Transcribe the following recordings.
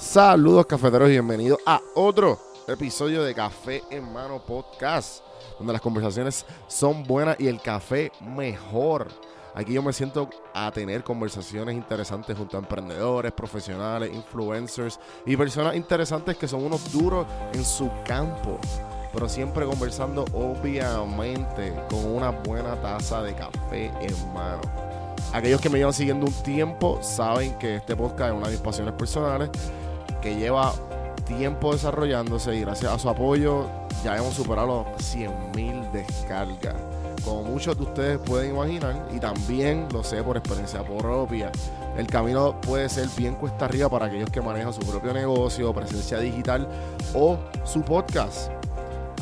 Saludos cafeteros y bienvenidos a otro episodio de Café en Mano Podcast, donde las conversaciones son buenas y el café mejor. Aquí yo me siento a tener conversaciones interesantes junto a emprendedores, profesionales, influencers y personas interesantes que son unos duros en su campo. Pero siempre conversando obviamente con una buena taza de café en mano. Aquellos que me llevan siguiendo un tiempo saben que este podcast es una de mis pasiones personales que lleva tiempo desarrollándose y gracias a su apoyo ya hemos superado los 100 mil descargas. Como muchos de ustedes pueden imaginar, y también lo sé por experiencia propia, el camino puede ser bien cuesta arriba para aquellos que manejan su propio negocio, presencia digital o su podcast.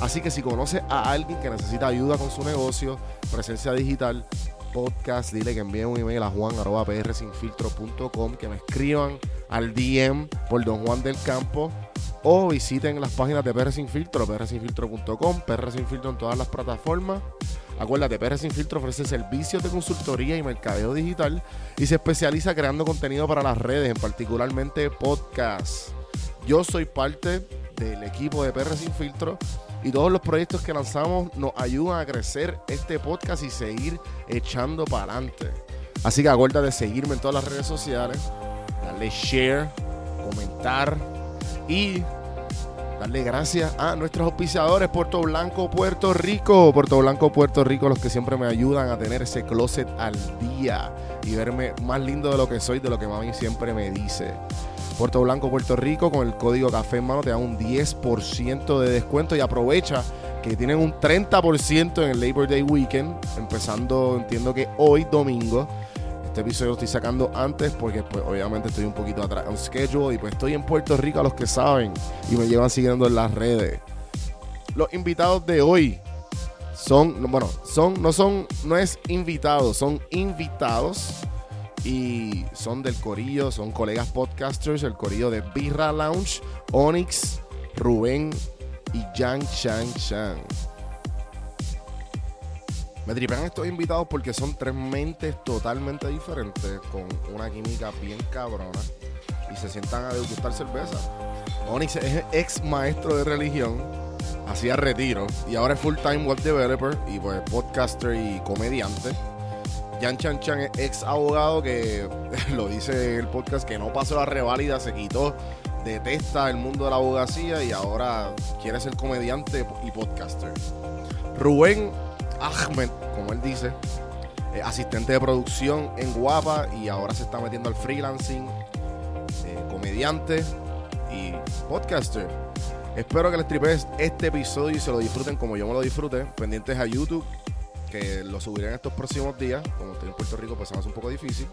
Así que si conoce a alguien que necesita ayuda con su negocio, presencia digital, podcast, dile que envíen un email a juan.prsinfiltro.com, que me escriban al DM por Don Juan del Campo o visiten las páginas de PR Sin Filtro, prsinfiltro.com, PR Sin Filtro en todas las plataformas. Acuérdate, PR Sin Filtro ofrece servicios de consultoría y mercadeo digital y se especializa creando contenido para las redes, en particularmente podcasts. Yo soy parte del equipo de PR Sin Filtro y todos los proyectos que lanzamos nos ayudan a crecer este podcast y seguir echando para adelante. Así que acuérdate de seguirme en todas las redes sociales, darle share, comentar y darle gracias a nuestros auspiciadores Puerto Blanco, Puerto Rico. Puerto Blanco, Puerto Rico, los que siempre me ayudan a tener ese closet al día y verme más lindo de lo que soy, de lo que mami siempre me dice. Puerto Blanco, Puerto Rico, con el código Café en mano te dan un 10% de descuento y aprovecha que tienen un 30% en el Labor Day Weekend, empezando entiendo que hoy domingo. Este episodio lo estoy sacando antes porque pues, obviamente estoy un poquito atrás en schedule y pues estoy en Puerto Rico a los que saben y me llevan siguiendo en las redes. Los invitados de hoy son, bueno, son, no son, no es invitados, son invitados y son del corillo, son colegas podcasters, el corillo de Birra Lounge, Onyx, Rubén y Yang Chang Chang. Me tripean estos invitados porque son tres mentes totalmente diferentes, con una química bien cabrona, y se sientan a degustar cerveza. Onyx es ex maestro de religión, hacía retiro, y ahora es full time web developer y pues podcaster y comediante. Jan Chan Chan es ex abogado que lo dice en el podcast que no pasó la reválida, se quitó, detesta el mundo de la abogacía y ahora quiere ser comediante y podcaster. Rubén Ahmed, como él dice, asistente de producción en Guapa y ahora se está metiendo al freelancing, eh, comediante y podcaster. Espero que les tripees este episodio y se lo disfruten como yo me lo disfruté. Pendientes a YouTube, que lo subiré en estos próximos días. Como estoy en Puerto Rico, pues se me hace un poco difícil.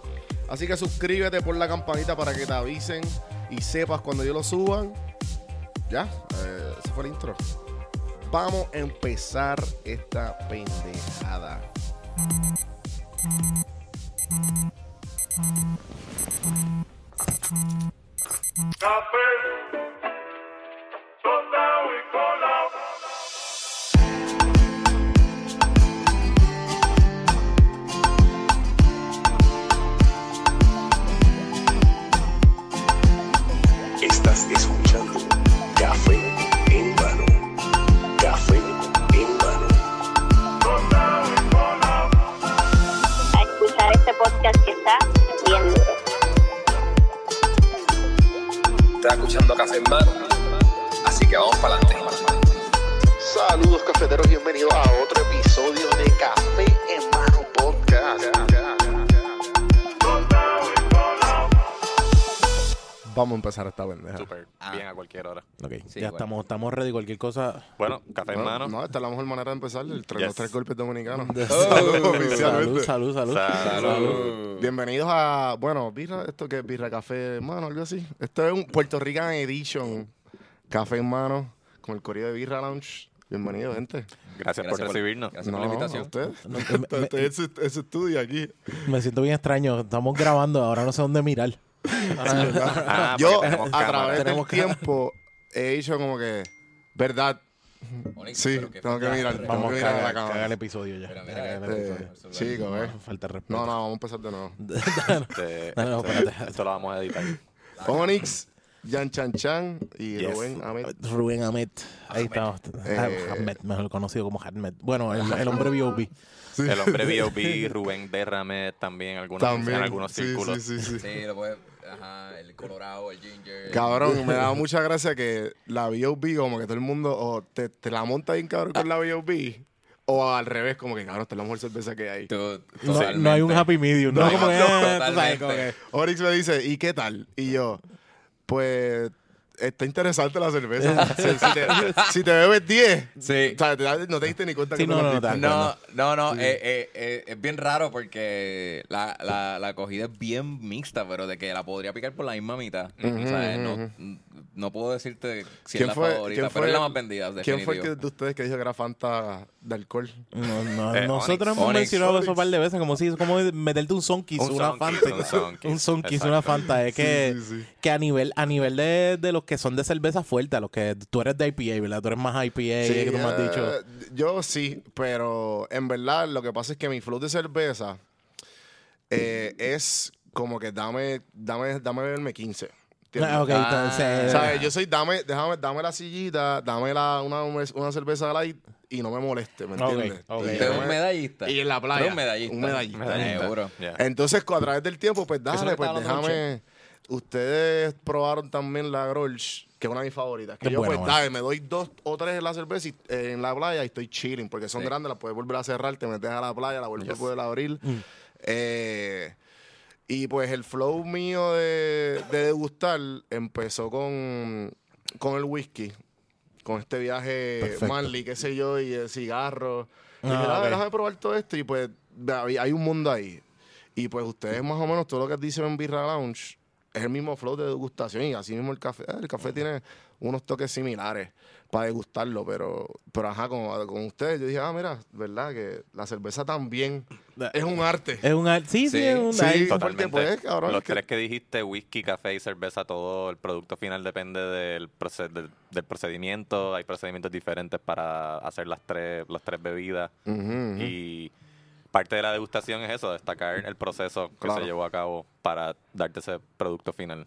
Así que suscríbete por la campanita para que te avisen y sepas cuando yo lo suban. Ya, eh, ese fue el intro. Vamos a empezar esta pendejada. Tostado Estás escuchando Café en mano. Así que vamos para adelante. Saludos cafeteros, bienvenidos a otro episodio de Café en Mano Podcast. Vamos a empezar esta pendeja. Súper bien a cualquier hora. Ok. ya estamos, estamos ready. Cualquier cosa. Bueno, café en No, mano. no, esta es la mejor manera de empezar. El tre- Los tres golpes dominicanos. salud, oficialmente. salud, salud, Salud. Bienvenidos a, bueno, birra, esto que es birra café, hermano, algo así. Esto es un Puerto Rican Edition, café en mano, con el corrido de Birra Lounge. Bienvenido, gente. Gracias, por recibirnos. Gracias por la invitación. a usted. No, me- este es su- es su estudio aquí. Me siento bien extraño. Estamos grabando, ahora no sé dónde mirar. Ah, Yo, porque tenemos a cámara. través del cámara. tiempo, he dicho como que, verdad, sí, que tengo que mirar, tengo Vamos que a mirar a la cámara. el episodio ya. Mira, mira, Cagar el Eh, episodio. chico, eh. Falta respeto. No, no, vamos a empezar de nuevo. Este, No, no, este, espérate. esto lo vamos a editar. Onyx, Jan Chan Chan y Yes. Rubén Ahmed. Rubén Ahmed. Ahí está. Eh, Ahmed, mejor conocido como Ahmed. Bueno, el, el hombre B.O.B. El hombre B.O.B., Rubén Derrame también, algunos, También. en algunos Sí, círculos. sí, sí, sí. Sí, lo puede. Ajá, el colorado, el ginger. Cabrón, me da mucha gracia que la B.O.B. como que todo el mundo o te, te la monta bien cabrón con la B.O.B. o al revés, como que cabrón, esta es la mejor cerveza que hay. Tú- No, hay un happy medium. No, No, como eh, tú sabes, como que- Orix me dice, ¿y qué tal? Y yo, pues está interesante la cerveza. si, si te, si te bebes 10, Sí. o sea, te das- no te diste ni cuenta Sí, que no, te no, no, No, no, no, eh, eh, eh, es bien raro porque la, la, la acogida es bien mixta, pero de que la podría picar por la misma mitad. O sea, no, no puedo decirte si es ¿Quién la fue- favorita, quién pero fue es la más vendida, ¿Quién fue el de ustedes que dijo que era Fanta de alcohol? No, no, Eh, nosotros Onyx, hemos Onyx, mencionado eso un par de veces, como si es como meterte un sonkis, Un una Fanta. un Un sonkis, exacto. una Fanta. Es que, sí, sí. que a nivel, a nivel de, de los que son de cerveza fuerte, a los que tú eres de IPA, ¿verdad? Tú eres más IPA, que tú me has eh, dicho. Yo sí, pero en verdad lo que pasa es que mi flow de cerveza eh, es como que dame, dame, dame beberme 15. ¿Entiendes? Ah, ok, Ah, entonces. ¿Sabes? Yo soy, dame, déjame, dame la sillita, dame la, una, una cerveza light y no me moleste, ¿me entiendes? Usted es un medallista. Y en la playa. Un medallista. Un medallista. Medallista. Seguro. Yeah. Entonces, a través del tiempo, pues es dale, pues déjame. Ustedes probaron también la Grolsch, que es una de mis favoritas. Que Es yo, pues, dale, me doy dos o tres en la cerveza y, eh, en la playa y estoy chilling, porque son Sí. grandes, las puedes volver a cerrar, te metes a la playa, la vuelves a poder abrir. Mm. Eh, y pues el flow mío de, de degustar empezó con, con el whisky, con este viaje Perfecto. Manly, qué sé yo, y el cigarro. Y Ah, dije, "Dale, ok. déjame probar todo esto y pues hay hay un mundo ahí. Y pues ustedes más o menos todo lo que dicen en Birra Lounge es el mismo flow de degustación y así mismo el café. El café tiene unos toques similares para degustarlo, pero, pero ajá, con, con ustedes yo dije, ah, mira, verdad que la cerveza también es un arte. Es un. ar- Sí, sí, Sí, es un. sí. ahí- Porque, pues, cabrón, Los es que- tres que dijiste, whisky, café y cerveza, todo el producto final depende del, proce- del, del procedimiento. Hay procedimientos diferentes para hacer las tres, las tres bebidas. Y parte de la degustación es eso, destacar el proceso que Claro. se llevó a cabo para darte ese producto final.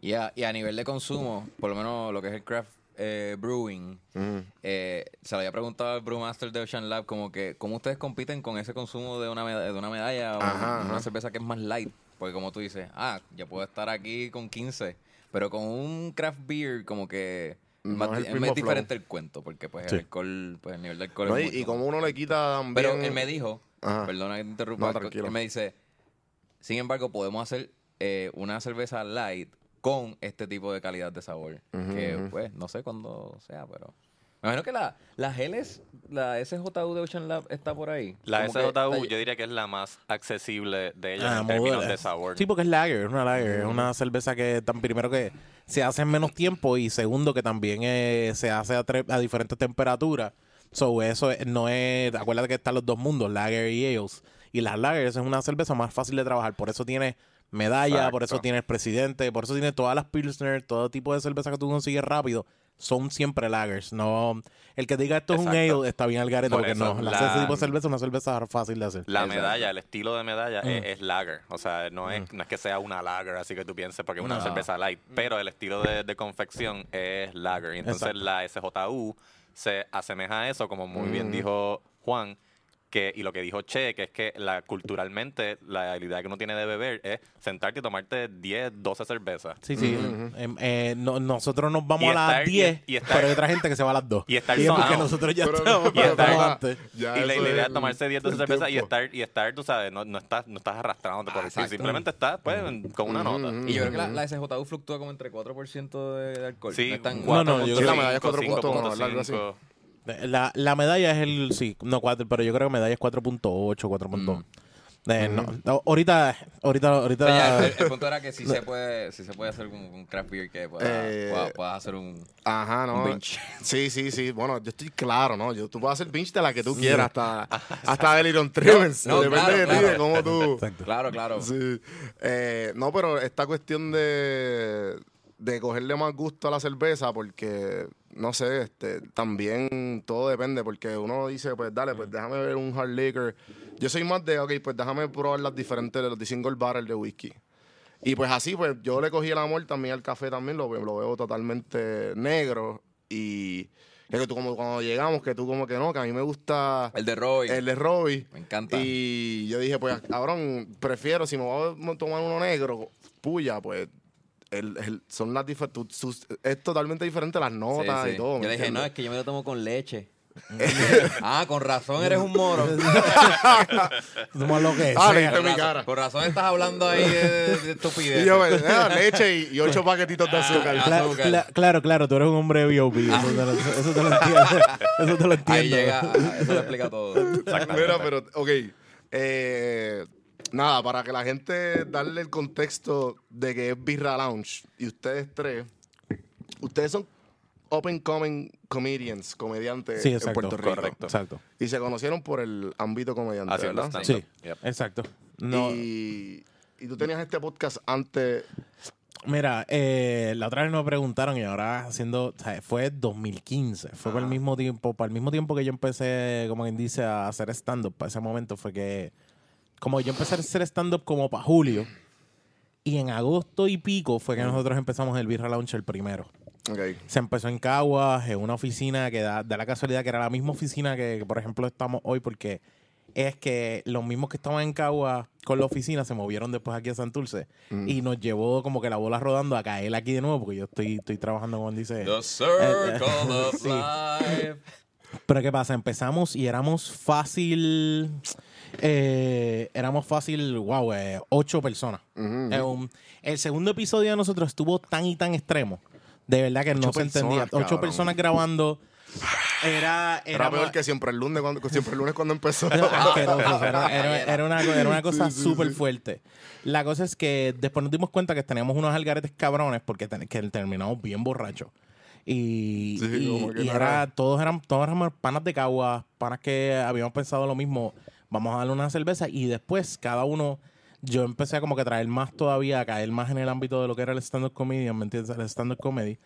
Y a, y a nivel de consumo, por lo menos lo que es el craft eh, brewing, Ujú. eh, se le había preguntado al brewmaster de Ocean Lab como que cómo ustedes compiten con ese consumo de una, meda- de una medalla o Ajá, una ajá. cerveza que es más light. Porque como tú dices, ah, yo puedo estar aquí con 15, pero con un craft beer como que No es es, diferente el cuento, porque pues Sí. el alcohol, pues el nivel de alcohol No, es y, mucho y como uno le quita también... Pero él me dijo, Ajá. perdona que te interrumpa, No, él me dice, sin embargo, podemos hacer eh, una cerveza light con este tipo de calidad de sabor. Que pues, no sé cuándo sea, pero... Me imagino que la, la Geles, la SJU de Ocean Lab está por ahí. La Como que SJU está- yo diría que es la más accesible de ellas Ah, en términos de sabor. Sí, porque es lager, es una lager, es una cerveza que tan primero que se hace en menos tiempo y segundo que también eh, se hace a, diferentes temperaturas. So, eso es- no es, acuérdate que están los dos mundos, lager y ales. Y las lagers es una cerveza más fácil de trabajar, por eso tiene medalla, Exacto. por eso tiene el presidente, por eso tiene todas las pilsner, todo tipo de cerveza que tú consigues rápido, son siempre lagers. No, el que diga esto es un ale está bien al garete Por porque eso, no, la, la- ese tipo de cerveza es una cerveza fácil de hacer. La Exacto. medalla, el estilo de medalla es, Mm. es lager. O sea, no es, no es que sea una lager, así que tú pienses porque es una No. cerveza light. Pero el estilo de, de confección es lager. Y entonces Exacto. la SJU se asemeja a eso, como muy bien Mm. dijo Juan. Que, y lo que dijo Che, que es que la, culturalmente la idea que uno tiene de beber es sentarte y tomarte 10, 12 cervezas. Sí, sí. Em, eh, no- nosotros nos vamos Y a las estar- y- 10, y estar- pero hay otra gente que se va a las 2. y estar es porque sonado. nosotros ya Pero- estamos, pero- antes. Ya y la, idea es tomarse 10 12 el cervezas y estar, y estar, tú sabes, no, no, estás, no estás arrastrándote por Ah, el simplemente estás pues, con una nota. Y yo creo que la, la SJU fluctúa como entre 4% de, de alcohol. Sí, No es tan- No, no, yo creo que la medalla es 4.5, 4.1, algo así. 5.5. La, la medalla es el, sí, no 4, pero yo creo que medalla es 4.8, 4.2. Eh, no, no, ahorita, ahorita, ahorita. El, el punto era que si se puede, si se puede hacer un, un craft beer que pueda, Eh, pueda- puedas hacer un, Ajá, no. un. Sí, sí, sí. Bueno, yo estoy claro, ¿no? Yo, tú puedes hacer binge de la que tú quieras, hasta, hasta Delirium Tremens. no, Depende claro, de ti, claro. de cómo tú... Exacto. Claro, claro. Sí. Eh, no, pero esta cuestión de, de cogerle más gusto a la cerveza, porque, no sé, este, también todo depende, porque uno dice, pues dale, pues déjame ver un hard liquor. Yo soy más de, ok, pues déjame probar las diferentes, los de single barrel de whisky. Y pues así, pues yo le cogí el amor también al café también, lo, lo veo totalmente negro. Y que tú como cuando llegamos, que tú como que no, que a mí me gusta El de Roy. el de Robbie. Me encanta. Y yo dije, pues cabrón, prefiero, si me voy a tomar uno negro, puya, pues el, el- son las tú- sus- es totalmente diferente las Sí, notas sí. y todo. ¿me Yo le dije, no, es que yo me lo tomo con leche. ah, con razón eres un moro. Somos lo que Ah, sea. leíste Con mi razón- cara. Con razón estás hablando ahí de, de- de estupidez. Y yo, eh, leche y, y ocho paquetitos de azúcar. ah, Cla- azúcar. cla- claro, claro, tú eres un hombre B.O.B. Eso, te lo, eso te lo entiendo. Eso te lo entiendo. Ahí llega, ah, eso lo explica todo. Mira, pero, ok. Eh, nada, para que la gente darle el contexto de que es Birra Lounge y ustedes tres, ustedes son and coming comedians, comediantes Sí, en exacto. Puerto Rico. Correcto. Exacto. Y se conocieron por el ámbito comediante, Haciendo ¿verdad? Sí, Yep. exacto. No, Y, y tú tenías este podcast antes. Mira, eh, la otra vez nos preguntaron y ahora haciendo, o sea, fue 2015, fue por el mismo tiempo, para el mismo tiempo que yo empecé, como quien dice, a hacer stand-up, para ese momento fue que, como yo empecé a hacer stand-up como para julio, y en agosto y pico fue que nosotros empezamos el Birra Lounge el primero. Ok. Se empezó en Caguas, en una oficina que da, da la casualidad que era la misma oficina que, que, por ejemplo, estamos hoy, porque es que los mismos que estaban en Caguas con la oficina se movieron después aquí a Santurce y nos llevó como que la bola rodando a caer aquí de nuevo, porque yo estoy, estoy trabajando él dice. The circle of Sí. life. Pero ¿qué pasa? Empezamos y éramos fácil. Eh, éramos fácil, wow, eh, ocho personas. Eh, un- el segundo episodio de nosotros estuvo tan y tan extremo. De verdad que no Ocho se entendía. Ocho cabrón. personas grabando. Era, Era, era, peor que siempre el lunes cuando, siempre el lunes cuando empezó. era era, era- una, una cosa Sí, sí, súper sí. fuerte. La cosa es que después nos dimos cuenta que teníamos unos algaretes cabrones porque ten- que terminamos bien borrachos. Y, Sí, y- y no era, todos eran todos éramos panas de cagua, panas que habíamos pensado lo mismo, vamos a darle una cerveza y después cada uno, yo empecé a como que traer más todavía, a caer más en el ámbito de lo que era el stand-up comedy, ¿me entiendes? El stand-up comedy.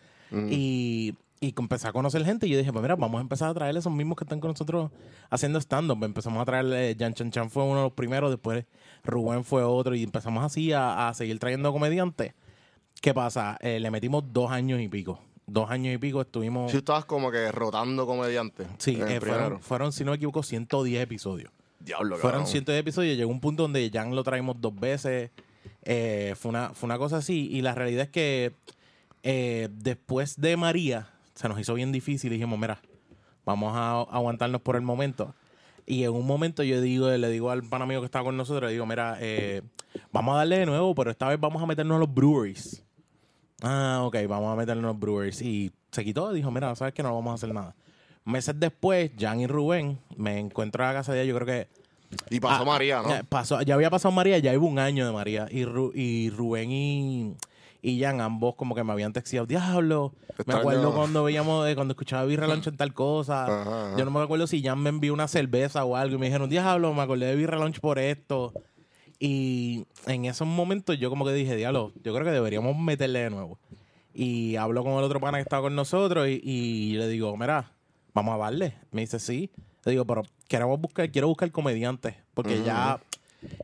Y, y empecé a conocer gente y yo dije, pues mira, vamos a empezar a traer esos mismos que están con nosotros haciendo stand-up. Empezamos a traerle, Jan Chan Chan fue uno de los primeros, después Rubén fue otro y empezamos así a, a seguir trayendo comediantes. ¿Qué pasa? Eh, le metimos dos años y pico. Dos años y pico estuvimos... Si tú estabas como que rotando comediantes. Sí, eh, fueron, fueron, si no me equivoco, 110 episodios. Diablo, Fueron cabrón. 110 episodios. Llegó un punto donde Jan lo traímos dos veces. Eh, fue, una, fue una cosa así. Y la realidad es que eh, después de María, se nos hizo bien difícil. Y dijimos, mira, vamos a aguantarnos por el momento. Y en un momento yo digo, le digo al pan amigo que estaba con nosotros, le digo, mira, eh, vamos a darle de nuevo, pero esta vez vamos a meternos a los breweries. Ah, ok, vamos a meternos a los breweries. Y se quitó, dijo, mira, sabes que no vamos a hacer nada. Meses después, Jan y Rubén me encuentro a la casa de ella, yo creo que Y pasó Ah, María, ¿no? ya, pasó, ya había pasado María, ya iba un año de María. Y, Ru- y Rubén y, y Jan, ambos como que me habían texteado, diablo. Me acuerdo cuando veíamos, eh, cuando escuchaba Birra Lunch en tal cosa. Ajá, ajá. Yo no me acuerdo si Jan me envió una cerveza o algo y me dijeron, diablo, me acordé de Birra Lunch por esto. Y en esos momentos yo como que dije, diablo, yo creo que deberíamos meterle de nuevo. Y hablo con el otro pana que estaba con nosotros y, y le digo, mira, vamos a darle. Me dice, sí. Le digo, pero queremos buscar, quiero buscar comediantes. Porque ya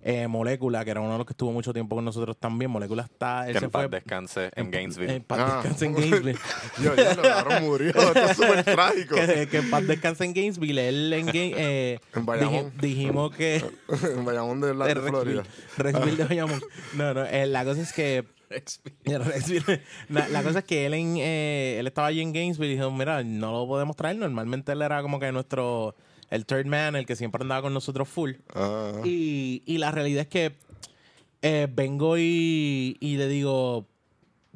eh, Molécula, que era uno de los que estuvo mucho tiempo con nosotros también, Molécula está, él Que se en fue. paz descanse en Gainesville. En paz Ah. descanse en Gainesville. Yo, ya lo cabrón murió. Esto es súper trágico. que, que en paz descanse en Gainesville. Él en eh, En Bayamón. diji- dijimos que. en Bayamón de, la, de Rexville, Florida. Rexville de Bayamón. No, no, eh, la cosa es que. Rexville. La, la cosa es que él en, eh, él estaba allí en Gainesville y dijo, mira, no lo podemos traer. Normalmente él era como que nuestro, el third man, el que siempre andaba con nosotros full. Ah, Y, y la realidad es que eh, vengo y, y le digo,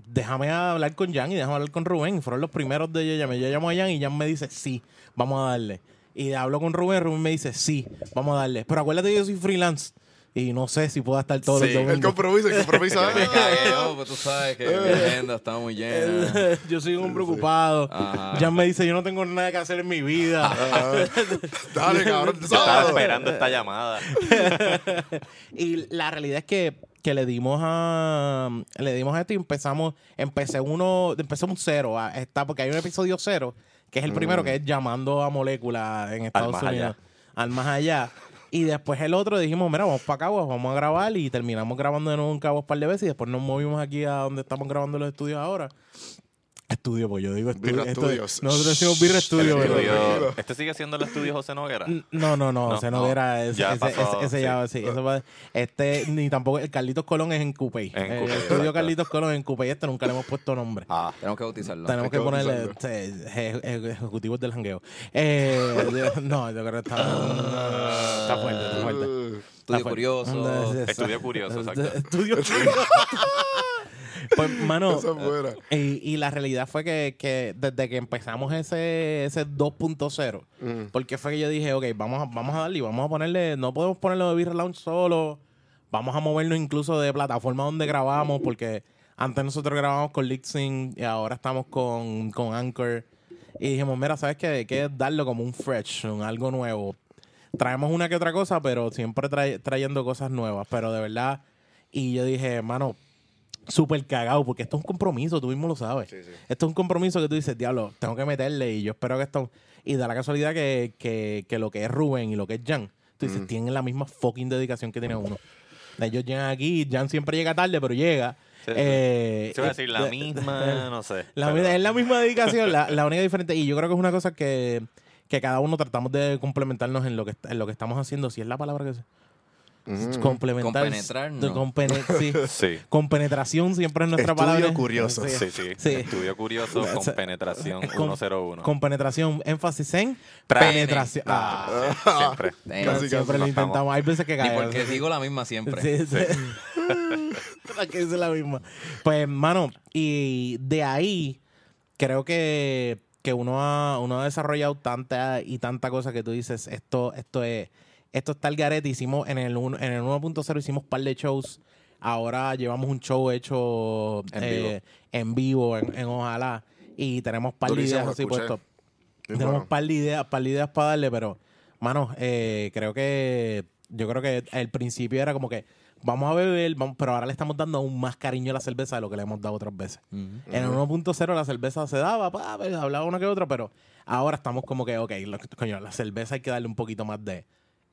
déjame hablar con Jan y déjame hablar con Rubén. Fueron los primeros de yo llamé. Yo llamo a Jan y Jan me dice, sí, vamos a darle. Y hablo con Rubén, Rubén me dice, sí, vamos a darle. Pero acuérdate que yo soy freelance y no sé si puedo estar todos sí, los el compromiso, el compromiso. Me ah, cagué, oh, pues tú sabes que mi agenda está muy llena. yo soy un preocupado. Ajá. Jan me dice, yo no tengo nada que hacer en mi vida. ah, Dale, cabrón. Estaba esperando esta llamada. y la realidad es que, que le dimos a le dimos a esto y empezamos empecé uno empecé un cero a- está porque hay un episodio cero que es el primero que es llamando a molécula en Estados más Unidos allá. al más allá Y después el otro dijimos, mira, vamos para Caguas, vamos a grabar y terminamos grabando de nuevo en Caguas un par de veces y después nos movimos aquí a donde estamos grabando los estudios ahora. Estudio, pues yo digo estudio. Birra esto- Studios. Nosotros decimos Birra pero- estudio- ¿Este sigue siendo el estudio José Noguera? No, no, no, José no. Noguera, ese, Ya ese, pasó, ese- ese sí. ya, sí, eso va- este, ni tampoco, el Carlitos Colón es en Coupey. En el estudio exacto. Carlitos Colón es en Coupey, este nunca le hemos puesto nombre. Ah, Tenemos que bautizarlo. Tenemos que que ponerle eje- ejecutivos del jangueo. Eh, no, yo creo que está, está fuerte, está fuerte. Estudio Está fuerte. curioso. Estudio curioso, exacto. Estudio curioso. Pues, mano, buena. y, y la realidad fue que, que desde que empezamos ese, ese 2.0, Mm. porque fue que yo dije, ok, vamos a, vamos a darle vamos a ponerle, no podemos ponerlo de Beer Lounge solo, vamos a movernos incluso de plataforma donde grabamos, porque antes nosotros grabábamos con Lixing y ahora estamos con, con Anchor. Y dijimos, mira, ¿sabes qué? Hay que darlo como un fresh, un algo nuevo. Traemos una que otra cosa, pero siempre trae- trayendo cosas nuevas. Pero de verdad, y yo dije, hermano, súper cagado, porque esto es un compromiso, tú mismo lo sabes. Esto es un compromiso que tú dices, diablo, tengo que meterle y yo espero que esto... Y da la casualidad que, que, que lo que es Rubén y lo que es Jan, tú dices, tienen la misma fucking dedicación que tiene uno. Ellos llegan aquí, Jan siempre llega tarde, pero llega. Sí. Eh, se a decir la eh, misma, no sé. la pero- es la misma dedicación, la, la única diferente. Y yo creo que es una cosa que, que cada uno tratamos de complementarnos en lo que, en lo que estamos haciendo. Si es la palabra que se. Complementar. Compenetrarnos. de compene- sí. Sí. Con penetración siempre es nuestra Estudio palabra. curioso. Sí, sí. Sí. Estudio curioso O con sea, penetración Con- 101. Con penetración, énfasis en Pene. penetración. Ah, Sí, siempre. Casi, siempre lo intentamos. Hay veces que Y cae. porque digo la misma siempre. Sí, sí. Que dice la misma. Pues, mano, y de ahí creo que, que uno, ha, uno ha desarrollado tanta y tanta cosa que tú dices, esto, esto es, esto está el garete. Hicimos en el, en el 1.0 hicimos un par de shows. Ahora llevamos un show hecho En eh, en vivo, en, en Ojalá. Y tenemos par de ideas así puestos. Tenemos bueno. par de ideas, par de ideas para darle, pero, mano, eh, creo que yo creo que al principio era como que vamos a beber, vamos, pero ahora le estamos dando aún más cariño a la cerveza de lo que le hemos dado otras veces. En el 1.0 la cerveza se daba, pa, pues, hablaba uno que otro, pero ahora estamos como que, ok, lo- coño, la cerveza hay que darle un poquito más de...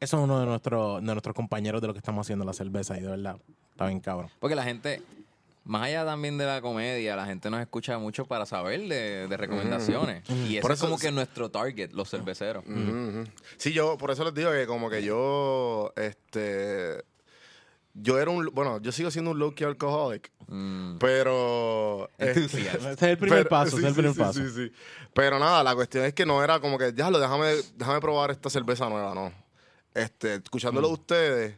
Eso es uno de nuestros, de nuestros compañeros de lo que estamos haciendo la cerveza y de verdad, está bien cabrón. Porque la gente, más allá también de la comedia, la gente nos escucha mucho para saber de, de recomendaciones. Y eso Por es como es- que nuestro target, los cerveceros. Sí, yo por eso les digo que como que yo, este, yo era un, bueno, yo sigo siendo un low key alcoholic, Mm. pero Entusiasta. Ese es el primer pero- paso, sí, es el primer sí, paso. Sí, sí, Pero nada, la cuestión es que no era como que, déjalo, déjame, déjame probar esta cerveza nueva, no. Este, escuchándolo de ustedes,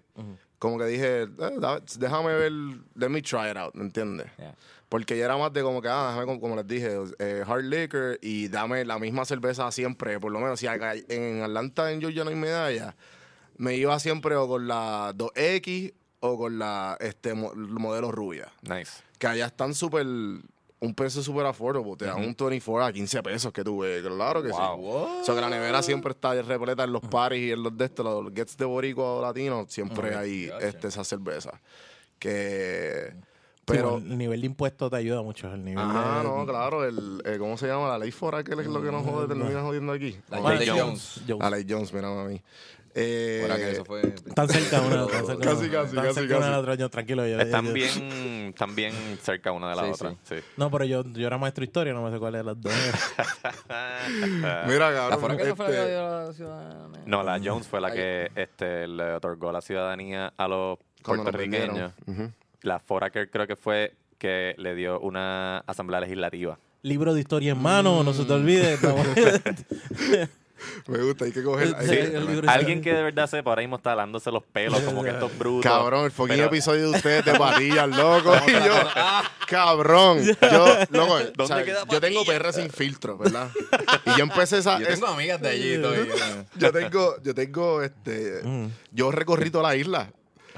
como que dije, eh, da- déjame ver, let me try it out, ¿me entiendes? Yeah. Porque ya era más de como que, ah, déjame, como, como les dije, eh, hard liquor y dame la misma cerveza siempre. Por lo menos, si acá en Atlanta, en Georgia no hay medalla, me iba siempre o con la 2X o con la este mo- modelo rubia. Nice. Que allá están súper, un precio súper affordable. Te dan un 24 a 15 pesos que tuve. Claro que sí. O sea, que la nevera siempre está repleta en los paris y en los de estos, los gets de boricua o latinos, siempre hay Gotcha. este, esa cerveza. Que... Sí, Pero... bueno, el nivel de impuesto te ayuda mucho. El nivel Ajá, de- no, claro, el, eh, ¿cómo se llama? La ley fora, que es lo que nos jode, termina jodiendo aquí. La. Jones. Jones. Jones. La ley Jones, mira, mami. Eh, Ahora que eso fue. Están cerca una, cerca Casi, una- casi, están casi, cerca una de casi. la otra. Yo, tranquilo. Yo, Están yo- bien, están bien cerca una de la Sí, otra. Sí. No, pero yo, yo era maestro de historia, no me sé cuál es las dos. Mira, ¿La cabrón. fuera que no fue la que este, dio la ciudadanía? No, la Jones fue la que este, le otorgó la ciudadanía a los cuando nos puertorriqueños. vendieron. Ujú. La Foraker creo que fue que le dio una asamblea legislativa. Libro de historia en mano, no se te olvide. estamos- Me gusta, hay que coger. Sí, que- Alguien que de verdad sepa, ahora mismo está alándose los pelos como que estos brutos. Cabrón, el fucking Pero- episodio de ustedes de patillas, loco. y yo, cabrón. Yo, loco, o sea, queda yo tengo? PR sin filtro, ¿verdad? Y yo empecé esa. Yo tengo amigas de allí todavía. yo tengo, yo tengo, este, yo recorrí toda la isla.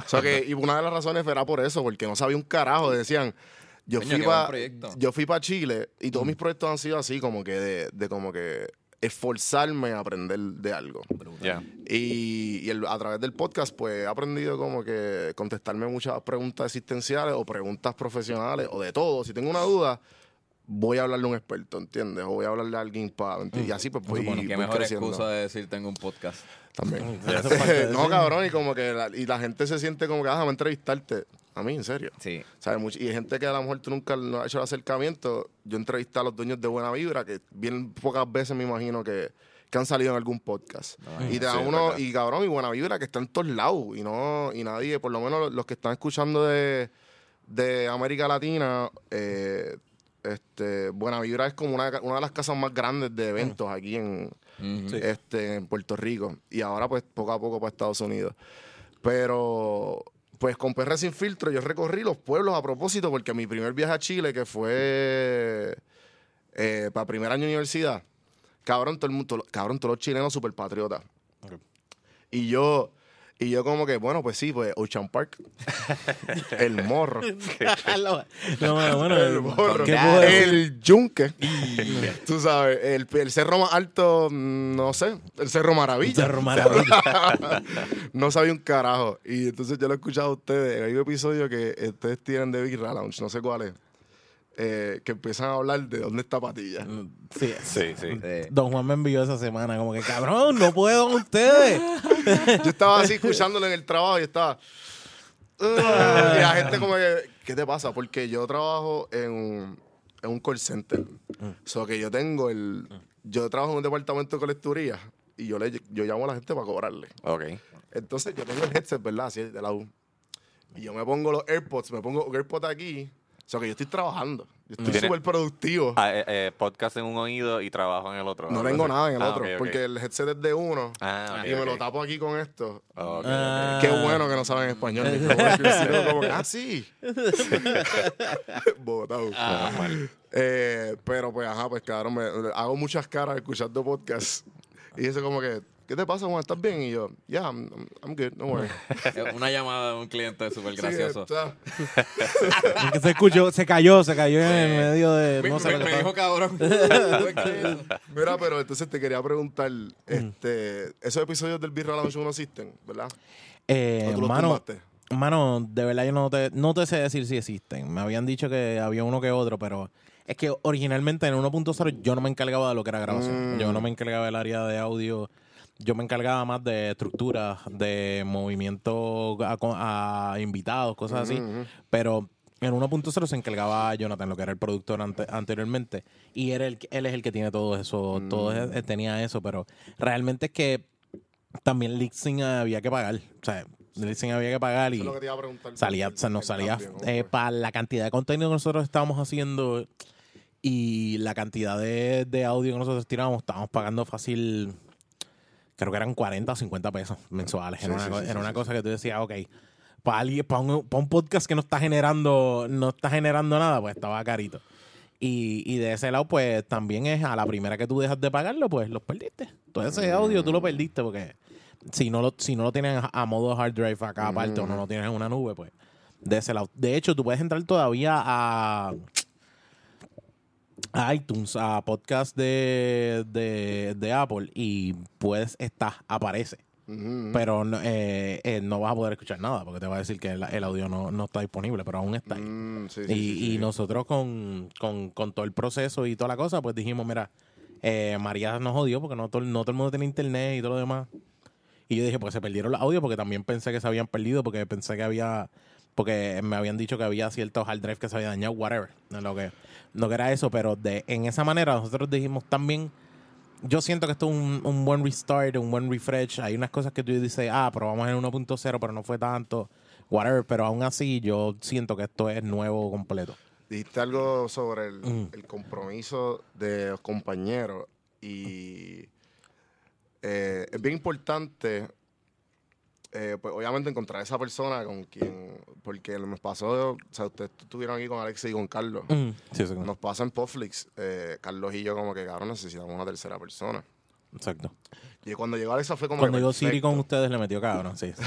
O sea que, y una de las razones era por eso, porque no sabía un carajo. Decían, yo fui para, yo fui para Chile y todos mis proyectos han sido así, como que de, de como que esforzarme a aprender de algo. Ya. Y, y el- a través del podcast, pues he aprendido como que contestarme muchas preguntas existenciales o preguntas profesionales o de todo. Si tengo una duda, voy a hablarle a un experto, ¿entiendes? O voy a hablarle a alguien para... Y así pues voy, Bueno, qué voy mejor creciendo excusa de decir tengo un podcast. también. No, cabrón, y como que la, y la gente se siente como que, ah, déjame entrevistarte. A mí, en serio. Sí. ¿Sabes? Much- y hay gente que a lo mejor tú nunca no has hecho el acercamiento. Yo entrevisté a los dueños de Buena Vibra, que bien pocas veces me imagino que, que han salido en algún podcast. y te da sí, uno, y cabrón, y Buena Vibra que está en todos lados. Y no, y nadie, por lo menos los que están escuchando de, de América Latina, eh, este, Buena Vibra es como una, una de las casas más grandes de eventos aquí en, este, en Puerto Rico. Y ahora, pues, poco a poco para Estados Unidos. Pero, pues, con PR Sin Filtro, yo recorrí los pueblos a propósito, porque mi primer viaje a Chile, que fue eh, para primer año de universidad, cabrón, todo el mundo, cabrón, todos los chilenos super patriotas. Y yo, y yo como que, bueno, pues sí, pues Ocean Park, el morro, Lo- no, bueno, el morro, el yunque, tú sabes, el, el cerro más alto, mm, no sé, el cerro Maravilla. Cerro Maravilla. no sabía un carajo. Y entonces yo lo he escuchado a ustedes. Hay un episodio que ustedes tienen de Birra Lounge, no sé cuál es. Eh, que empiezan a hablar de dónde está Patilla. Sí, Sí, sí. Eh, Don Juan me envió esa semana como que, cabrón, no puedo con ustedes. Yo estaba así escuchándolo en el trabajo y estaba. "Ugh", y la gente como que, ¿qué te pasa? Porque yo trabajo en un, en un call center. So que yo tengo el. Yo trabajo en un departamento de colecturía y yo le yo llamo a la gente para cobrarle. Ok. Entonces yo tengo el headset, ¿verdad? Así de lado. Y yo me pongo los AirPods, me pongo AirPods aquí. O sea que yo estoy trabajando. Yo estoy súper productivo. Ah, eh, eh, podcast en un oído y trabajo en el otro. no tengo nada en el Ah, otro. Porque el headset es de uno. Ah, ok, y me lo tapo aquí con esto. Ah. Qué bueno que no saben español. como que, ah, sí. Botado. Eh, pero pues, ajá, pues cabrón, me, hago muchas caras escuchando podcast. Y dice como que, ¿qué te pasa, Juan? ¿Estás bien? Y yo, yeah, I'm, I'm- good, no worry. una llamada de un cliente súper Sí, gracioso. Que se escuchó, se cayó, se cayó en el medio de. Me, No sé me- dijo cabrón. Mira, pero entonces te quería preguntar, este, esos episodios del Birra Lounge no existen, ¿verdad? Eh, ¿O tú los mano, tumbaste? mano, de verdad yo no te, no te sé decir si existen. Me habían dicho que había uno que otro, pero es que originalmente en 1.0 yo no me encargaba de lo que era grabación. Mm. Yo no me encargaba del área de audio. Yo me encargaba más de estructura, de movimiento a, a invitados, cosas así. Pero en 1.0 se encargaba Jonathan, lo que era el productor ante- anteriormente. Y era el, él es el que tiene todo eso, todo Mm. es- tenía eso. Pero realmente es que también Lixing había que pagar. O sea, Lixing había que pagar y Eso es lo que te iba a preguntar. salía, El- o sea, nos el salía cambio, ¿cómo eh, para la cantidad de contenido que nosotros estábamos haciendo y la cantidad de, de audio que nosotros tirábamos, estábamos pagando fácil, creo que eran 40 o 50 pesos mensuales. Sí, era una, sí, co- sí, era sí, una sí. cosa que tú decías, ok, para alguien, para un, para un podcast que no está generando, no está generando nada, pues estaba carito. Y, y de ese lado, pues también es a la primera que tú dejas de pagarlo, pues los perdiste. Todo ese audio tú lo perdiste porque si no lo, si no lo tienes a, a modo hard drive acá aparte o no lo tienes en una nube, pues de ese lado. De hecho, tú puedes entrar todavía a, a iTunes, a podcast de, de, de Apple y puedes estar, aparece. Pero no, eh, eh, no vas a poder escuchar nada porque te va a decir que el, el audio no, no está disponible, pero aún está ahí. Mm, sí, Y, sí, sí, y sí. nosotros con, con, con todo el proceso y toda la cosa, pues dijimos, mira, eh, María nos jodió porque no todo, no todo el mundo tiene internet y todo lo demás. Y yo dije, pues se perdieron los audios porque también pensé que se habían perdido porque pensé que había, porque me habían dicho que había ciertos hard drive que se había dañado, whatever. Lo que, no que era eso, pero de en esa manera nosotros dijimos también, yo siento que esto es un, un buen restart, un buen refresh. Hay unas cosas que tú dices, ah, probamos en 1.0, pero no fue tanto, whatever. Pero aún así, yo siento que esto es nuevo completo. Dijiste algo sobre el, Mm. el compromiso de los compañeros y eh, es bien importante, eh, pues obviamente encontrar esa persona con quien, porque me pasó, o sea, ustedes estuvieron aquí con Alex y con Carlos. Mm, Sí, sí, Nos pasa en Popflix, eh, Carlos y yo como que, cabrón, necesitamos una tercera persona. exacto. Y cuando llegó Alexa fue como Cuando llegó Siri con ustedes le metió cabrón, sí. sí.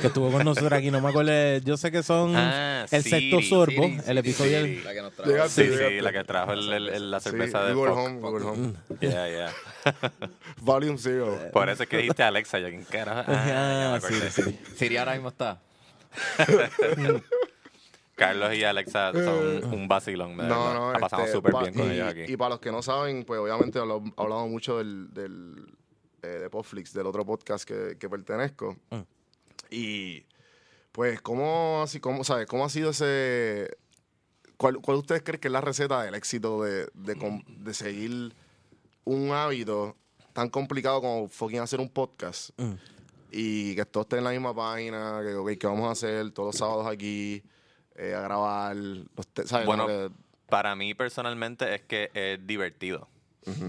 que estuvo con nosotros aquí, no me acuerdo. Yo sé que son Ah, el Siri, sexto sorbo, Siri, el episodio. Siri, del- la que nos trajo. Sí, sí, la que trajo el- el- el- la Sí, cerveza de Google Fox. Home, Google Home. Yeah, yeah. Volume Zero. Por eso es que dijiste Alexa, yo quién carajo. Ah, Ah, sí, sí. Siri ahora mismo está. Carlos y Alexa son un vacilón. de No, no, La pasamos este, súper pa- bien con y, ellos aquí. Y para los que no saben, pues obviamente hablado mucho del, del eh, de Podflix, del otro podcast que, que pertenezco. Mm. Y pues, ¿cómo, así, cómo, ¿sabes? ¿cómo ha sido ese... ¿Cuál, cuál ustedes creen que es la receta del éxito de, de, com- de seguir un hábito tan complicado como fucking hacer un podcast? Mm. Y que todos estén en la misma página, que, ok, ¿qué vamos a hacer todos los sábados aquí? eh, a grabar, los te- ¿sabes? Bueno, Para mí personalmente es que es divertido.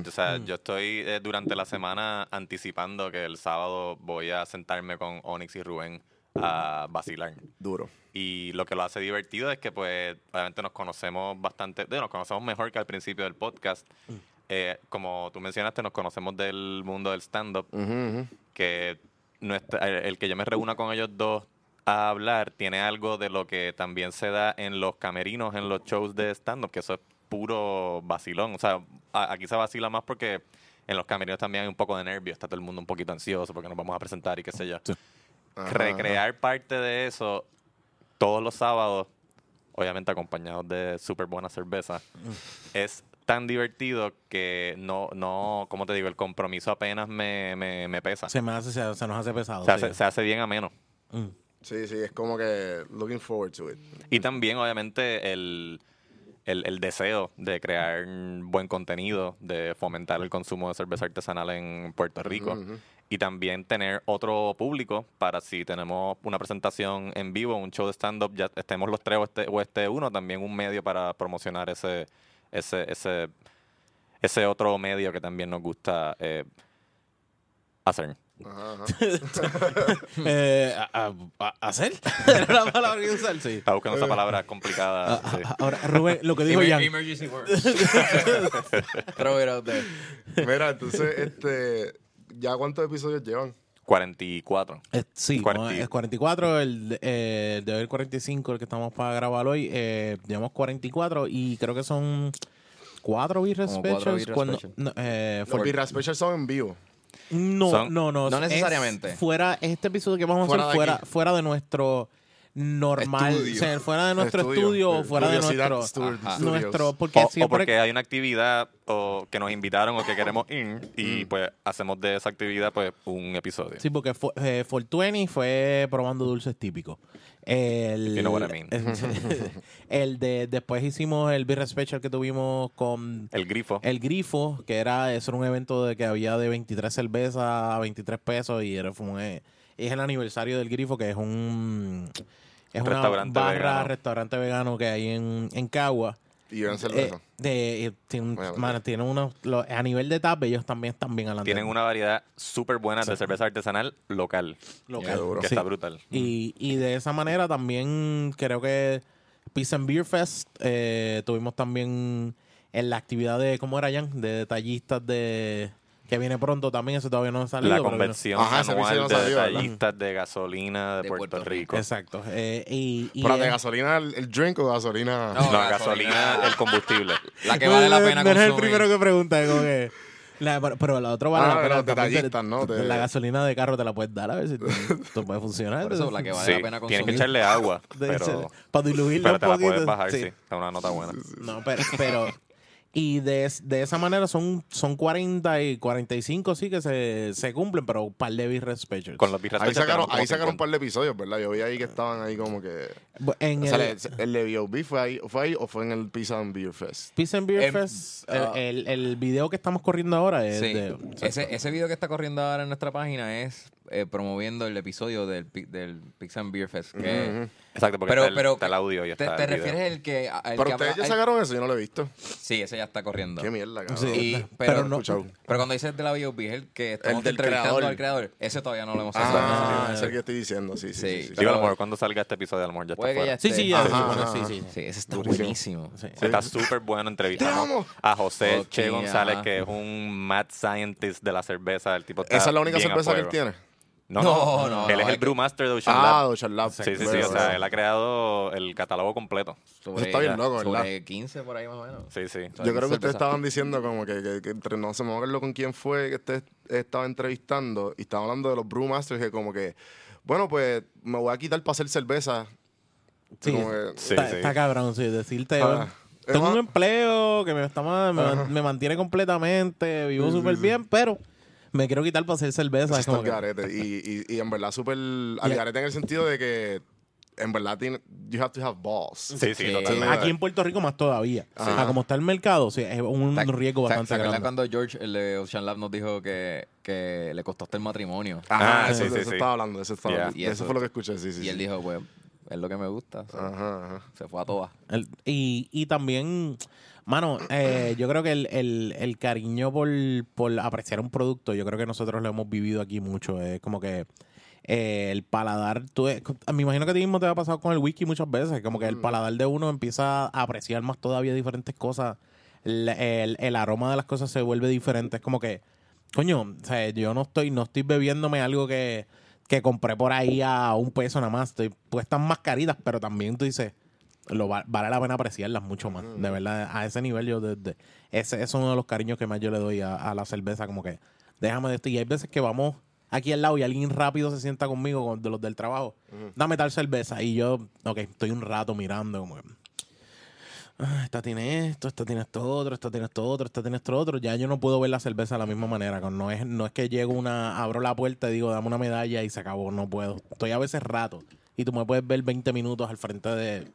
O sea, yo estoy eh, durante la semana anticipando que el sábado voy a sentarme con Onyx y Rubén a vacilar. duro. Y lo que lo hace divertido es que, pues, obviamente nos conocemos bastante, nos conocemos mejor que al principio del podcast. Eh, como tú mencionaste, nos conocemos del mundo del stand-up, que nuestra- el el que yo me reúna con ellos dos a hablar tiene algo de lo que también se da en los camerinos, en los shows de stand-up, que eso es puro vacilón. O sea, a- aquí se vacila más porque en los camerinos también hay un poco de nervio, está todo el mundo un poquito ansioso porque nos vamos a presentar y qué sé yo. Ajá, Recrear parte de eso todos los sábados, obviamente acompañados de súper buena cerveza, es tan divertido que no, no, como te digo, el compromiso apenas me, me, me pesa. Se, me hace, se, se nos hace pesado. se, sí. hace, se hace bien ameno. Mm. Sí, sí, es como que looking forward to it. Y también, obviamente, el, el, el deseo de crear buen contenido, de fomentar el consumo de cerveza artesanal en Puerto Rico. Y también tener otro público para si tenemos una presentación en vivo, un show de stand-up, ya estemos los tres o este, o este uno, también un medio para promocionar ese, ese, ese, ese otro medio que también nos gusta eh, hacer. Ajá, ajá. Eh, a- a- a- ¿Hacer? Era la palabra que usar, sí. Está buscando esa palabra complicada. sí. Ahora, Rubén, lo que dijo Jan. Emergency words. Throw it out there. Mira, entonces, este, ¿ya cuántos episodios llevan? 44. Eh, sí, 40. no, es 44, el, de- eh, el de hoy 45, el que estamos para grabar hoy. Eh, llevamos 44 y creo que son cuatro cuatro Specials. Beer cuando- Specials. no, eh, Los for- Birra Specials son en vivo. No, son- no, no. No es necesariamente. Fuera, este episodio que vamos a Fuera hacer fuera, aquí. fuera de nuestro normal, Estudio. o sea, fuera de nuestro Estudio. estudio, o fuera de nuestro, Ajá. Porque O, porque hay una actividad o que nos invitaron o que queremos ir Mm. y pues hacemos de esa actividad pues un episodio. Sí, porque fue, eh, 420 fue probando dulces típicos. El, you know what I mean. el de después hicimos el Beer Special que tuvimos con El grifo. el Grifo, que era eso era un evento de que había de 23 cervezas a 23 pesos y era fue un, eh, es el aniversario del Grifo que es un es una Restaurante barra vegano. restaurante vegano que hay en, en Cagua. Y Eh, cerveza. de, eh, tiene, Bueno, unos lo- a nivel de tap ellos también están bien adelante. Tienen una variedad súper buena de cerveza artesanal local, local. Que Sí. está brutal. Y, y de esa manera también creo que Peace and Beer Fest eh, tuvimos también en la actividad de, ¿cómo era Jan? De detallistas de... Que viene pronto también, eso todavía no ha salido. La convención Ajá, ese anual episodio de no salió, ¿verdad? detallistas de gasolina de, De Puerto, Puerto Rico. Exacto. Eh, y, y ¿Pero de es- gasolina el, el drink o gasolina? No, No, gasolina. gasolina, el combustible. La que vale la pena No eres el consumir. primero que pregunta, como que... la- pero, la otra vale Ah, la pena. te- detallistas, ¿no? Te- La gasolina de carro te la puedes dar a ver si esto puede funcionar. Por eso, la que vale Sí, la pena consumir. tienes que echarle agua, pero, para diluirlo pero un te la puedes bajar, sí. sí. Es una nota buena. No, pero, pero y de, es- de esa manera son, son 40 y 45 sí que se, se cumplen, pero un par de beer specials. Con los Ahí sacaron, ahí sacaron un 50. par de episodios, ¿verdad? Yo vi ahí que estaban ahí como que... En O sea, el, el, el de B.O.B. fue ahí, ¿fue ahí o fue en el Pizza and Beer Fest? Peace and Beer Em, Fest, ah. el, el, el video que estamos corriendo ahora es Sí. de... Ese, ese video que está corriendo ahora en nuestra página es eh, promoviendo el episodio del, pi- del Pizza and Beer Fest. que- Exacto, porque Pero, está, el, pero está el audio y te, está te el video. refieres el que, al Pero que ustedes ya sacaron eso, yo no lo he visto. Sí, ese ya está corriendo. Qué mierda, cabrón. Sí. Y- Pero pero, no- Escuchado. pero cuando dices de la el que estamos del entrevistando creador. al creador. Ese todavía no lo hemos Ah, es el que estoy diciendo, sí, sí. Sí. sí, sí. Digo, a lo mejor cuando salga este episodio, a lo mejor ya está Puede que fuera. ya Sí, esté. sí, ya, Ajá, bueno, ajá, sí, sí. Sí, ese está Durísimo. buenísimo. Sí. Está súper bueno. Entrevistamos amo. a José Ok, Che González, ajá. que es un mad scientist de la cerveza. El tipo está ¿Esa es la única bien a cerveza que él fuego. tiene? No, No, no, no, Él no, es el que- brewmaster de Ocean Ah, Lab. Ocean Lab. Sí, sí, sí. O sea, él ha creado el catálogo completo. Sobre, está bien loco, ¿verdad? Sobre 15 por ahí más o menos. Sí, sí. Yo creo que ustedes estaban diciendo como que, que- que entre no se me acuerdo con quién fue que usted estaba entrevistando y estaba hablando de los brewmasters que como que bueno pues me voy a quitar para hacer cerveza Sí, Como que- Sí, está, sí. está cabrón, sí, decirte, Ah, tengo un empleo que me, está, me, mantiene completamente, vivo Sí, sí, súper sí. bien, pero me quiero quitar para hacer cerveza. Eso es como que- garete. Y, y, y en verdad súper al garete en el sentido de que en verdad tiene, you have to have balls. Sí, sí, Sí. totalmente. Aquí en Puerto Rico más todavía. Ajá. A como está el mercado, sí, es un ¿Se- riesgo bastante ¿Se acuerdan grande. cuando George, el de Ocean Lab, nos dijo que, que le costó hasta el matrimonio? Ajá, Ah, eso, sí, sí, de eso sí. estaba hablando, eso estaba Yeah. hablando. Y eso, eso- fue lo que escuché, sí, sí. y él sí. dijo, pues, es lo que me gusta. o sea, Ajá, ajá. Se fue a todas. Y, y también, mano, eh, yo creo que el, el, el cariño por, por apreciar un producto, yo creo que nosotros lo hemos vivido aquí mucho. Es como que eh, el paladar, tú, me imagino que a ti mismo te ha pasado con el whisky muchas veces, como que el paladar de uno empieza a apreciar más todavía diferentes cosas. El, el- el aroma de las cosas se vuelve diferente. Es como que, coño, o sea, yo no estoy, no estoy bebiéndome algo que, que compré por ahí a un peso nada más. Estoy puestas más caritas, pero también tú dices, lo va- vale la pena apreciarlas mucho más. De verdad, a ese nivel yo desde ese es uno de los cariños que más yo le doy a, a la cerveza, como que déjame de esto. Y hay veces que vamos aquí al lado y alguien rápido se sienta conmigo con- de los del trabajo. Dame tal cerveza. Y yo, ok, estoy un rato mirando como que, "Ah, esta tiene esto, esta tiene esto otro, esta tiene esto otro, esta tiene esto otro. Ya yo no puedo ver la cerveza de la misma manera. No es, no es que llego una, abro la puerta y digo, dame una medalla y se acabó. No puedo. Estoy a veces rato. Y tú me puedes ver 20 minutos al frente de,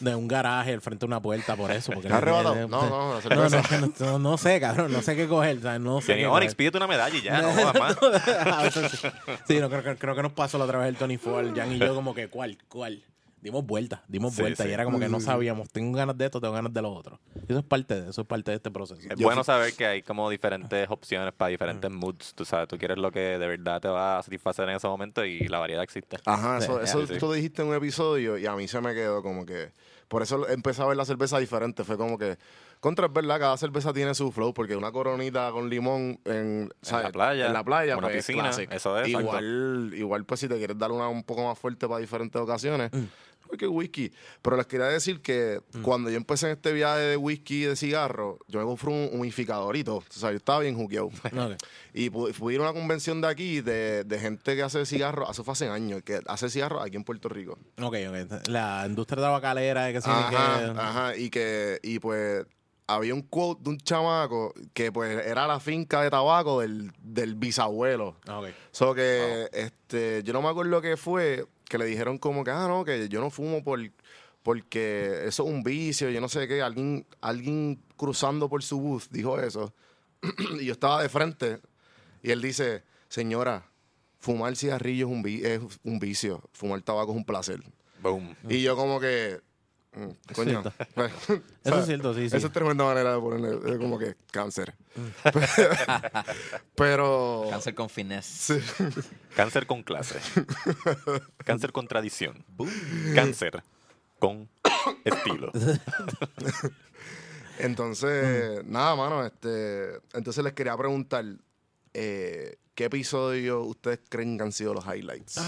de un garaje, al frente de una puerta, por eso. Porque ¿Estás arrebatado? No, no, no, no, no, no- no sé, cabrón. No sé qué coger. ¿sabes? No sé. Jenny qué Onyx, coger. pídete una medalla y ya, no jodas más. A veces sí, no, creo, que- creo que nos pasó la otra vez el Tony Ford, Jan y yo, como que, ¿cuál? ¿Cuál? Dimos vueltas, dimos Sí, vueltas sí. y era como que no sabíamos, tengo ganas de esto, tengo ganas de lo otro. Y eso es parte de eso, es parte de este proceso. Es bueno saber que hay como diferentes opciones para diferentes moods. Tú sabes, tú quieres lo que de verdad te va a satisfacer en ese momento y la variedad existe. Ajá, Sí, eso, sí, eso sí. tú dijiste en un episodio y a mí se me quedó como que... Por eso empecé a ver la cerveza diferente. Fue como que... Contra, es verdad, cada cerveza tiene su flow, porque una coronita con limón en, ¿sabes? la playa, en la playa, una pues, piscina, eso es, exacto. Igual, igual, pues si te quieres dar una un poco más fuerte para diferentes ocasiones, pues que whisky. Pero les quería decir que cuando yo empecé en este viaje de whisky y de cigarro, yo me compré un y todo. O sea, yo estaba bien juqueado. Y fui a una convención de aquí de, de gente que hace cigarros, eso fue hace años, que hace cigarros aquí en Puerto Rico. Ok, ok. La industria tabacalera, que sí, Ajá, que... ajá, y que, y pues había un quote de un chamaco que pues era la finca de tabaco del, del bisabuelo. Ah, ok. So que este, yo no me acuerdo qué fue, que le dijeron como que, ah, no, que yo no fumo por porque eso es un vicio, yo no sé qué, alguien, alguien cruzando por su bus dijo eso. y yo estaba de frente y él dice, señora, fumar cigarrillo es un, vi- es un vicio, fumar tabaco es un placer. Boom. Y yo como que, mm, coño. Eso es cierto, sí, sí. Esa es tremenda manera de ponerle, es como que cáncer. Pero... Cáncer con finesse. Sí. Cáncer con clase. Cáncer con tradición. Cáncer con estilo. Entonces, nada, mano, este, entonces les quería preguntar, eh, ¿qué episodio ustedes creen que han sido los highlights?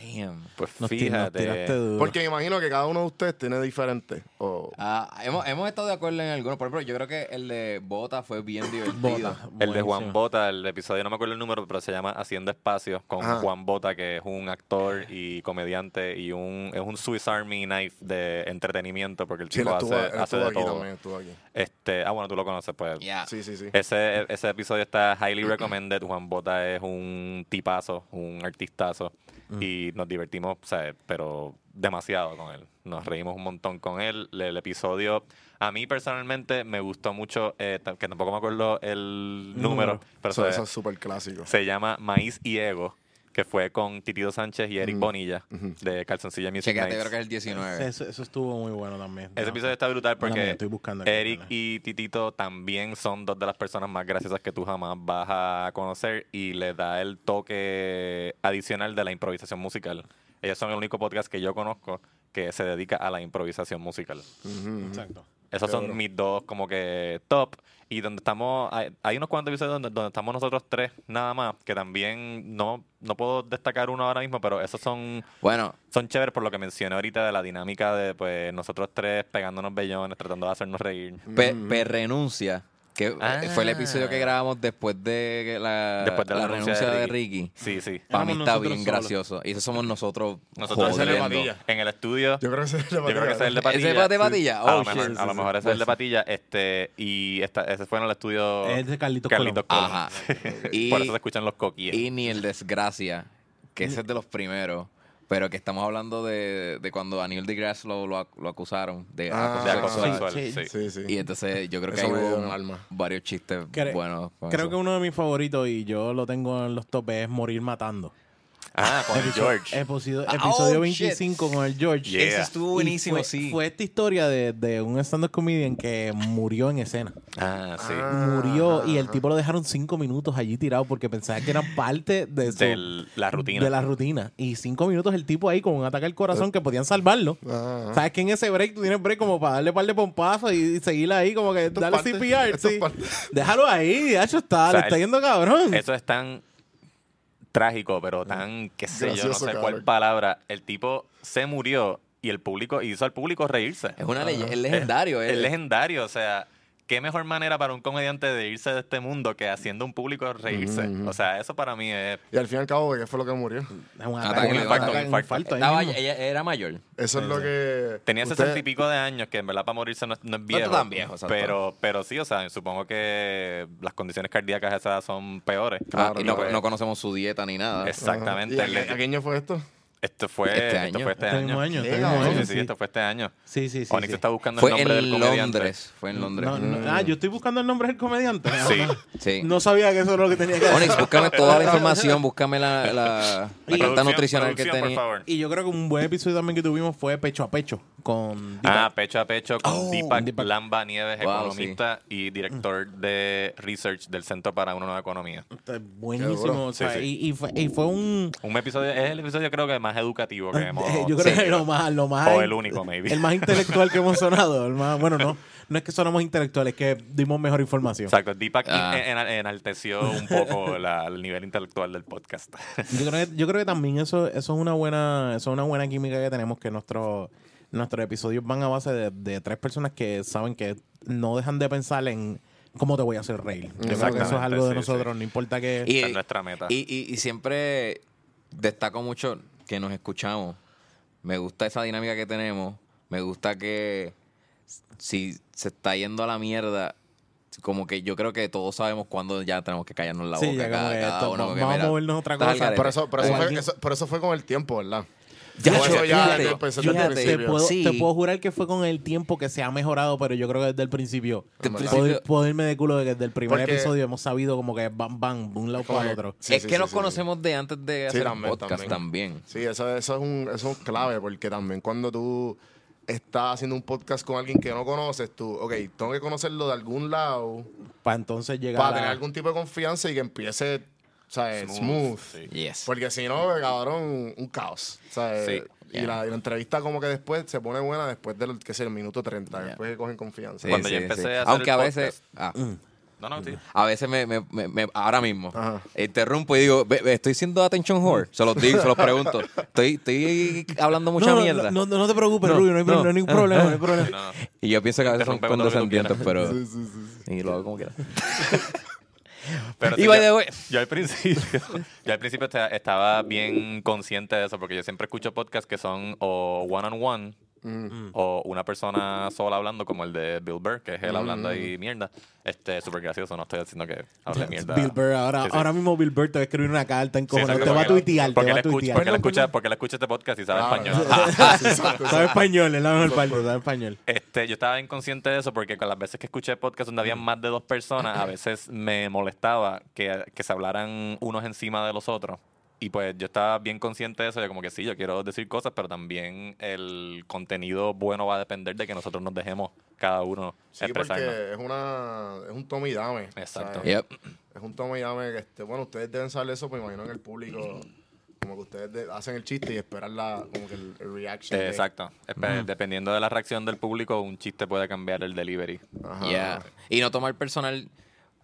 Damn. Pues Nos tiraste fíjate. duro. Porque me imagino que cada uno de ustedes tiene diferente. O, Ah, hemos, hemos estado de acuerdo en algunos. Por ejemplo, yo creo que el de Bota fue bien divertido. Bota. El de Juan. Bota, el episodio no me acuerdo el número, pero se llama Haciendo Espacios con Ajá. Juan Bota, que es un actor y comediante y un es un Swiss Army knife de entretenimiento porque el sí, él tipo estuvo, hace, él hace estuvo de aquí todo. también, estuvo aquí. Este, ah, bueno, tú lo conoces, pues. Yeah. Sí, sí, sí. Ese, ese episodio está highly recommended. Juan Bota es un tipazo, un artistazo. Y nos divertimos, o pero demasiado con él. Nos reímos un montón con él. El, episodio, a mí personalmente me gustó mucho, eh, que tampoco me acuerdo el número, Número. pero se, eso es súper clásico. se llama Maíz y Ego, que fue con Titito Sánchez y Eric Bonilla de Calzoncilla Music Chequete, Nights. creo que es el 19. Eso, eso estuvo muy bueno también. Ese No, episodio está brutal porque mía, estoy buscando aquí, Eric y Titito también son dos de las personas más graciosas que tú jamás vas a conocer y le da el toque adicional de la improvisación musical. Ellos son el único podcast que yo conozco que se dedica a la improvisación musical. Exacto. Esos son mis dos como que top. Y donde estamos, hay, hay unos cuantos episodios donde, donde estamos nosotros tres nada más, que también no, no puedo destacar uno ahora mismo, pero esos son Bueno, son chéveres por lo que mencioné ahorita de la dinámica de pues nosotros tres pegándonos bellones, tratando de hacernos reír. Pe- Perrenuncia Que Ah. fue el episodio que grabamos después de la, Después de la, renuncia de Ricky. Sí, sí. Para mí está bien solos. gracioso. Y eso somos nosotros. Nosotros Ese es el de jodiendo. Patilla. en el estudio. Yo creo que ese es el de Yo creo que ese es el de Patilla. Patilla. ¿Ese es de Patilla? a Oh, lo mejor, shit. a lo mejor ese es el de Patilla. Este, y esta, ese fue en el estudio. Es de Carlitos Carlitos Colón. Colón. Ajá. Y, Por eso se escuchan los coquilles. y ni el Desgracia, que ese es de los primeros. Pero que estamos hablando de, de cuando Daniel deGrasse lo, lo, lo acusaron de Ah, acoso de acoso sexual. sexual. sí. Sí. Sí, sí. Y entonces yo creo que hay un varios chistes Cre- buenos. Creo eso. que uno de mis favoritos, y yo lo tengo en los topes, es Morir Matando. Ah, con el George. Episodio, Ah, episodio oh, 25 con el George. Yeah. Ese estuvo buenísimo, fue, sí. Fue esta historia de, de un stand-up comedian que murió en escena. Ah, sí. murió y el tipo lo dejaron cinco minutos allí tirado porque pensaba que eran parte de, su- De la rutina. de la rutina. Y cinco minutos el tipo ahí con un ataque al corazón que podían salvarlo. Ah. ¿Sabes que en ese break tú tienes break como para darle par de pompazos y, y seguirle ahí como que parte- CPR? sí. parte- Déjalo ahí, hecho está, O sea, le está el- yendo cabrón. Eso es tan trágico, pero tan, qué sé yo, no sé cabrón. cuál palabra. El tipo se murió y el público hizo al público reírse. Es una leyenda, es legendario. Es eh. legendario, o sea, qué mejor manera para un comediante de irse de este mundo que haciendo un público reírse. O sea, eso para mí es... Y al fin y al cabo, ¿qué fue lo que murió? Un Ataque, infarto, era mayor. Eso es lo que. Tenía usted- sesenta y pico de años, que en verdad para morirse no, es- no es viejo. tan viejo, pero, pero sí, o sea, supongo que las condiciones cardíacas esas son peores. Ah, y no, no conocemos su dieta ni nada. Exactamente. ¿Y a, qué- a qué año fue esto? Esto fue Este esto año. fue este Este mismo año. año, Sí, este Sí, sí, esto fue este año. Sí, sí, sí. Onyx sí. está buscando Fue el nombre del comediante. Londres. Fue en Londres. No, no, ah, yo estoy buscando el nombre del comediante. Sí. Sí. No sabía que eso era lo que tenía que hacer. Onyx, búscame toda la información, búscame la, la, la carta nutricional que tenía. favor. Y yo creo que un buen episodio también que tuvimos fue Pecho a Pecho con Deepak. Ah, pecho a pecho con Oh, Deepak, Deepak. Lamba Nieves, Wow, economista y director de research del Centro para una Nueva Economía. Está buenísimo. o sea, Sí, sí. Y, y fue, y fue un... Un episodio, es el episodio creo que más educativo que hemos Eh, yo creo Sí. que lo más, lo más... O el único, maybe. El más intelectual que hemos sonado. El más, bueno, no. No es que sonamos intelectuales, es que dimos mejor información. Exacto, Deepak Ah. en- en- enalteció un poco la- el nivel intelectual del podcast. Yo creo que, yo creo que también eso, eso es una buena, eso es una buena química que tenemos, que nuestros nuestros episodios van a base de, de tres personas que saben que no dejan de pensar en cómo te voy a hacer reír. Yo creo que eso es algo de sí, nosotros, sí. no importa que... Y- es nuestra meta. Y, y, y siempre destaco mucho que nos escuchamos. Me gusta esa dinámica que tenemos. Me gusta que si se está yendo a la mierda, como que yo creo que todos sabemos cuándo ya tenemos que callarnos la Sí, boca. cada, cada esto, uno, vamos que, a movernos otra cosa. Pero eso, fue, pero eso fue con el tiempo, ¿verdad? Ya, yo- ya fíjate, el te, puedo, Sí. te puedo jurar que fue con el tiempo que se ha mejorado, pero yo creo que desde el principio, puedo irme de culo de que desde el primer Porque- episodio hemos sabido como que van, van, de un lado para el otro. Sí, es sí, que sí, nos sí, conocemos de antes de Sí, hacer también, podcast también. también. Sí, eso, eso, es un, eso es clave, porque también cuando tú estás haciendo un podcast con alguien que no conoces, tú, ok, tengo que conocerlo de algún lado Para entonces llegar para a... tener algún tipo de confianza y que empiece, ¿sabes? Smooth. sí. Yes. Porque si no, cabrón, un caos. ¿sabes? Sí. Y, la, y la entrevista como que después se pone buena después del, que sé, el minuto 30, Yeah. después que cogen confianza. Sí, Cuando sí, yo empecé sí. a hacer Aunque el a veces... ah. No, no, sí. A veces me, me, me- me- ahora mismo Ajá. interrumpo y digo, "Ve- ve, estoy siendo attention whore. Se los digo, se los pregunto. Estoy, estoy hablando mucha no, mierda. No, no, no te preocupes, No, Rubio, no hay, no. ningún problema, no hay problema. Y yo pienso que a veces son condescendientes, pero. Y lo hago como quiera. Pero Y by yo, the way- yo al principio, yo al principio esta- estaba bien consciente de eso, porque yo siempre escucho podcasts que son o one on one Mm. o una persona sola hablando, como el de Bill Burr, que es él hablando ahí mierda. Este, súper gracioso, no estoy diciendo que hable mierda. Bill Burr, ahora, Sí, sí. ahora mismo Bill Burr te va a escribir una carta en Sí, te va a porque- tuitear, te porque va él a tuitear. porque él escucha, porque él escucha este podcast y sabe Claro. español. Sabe español, es la mejor parte, sabe español. Este, yo estaba inconsciente de eso porque con las veces que escuché podcasts donde había más de dos personas, a veces me molestaba que, que se hablaran unos encima de los otros. Y pues yo estaba bien consciente de eso, yo como que sí, yo quiero decir cosas, pero también el contenido bueno va a depender de que nosotros nos dejemos cada uno Sí, expresarnos. porque es una es un tome y dame. Exacto. Yep. Es un tome y dame que este, bueno, ustedes deben saber eso, pues imagino en el público como que ustedes de- hacen el chiste y esperan la como que el, el reaction. Eh, de- exacto. Dependiendo de la reacción del público, un chiste puede cambiar el delivery. Ajá. Yeah. Y no tomar personal.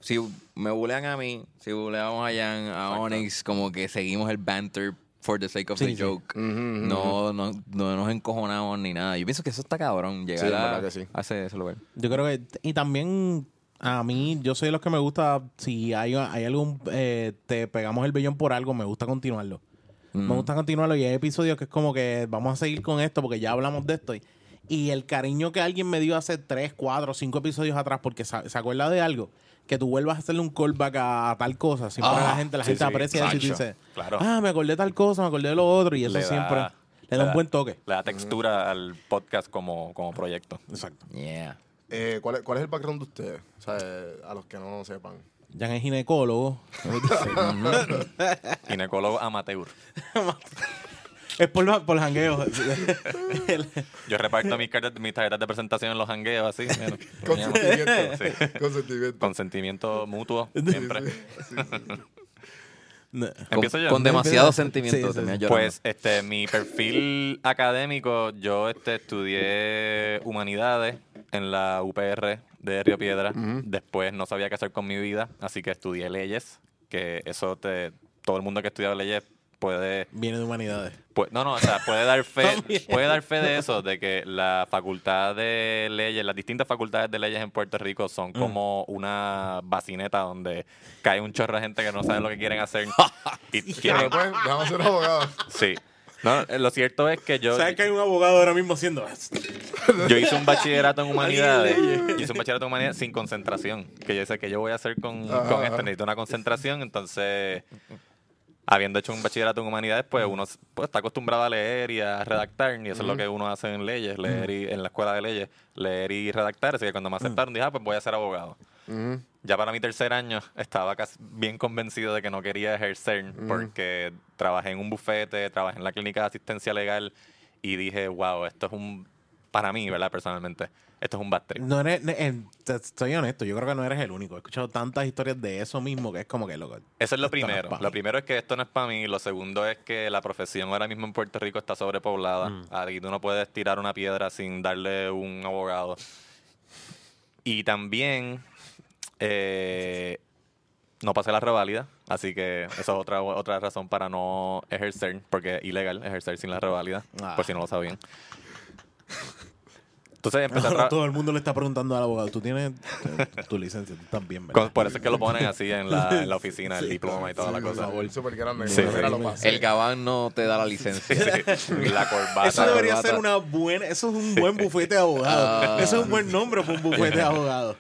Si me bulean a mí, si buleamos a Jan, a Onyx, como que seguimos el banter for the sake of Sí, the sí. joke. no, no, no nos encojonamos ni nada. Yo pienso que eso está cabrón, llegar Sí, a, verdad que sí. a ese, ese lugar. Yo creo que. Y también A mí, yo soy de los que me gusta, si hay, hay algún, eh, te pegamos el vellón por algo, me gusta continuarlo. Me gusta continuarlo y hay episodios que es como que vamos a seguir con esto porque ya hablamos de esto. Y, y el cariño que alguien me dio hace 3, 4, 5 episodios atrás porque se, se acuerda de algo, que tú vuelvas a hacerle un callback a, a tal cosa. Siempre Ah, la gente, la sí, gente sí, aprecia eso y claro. ah, me acordé de tal cosa, me acordé de lo otro y eso Le da- siempre le da un buen toque. Le da textura al podcast como, como proyecto. Exacto. Yeah. Eh, ¿cuál, es, ¿Cuál es el background de ustedes? O sea, eh, a los que no sepan. Jan es ginecólogo. Ginecólogo amateur. es por, por jangueo. Yo reparto mis, cartas- mis tarjetas de presentación en los hangueos así. mira. Consentimiento. Sí. Consentimiento. Consentimiento mutuo, siempre. No. Empiezo yo. Con demasiado Sí, sentimiento. sí, terminas sí. llorando. Pues este, mi perfil académico, yo este, estudié humanidades en la UPR de Río Piedra. Después no sabía qué hacer con mi vida, así que estudié leyes, que eso te, todo el mundo que estudia leyes puede, Viene de humanidades. pu- no, no, o sea, puede dar fe, puede dar fe de eso, de que la facultad de leyes, las distintas facultades de leyes en Puerto Rico son como una bacineta donde cae un chorro de gente que no saben lo que quieren hacer y quieren, pues, vamos a ser abogados. Sí. No, eh, lo cierto es que yo, ¿Sabes que hay un abogado ahora mismo haciendo esto? yo hice un bachillerato en humanidades. Hice un bachillerato en humanidades sin concentración. Que yo sé que yo voy a hacer con, con esto. Necesito una concentración. Entonces, habiendo hecho un bachillerato en humanidades, pues uno pues, está acostumbrado a leer y a redactar. Y eso es lo que uno hace en leyes, leer y, en la escuela de leyes, leer y redactar. Así que cuando me aceptaron, dije, ah, pues voy a ser abogado. Ya para mi tercer año estaba casi bien convencido de que no quería ejercer porque trabajé en un bufete, trabajé en la clínica de asistencia legal y dije, wow, esto es un, para mí, ¿verdad? Personalmente, esto es un bad trip. No eres, eh, estoy honesto, yo creo que no eres el único. He escuchado tantas historias de eso mismo que es como que loco. Eso es lo no es primero. pa' lo primero es que esto no es para mí. Lo segundo es que la profesión ahora mismo en Puerto Rico está sobrepoblada. Mm. Aquí tú no puedes tirar una piedra sin darle un abogado. Y también eh, no pasé la reválida. Así que esa es otra, otra razón para no ejercer, porque es ilegal ejercer sin la reválida, Ah. por si no lo sabían. Entonces a Ahora todo el mundo le está preguntando al abogado, tú tienes tu licencia, tú también, ¿verdad? Por eso es que lo ponen así en la, en la oficina, el diploma y toda la cosa. Grande. Sí, sí. lo pasé. El gabán no te da la licencia. Sí, la corbata. Eso debería corbata. ser una buena, eso es un buen bufete de abogado. Eso es un buen nombre para un bufete de abogado.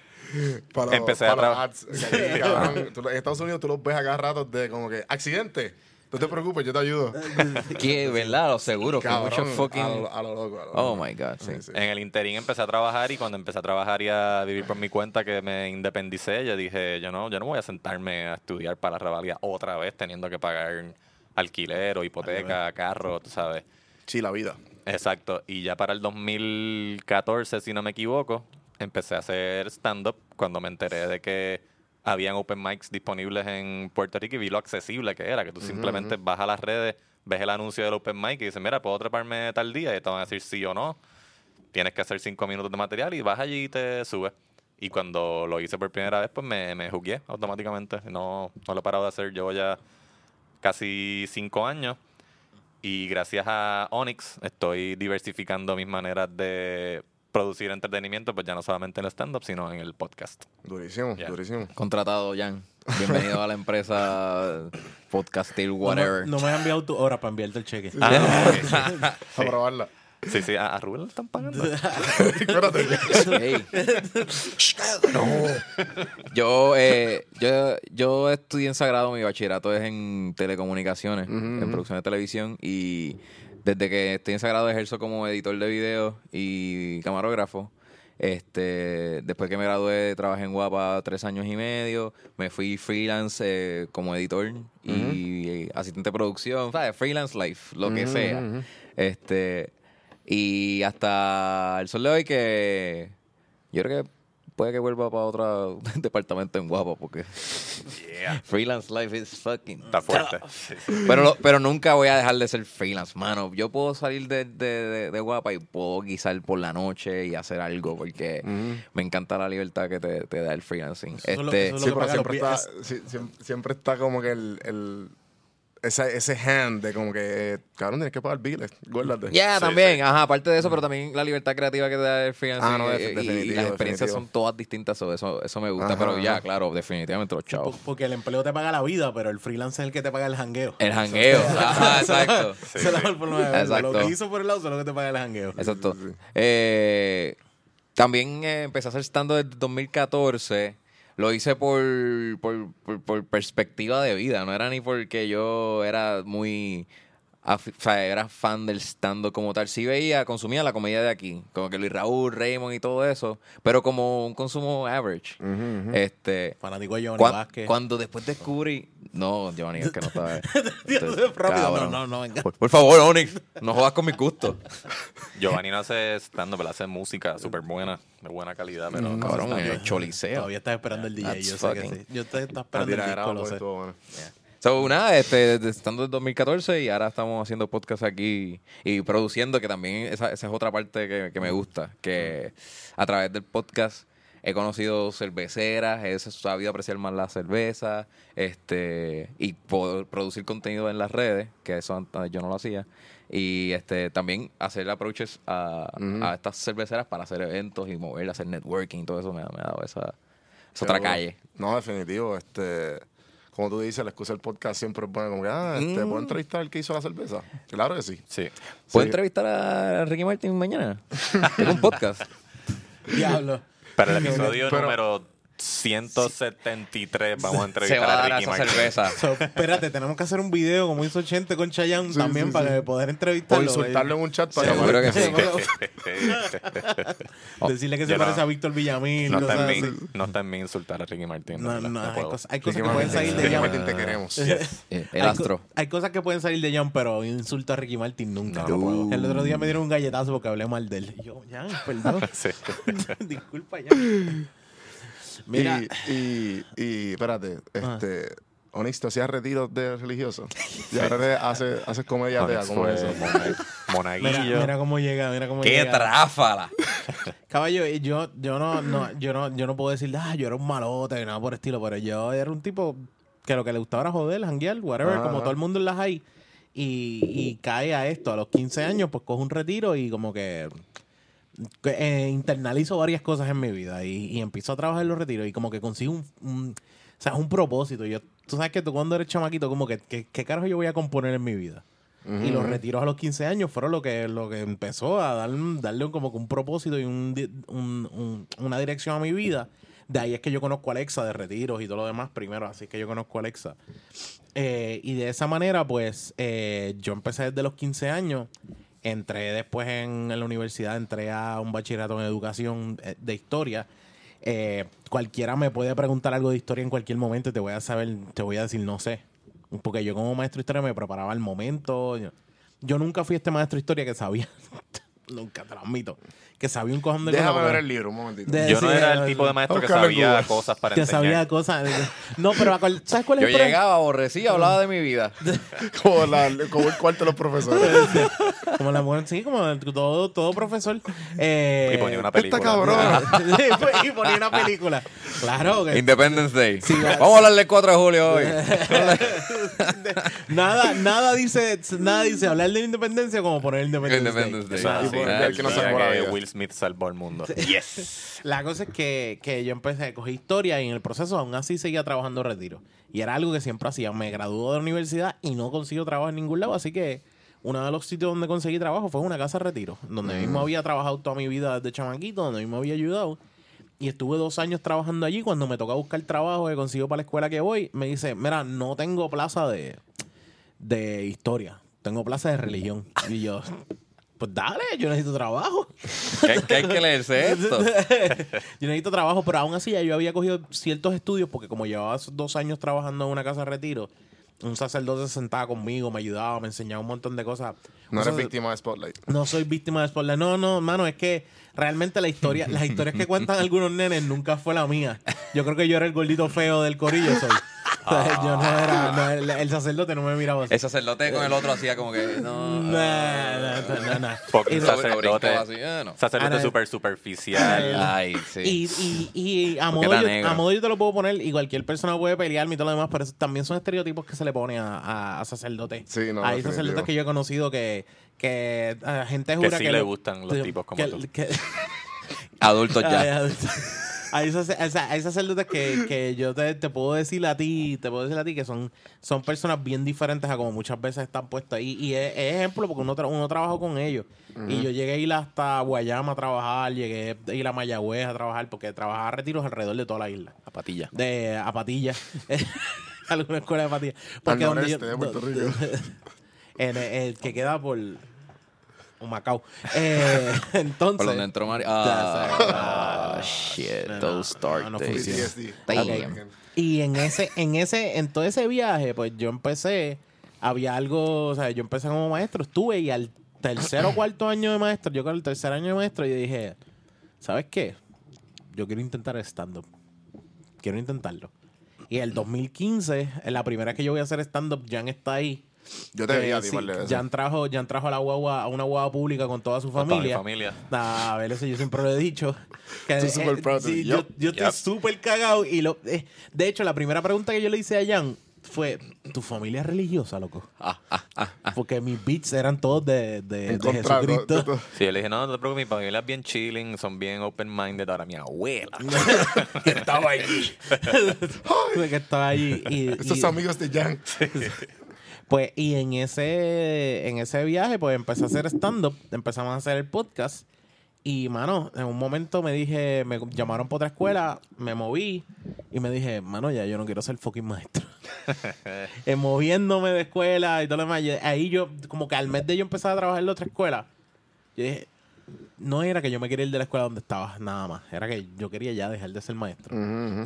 Para, Empecé a trabajar. en Estados Unidos tú los ves a cada rato de como que accidente. No te preocupes, yo te ayudo. ¿Qué? ¿Verdad? Lo seguro. Mucho Cabrón, fucking... a lo, a lo loco. a lo Oh loco. my God, sí. Sí. En el interín empecé a trabajar y cuando empecé a trabajar y a vivir por mi cuenta que me independicé, yo dije, yo no, yo no voy a sentarme a estudiar para la revalida otra vez teniendo que pagar alquiler o hipoteca, carro, tú sabes. Sí, la vida. Exacto. Y ya para el 2014, si no me equivoco, empecé a hacer stand-up cuando me enteré de que habían open mics disponibles en Puerto Rico y vi lo accesible que era, que tú simplemente vas a las redes, ves el anuncio del open mic y dices, mira, ¿puedo treparme tal día? Y te van a decir sí o no. Tienes que hacer cinco minutos de material y vas allí y te subes. Y cuando lo hice por primera vez, pues me, me jugué automáticamente. No, no lo he parado de hacer. Llevo ya casi cinco años. Y gracias a Onyx estoy diversificando mis maneras de producir entretenimiento, pues ya no solamente en el stand-up, sino en el podcast. Durísimo, durísimo. Contratado, Jan. Bienvenido a la empresa Podcastil, No whatever. no me has enviado tu hora para enviarte el cheque. Ah, A probarla. sí, sí, a, a Rubén le están pagando. Espérate. Ey. Yo, eh, yo, yo estudié en Sagrado, mi bachillerato es en telecomunicaciones, en producción de televisión, y desde que estoy en Sagrado ejerzo como editor de video y camarógrafo. Este, después que me gradué, trabajé en Guapa tres años y medio. Me fui freelance eh, como editor y asistente de producción, ¿sabes? Freelance life, lo que sea. Este, y hasta el sol de hoy que yo creo que puede que vuelva para otro departamento en Guapa porque freelance life is fucking Está fuerte. Pero, lo- pero nunca voy a dejar de ser freelance, mano. Yo puedo salir de, de, de- de Guapa y puedo guisar por la noche y hacer algo porque me encanta la libertad que te, te da el freelancing. Lo- Este, Sí, pero siempre está, sí, siempre está como que el, el, ese, ese hand de como que, cabrón, tienes que pagar biles, guárdate. Ya, Sí, también, sí. ajá, aparte de eso, pero también la libertad creativa que te da el freelancing Ah, no, y- def- y- y, definitivo, las experiencias definitivo. son todas distintas, so, eso, eso me gusta, Ajá, pero ya, ajá. claro, definitivamente los chavos. Po- Porque el empleo te paga la vida, pero el freelance es el que te paga el jangueo. El jangueo, ajá, exacto. Sí, Esa es la. Exacto. Lo que hizo por el lado es lo que te paga el jangueo. Exacto. Eh, también eh, empecé a hacer stand-up desde 2014. Lo hice por, por, por- por perspectiva de vida. No era ni porque yo era muy... afi- O sea, era fan del stand-up como tal. Sí veía, consumía la comedia de aquí. Como que Luis Raúl, Raymond y todo eso. Pero como un consumo average. Este... Fanático de Giovanni cuan- Vázquez. Cuando después descubrí... No, Giovanni, es que no estaba... Cabrón. No, no, no, venga. Por, por favor, Onyx, no jodas con mi gusto. Giovanni no hace stand pero hace música súper buena, de buena calidad, pero no Cabrón, stand-up. el choliseo. Todavía estás esperando el DJ, That's yo sé que sí. Yo te estaba La esperando el disco, lo sé. So, nada, este, estando en 2014 y ahora estamos haciendo podcast aquí y produciendo, que también esa, esa es otra parte que, que me gusta, que a través del podcast he conocido cerveceras, he sabido apreciar más la cerveza, este, y poder producir contenido en las redes, que eso antes yo no lo hacía, y este, también hacer approaches a, a estas cerveceras para hacer eventos y mover, hacer networking, todo eso me, ha- me ha dado esa, esa otra calle. No, definitivo. Este, como tú dices, la excusa del podcast siempre es buena. Como que, ah, este, ¿puedo entrevistar al que hizo la cerveza? Claro que sí. Sí. ¿Puedo Sí. entrevistar a Ricky Martin mañana? Tengo un podcast. Diablo. Para el episodio Pero- número 173 vamos a Se entrevistar va a a dar Ricky esa Martin. cerveza. So, espérate, tenemos que hacer un video como hizo Chente con Chayanne Sí, también sí, para sí. poder O entrevistarlo. insultarlo en un chat para Seguro que sí. Decirle que se parece no- a Víctor Villamil. No está, en mí, no está en mí insultar a Ricky Martin. No, no, hay cosas, hay cosas Ricky que pueden salir de Ricky Jan. Te queremos. Eh, El Hay astro. Hay cosas que pueden salir de Jan, pero insulto a Ricky Martin nunca. No, no puedo. El otro día me dieron un galletazo porque hablé mal de él. Yo, Jan, perdón. Disculpa, Jan. Mira, Y, y, y espérate, este. Onyx, ¿te hacías retiros de religiosos? Y ahora eres- hace, haces comedia atea, Onyx ¿cómo es fue eso? mona- Monaguillo. mira, mira cómo llega, mira cómo ¡Qué llega. tráfala! Caballo, y yo, yo no, no, yo no, yo no puedo decir, ah, yo era un malote, nada por el estilo, pero yo era un tipo que lo que le gustaba era joder, janguear, whatever, como todo el mundo en las hay. Y, y cae a esto, a los 15 años, pues cojo un retiro y como que, eh, internalizo varias cosas en mi vida y, y empiezo a trabajar en los retiros y como que consigo un, un- o sea, un propósito. Yo, tú sabes que tú cuando eres chamaquito, como que, que- ¿qué carajo yo voy a componer en mi vida? Y los retiros a los 15 años fueron lo que, lo que empezó a dar, darle como que un propósito y un, un- un- una dirección a mi vida. De ahí es que yo conozco a Alexa de retiros y todo lo demás primero, así que yo conozco a Alexa. Eh, y de esa manera, pues, eh, yo empecé desde los 15 años. Entré después en, la universidad, entré a un bachillerato en educación eh, de historia. Eh, cualquiera me puede preguntar algo de historia en cualquier momento y te voy a saber, te voy a decir no sé. Porque yo como maestro de historia me preparaba al momento. Yo, yo nunca fui este maestro de historia que sabía, nunca te lo admito, que sabía un cojón de cosas, Déjame ver el libro un momentito. De- Yo no Sí, era eh, el tipo de maestro que sabía cosas para que enseñar. sabía cosas. No, pero ¿sabes cuál es Yo el problema? llegaba, aborrecía, hablaba de mi vida. como, la- como el cuarto de los profesores. Como la mujer, sí, como todo, todo profesor. Eh, Y ponía una Esta película. cabrona. Sí, pues, y ponía una película. Claro, que Independence Day. va- Vamos a hablar del 4 de julio hoy. nada, nada dice, nada dice hablar de la independencia como poner Independence, Day. Independence Day. Eso es Y así. por el que no día salvó la que vida. Will Smith salvó el mundo. Yes. La cosa es que, que yo empecé a coger historia y en el proceso aún así seguía trabajando retiro. Y era algo que siempre hacía. Me graduó de la universidad y no consigo trabajo en ningún lado. Así que uno de los sitios donde conseguí trabajo fue una casa de retiro. Donde mismo había trabajado toda mi vida desde chamaquito, donde mismo había ayudado. Y estuve dos años trabajando allí. Cuando me toca buscar trabajo que consigo para la escuela que voy, me dice, mira, no tengo plaza de, de historia. Tengo plaza de religión. Y yo, pues dale, yo necesito trabajo. ¿Qué, qué hay que leerse esto? yo necesito trabajo, pero aún así ya yo había cogido ciertos estudios porque como llevaba dos años trabajando en una casa de retiro, un sacerdote se sentaba conmigo, me ayudaba, me enseñaba un montón de cosas. No eres víctima de Spotlight. No soy víctima de Spotlight. No, no, mano, es que realmente la historia, las historias que cuentan algunos nenes nunca fue la mía. Yo creo que yo era el gordito feo del corillo, soy. Sea, yo no era, no, el, el sacerdote no me miraba así. El sacerdote con el otro hacía como que. No. No, no, no. Porque sacerdote, brincaba así, ah, no. sacerdote súper superficial. Ay, sí. Y, y, y a, modo yo, a modo yo te lo puedo poner y cualquier persona puede pelearme y todo lo demás, pero eso también son estereotipos que se le pone a, a, a sacerdotes. Sí, no, Hay definitivo. sacerdotes que yo he conocido que, que a gente Que jura sí que le lo- gustan los que- tipos como que- tú. que- Adultos ya. Ay, adulto. Hay, o sea, hay sacerdotes que, que yo te, te puedo decir a ti, te puedo decir a ti que son, son personas bien diferentes a como muchas veces están puestos ahí. Y es, es ejemplo porque uno, tra- uno trabajó con ellos. Y yo llegué a ir hasta Guayama a trabajar, llegué a ir a Mayagüez a trabajar, porque trabajaba retiros alrededor de toda la isla. A patilla. De a Patilla. Alguna escuela de Patilla. Porque Al donde yo- noreste de Puerto Rico. en el, el que queda por Humacao. Eh, entonces. Por donde entró María. Ya sé. Ah, shit. No, Those no, dark no days. PTSD. Damn. Y en ese, en ese, en todo ese viaje, pues yo empecé, había algo, o sea, yo empecé como maestro, estuve y al tercer o cuarto año de maestro, yo creo el tercer año de maestro, yo dije, ¿sabes qué? Yo quiero intentar stand-up. Quiero intentarlo. Y el 2015, en la primera vez que yo voy a hacer stand-up, Jan está ahí. Yo te Eh, vi a ti, sí, de veces. Jan trajo, Jan trajo a la guagua, a una guagua pública con toda su Con toda mi familia. familia. Nah, a ver, eso yo siempre lo he dicho. Que, proud sí, you. yo, yo estoy súper cagado. Y lo, eh, de hecho, la primera pregunta que yo le hice a Jan fue: ¿Tu familia es religiosa, loco? Ah, ah, ah, ah. Porque mis beats eran todos de, de, de Jesucristo. no, no, no. Sí, yo le dije, no, no te preocupes, mi familia es bien chilling, son bien open-minded. Ahora mi abuela. que estaba allí. que estaba allí. Y, Estos y- amigos de Jan. Pues, y en ese, en ese viaje, pues empecé a hacer stand-up, empezamos a hacer el podcast. Y, mano, en un momento me dije, me llamaron por otra escuela, me moví y me dije, mano, ya yo no quiero ser fucking maestro. Eh, moviéndome de escuela y todo lo demás. ahí yo, como que al mes de yo empezar a trabajar en la otra escuela, yo dije, no era que yo me quería ir de la escuela donde estaba, nada más. Era que yo quería ya dejar de ser maestro.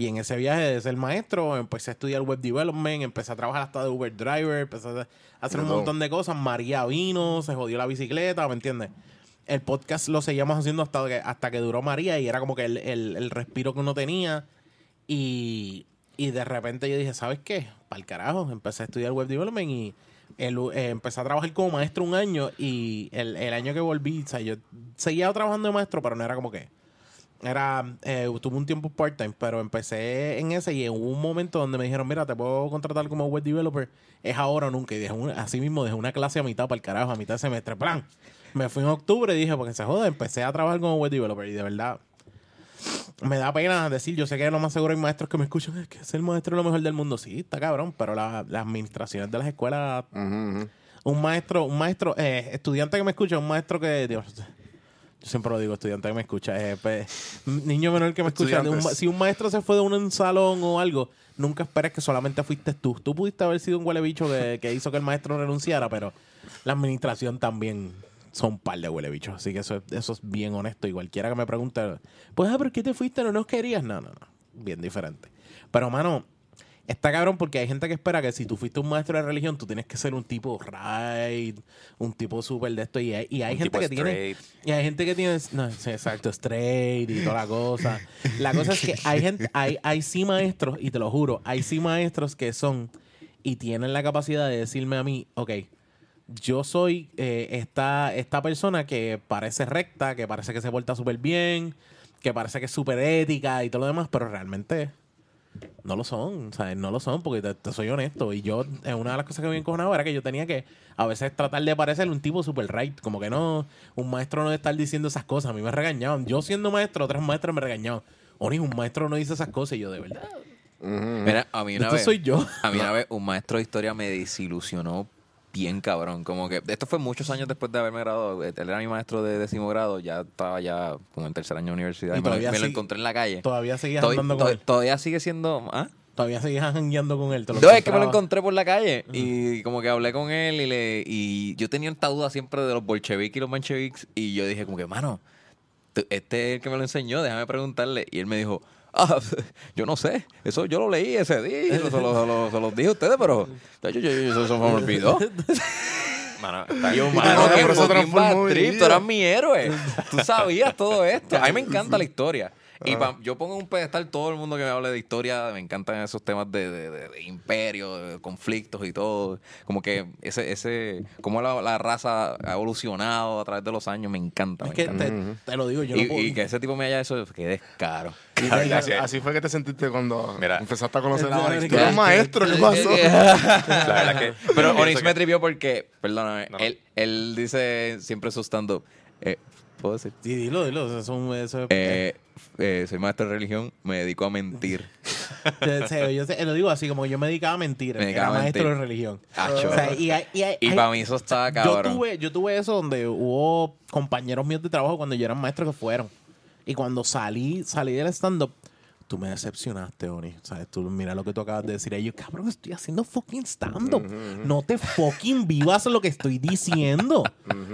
Y en ese viaje de ser maestro, empecé a estudiar web development, empecé a trabajar hasta de Uber driver, empecé a hacer De un montón de cosas. María vino, se jodió la bicicleta, ¿me entiendes? El podcast lo seguíamos haciendo hasta que, hasta que duró María y era como que el, el- el respiro que uno tenía. Y, y de repente yo dije, ¿sabes qué? Para el carajo, empecé a estudiar web development y el- eh, empecé a trabajar como maestro un año y el, el año que volví, o sea, yo seguía trabajando de maestro, pero no era como que era, eh, tuve un tiempo part-time, pero empecé en ese y hubo un momento donde me dijeron, mira, te puedo contratar como web developer, es ahora o nunca. Y dejé un- así mismo dejé una clase a mitad para el carajo, a mitad de semestre, plan. Me fui en octubre y dije, porque se joda, empecé a trabajar como web developer y de verdad me da pena decir, yo sé que lo más seguro hay maestros que me escuchan, es que ser maestro es lo mejor del mundo. Sí, está cabrón, pero la- las administraciones de las escuelas un maestro, un maestro, eh, estudiante que me escucha, un maestro que, Dios, yo siempre lo digo, estudiante que me escucha, eh, pues, niño menor que me escucha, un si un maestro se fue de un salón o algo, nunca esperes que solamente fuiste tú. Tú pudiste haber sido un huele bicho que, que hizo que el maestro renunciara, pero la administración también son un par de huele bichos, así que eso, es- eso es bien honesto. Y cualquiera que me pregunte, pues, ah, ¿por qué te fuiste? ¿No nos querías? No, no, no, bien diferente. Pero, mano, Está cabrón porque hay gente que espera que si tú fuiste un maestro de religión, tú tienes que ser un tipo right, un tipo súper de esto. Y hay, y hay Un gente que tiene. straight. Y hay gente que tiene. No, sí, exacto, straight y toda la cosa. La cosa es que hay gente, hay, hay sí maestros, y te lo juro, hay sí maestros que son y tienen la capacidad de decirme a mí, ok, yo soy eh, esta, esta persona que parece recta, que parece que se porta súper bien, que parece que es súper ética y todo lo demás, pero realmente no lo son, o sea, no lo son, porque te, te soy honesto. Y yo, eh, una de las cosas que me encojonaba era que yo tenía que a veces tratar de parecer un tipo super right. Como que no, un maestro no debe estar diciendo esas cosas. A mí me regañaban. Yo siendo maestro, otros maestros me regañaban. Oni, un maestro no dice esas cosas. Y yo, de verdad. Mira, a mí una Esto vez. soy yo. A mí una vez un maestro de historia me desilusionó bien cabrón. Como que esto fue muchos años después de haberme graduado. Él era mi maestro de décimo grado. Ya estaba ya como en tercer año de universidad. Y Y me, lo- me encontré en la calle. Todavía seguías andando con él. Todavía sigue siendo. ¿ah? Todavía seguías jangueando con él. te lo No, es que me lo encontré por la calle y como que hablé con él y le y yo tenía esta duda siempre de los bolcheviques y los mancheviques y yo dije como que, mano, este es el que me lo enseñó, déjame preguntarle. Y él me dijo, ah, yo no sé, eso yo lo leí ese día, y se lo, se lo- se lo- se los dije a ustedes, pero yo, yo- yo- eso, eso me olvidó. Mano, yo, mano, no, tú eras mi héroe. Tú sabías todo esto. A mí me encanta la historia. Y pa- yo pongo en un pedestal todo el mundo que me hable de historia. Me encantan esos temas de, de- de- de imperio, de conflictos y todo. Como que ese, ese, cómo la, la raza ha evolucionado a través de los años, me encanta. Es me que encanta. te, te lo digo, yo y, no puedo- y que ese tipo me haya eso, que descaro. Así, así fue que te sentiste cuando Mira. empezaste a conocer a Onyx. Tú eres maestro, ¿qué pasó? La verdad que. Pero Onyx me trivió porque, perdóname, No. él, él dice siempre su stand-up. eh, ¿Puedo decir? Sí, dilo, dilo. Eso es un- eso es- Eh, eh, soy maestro de religión, me dedico a mentir. Yo sé, yo sé, lo digo así, como yo me dedicaba a mentir. Me era dedicaba a maestro mentir. de religión. Acho. O sea, y, hay- y hay- Y hay- para mí eso está yo cabrón. tuve, yo tuve eso donde hubo compañeros míos de trabajo cuando yo era maestro que fueron. Y cuando salí, salí del stand-up, tú me decepcionaste, Oni. ¿Sabes? Tú mira lo que tú acabas de decir. Y yo, cabrón, estoy haciendo fucking stand-up. No te fucking vivas lo que estoy diciendo.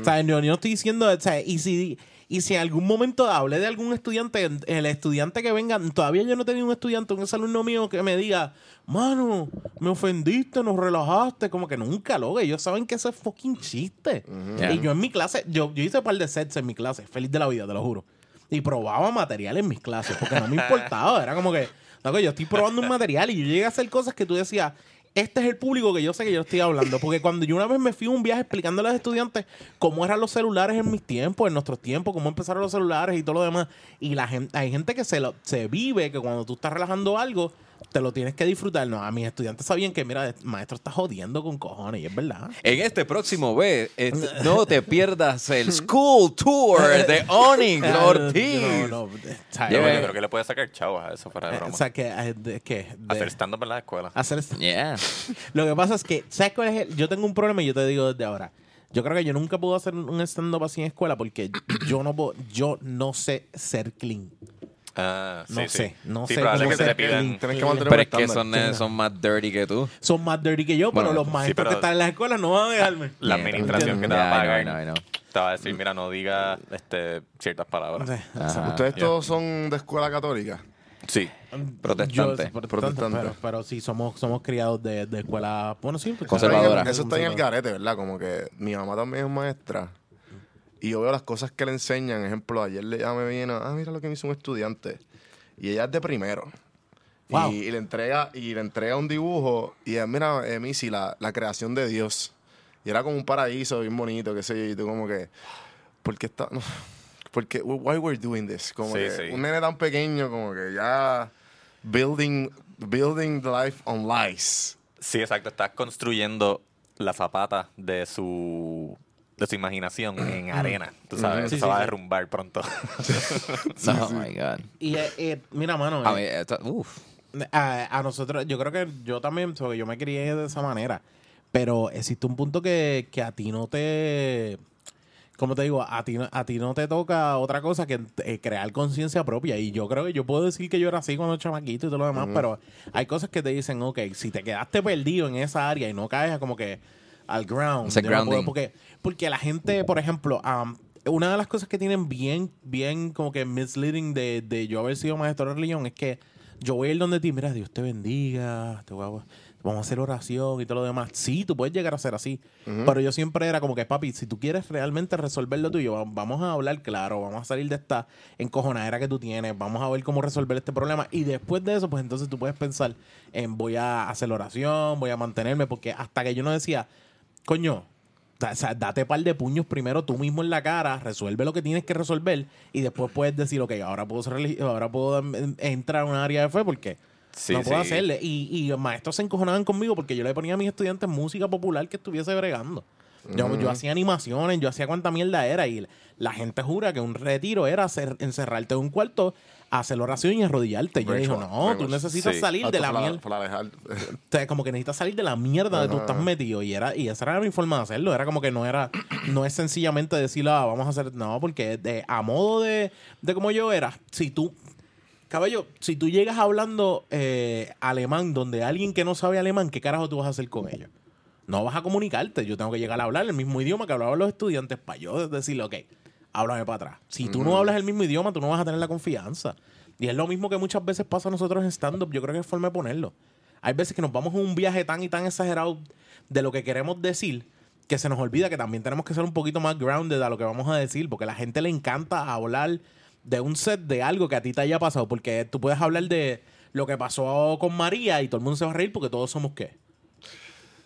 O sea, yo, yo no estoy diciendo, o sea, y si, y si en algún momento hablé de algún estudiante, el estudiante que venga, todavía yo no he tenido un estudiante, un alumno mío que me diga, mano, me ofendiste, nos relajaste, como que nunca lo Ellos saben que eso es fucking chiste. Y yo en mi clase, yo, yo hice un par de sets en mi clase, feliz de la vida, te lo juro. Y probaba material en mis clases, porque no me importaba. Era como que, loco, yo estoy probando un material y yo llegué a hacer cosas que tú decías, este es el público que yo sé que yo estoy hablando. Porque cuando yo una vez me fui a un viaje explicando a los estudiantes cómo eran los celulares en mis tiempos, en nuestros tiempos, cómo empezaron los celulares y todo lo demás. Y la gente, hay gente que se, lo, se vive que cuando tú estás relajando algo, te lo tienes que disfrutar. No, a mis estudiantes sabían que, mira, el maestro está jodiendo con cojones, y es verdad. En este próximo B, este, no te pierdas el School Tour de Onyx Ortiz. No, no. Yo, creo que le puede sacar chavos a eso fuera de Eh, broma. O sea, que, eh, de- que de- Hacer stand-up en la escuela. hacer. Yeah. Lo que pasa es que, ¿sabes cuál es el? Yo tengo un problema y yo te digo desde ahora. Yo creo que yo nunca puedo hacer un stand-up así en escuela porque yo no puedo, yo no sé ser clean. Ah, sí, No sí. sé, no sí, sé probable cómo que te ser pidan. clean. Tienes que mantener Pero un es que estándar. son, eh, son más dirty que tú. Son más dirty que yo, Bueno, pero los sí, maestros pero- que están en las escuelas no van a dejarme. La administración que te va a I know, pagar I know, I know. te va a decir, mira, no diga este, ciertas palabras. Ajá. ¿Ustedes todos son de escuela católica? Sí. Protestante. yo- Protestante. Pero, pero sí, somos, somos criados de, de escuela. Bueno, sí, pues, Conservadora. Eso está en el garete, ¿verdad? Como que mi mamá también es maestra. Y yo veo las cosas que le enseñan. Ejemplo, ayer le, me vino, ah, mira lo que me hizo un estudiante. Y ella es de primero. Wow. Y, y le entrega, y le entrega un dibujo. Y ella, mira, eh, Missy, la, la creación de Dios. Y era como un paraíso bien bonito, qué sé yo. Y tú como que, ¿por qué está...? No, porque, why we're doing this? Como Sí, que sí. un nene tan pequeño, como que ya building, building life on lies. Sí, exacto. Estás construyendo la zapata de su de su imaginación en arena. Tú sabes, Sí, se sí, va a derrumbar pronto. Oh my God. Y eh, eh, mira, mano. A eh, mí, esto- uf. a, a nosotros, yo creo que yo también, porque yo me crié de esa manera. Pero existe un punto que, que a ti no te. Como te digo, a ti, no- a ti no te toca otra cosa que eh, crear conciencia propia. Y yo creo que yo puedo decir que yo era así cuando chamaquito y todo lo demás, pero hay cosas que te dicen, ok, si te quedaste perdido en esa área y no caes como que al ground. Ese yo no puedo- porque, porque la gente, por ejemplo, am, una de las cosas que tienen bien, bien como que misleading de, de yo haber sido maestro de religión es que yo voy a ir donde ti, mira, Dios te bendiga, te voy a- vamos a hacer oración y todo lo demás. Sí, tú puedes llegar a ser así, pero yo siempre era como que, papi, si tú quieres realmente resolver lo tuyo, va- vamos a hablar claro, vamos a salir de esta encojonadera que tú tienes, vamos a ver cómo resolver este problema y después de eso, pues entonces tú puedes pensar en voy a hacer oración, voy a mantenerme, porque hasta que yo no decía, coño, o sea, date par de puños primero tú mismo en la cara, resuelve lo que tienes que resolver y después puedes decir, ok, ahora puedo, ser ahora puedo entrar a un área de fe porque Sí, no puedo sí. hacerle. Y, y los maestros se encojonaban conmigo porque yo le ponía a mis estudiantes música popular que estuviese bregando. Yo, yo hacía animaciones, yo hacía cuánta mierda era y la gente jura que un retiro era encerrarte en un cuarto, hacer oración y arrodillarte. Yo Ritual, no, tú necesitas Sí. salir de la mierda. O sea, como que necesitas salir de la mierda de tú estás metido. Y era, y esa era mi forma de hacerlo. Era como que no era, no es sencillamente decir, ah, vamos a hacer. No, porque de, a modo de, de como yo era, si tú. Caballo, si tú llegas hablando eh, alemán donde alguien que no sabe alemán, ¿qué carajo tú vas a hacer con ellos? No vas a comunicarte. Yo tengo que llegar a hablar el mismo idioma que hablaban los estudiantes para yo decirle, ok, háblame para atrás. Si tú no hablas el mismo idioma, tú no vas a tener la confianza. Y es lo mismo que muchas veces pasa a nosotros en stand-up. Yo creo que es forma de ponerlo. Hay veces que nos vamos en un viaje tan y tan exagerado de lo que queremos decir que se nos olvida que también tenemos que ser un poquito más grounded a lo que vamos a decir, porque a la gente le encanta hablar de un set de algo que a ti te haya pasado. Porque tú puedes hablar de lo que pasó con María y todo el mundo se va a reír porque todos somos qué.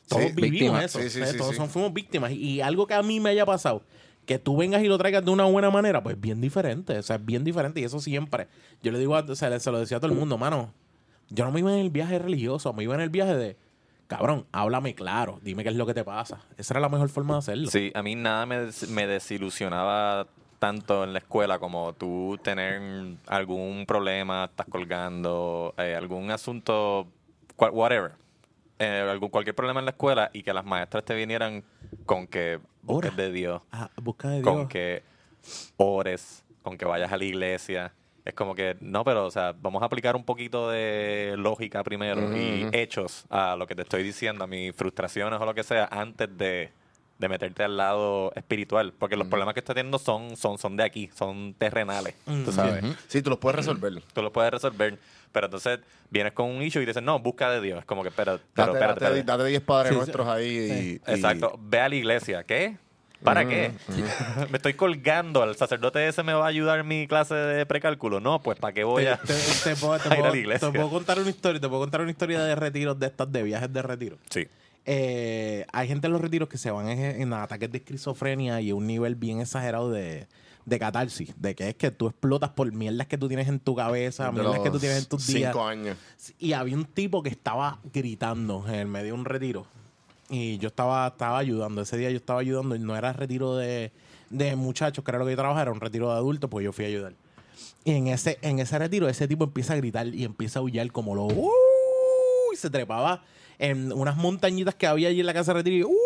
Todos Sí, vivimos víctimas. eso. Sí, sí, sí, todos son- fuimos víctimas. Y algo que a mí me haya pasado, que tú vengas y lo traigas de una buena manera, pues bien diferente. O sea, es bien diferente. Y eso siempre. Yo le digo, a- o sea, se lo decía a todo el mundo, mano. Yo no me iba en el viaje religioso, me iba en el viaje de, cabrón, háblame claro, dime qué es lo que te pasa. Esa era la mejor forma de hacerlo. Sí, a mí nada me, me desilusionaba tanto en la escuela como tú tener algún problema, estás colgando, eh, algún asunto, whatever, eh, algún, cualquier problema en la escuela y que las maestras te vinieran con que busques Ora. de Dios, Ah, busca de Dios. con que ores, con que vayas a la iglesia. Es como que, no, pero, o sea, vamos a aplicar un poquito de lógica primero y hechos a lo que te estoy diciendo, a mis frustraciones o lo que sea, antes de, de meterte al lado espiritual. Porque los problemas que estás teniendo son, son, son de aquí, son terrenales, tú sabes. Sí, tú los puedes resolver. Tú los puedes resolver. Pero entonces vienes con un issue y dices, no, busca de Dios. Es como que, espera, pero, Date, espérate, date, espérate. date 10 padres Sí, sí. nuestros ahí. y- y- Exacto. Ve a la iglesia. ¿Qué? ¿Para qué? me estoy colgando. ¿El sacerdote ese me va a ayudar en mi clase de precálculo? No, pues ¿para qué voy a...? te- te puedo, te a ir a la iglesia. te puedo contar una historia, te puedo contar una historia de retiros de estas, de viajes de retiro. Sí. Eh, hay gente en los retiros que se van en, en ataques de esquizofrenia y un nivel bien exagerado de, de catarsis, de que es que tú explotas por mierdas que tú tienes en tu cabeza, de mierdas que tú tienes en tus días. Cinco años. Y había un tipo que estaba gritando en el medio de un retiro. Y yo estaba, estaba ayudando. Ese día yo estaba ayudando y no era retiro de, de muchachos, que era lo que yo trabajaba, era un retiro de adultos, pues yo fui a ayudar. Y en ese, en ese retiro, ese tipo empieza a gritar y empieza a aullar como lo. "Uh", y se trepaba en unas montañitas que había allí en la casa de retiro. Y, "Uh",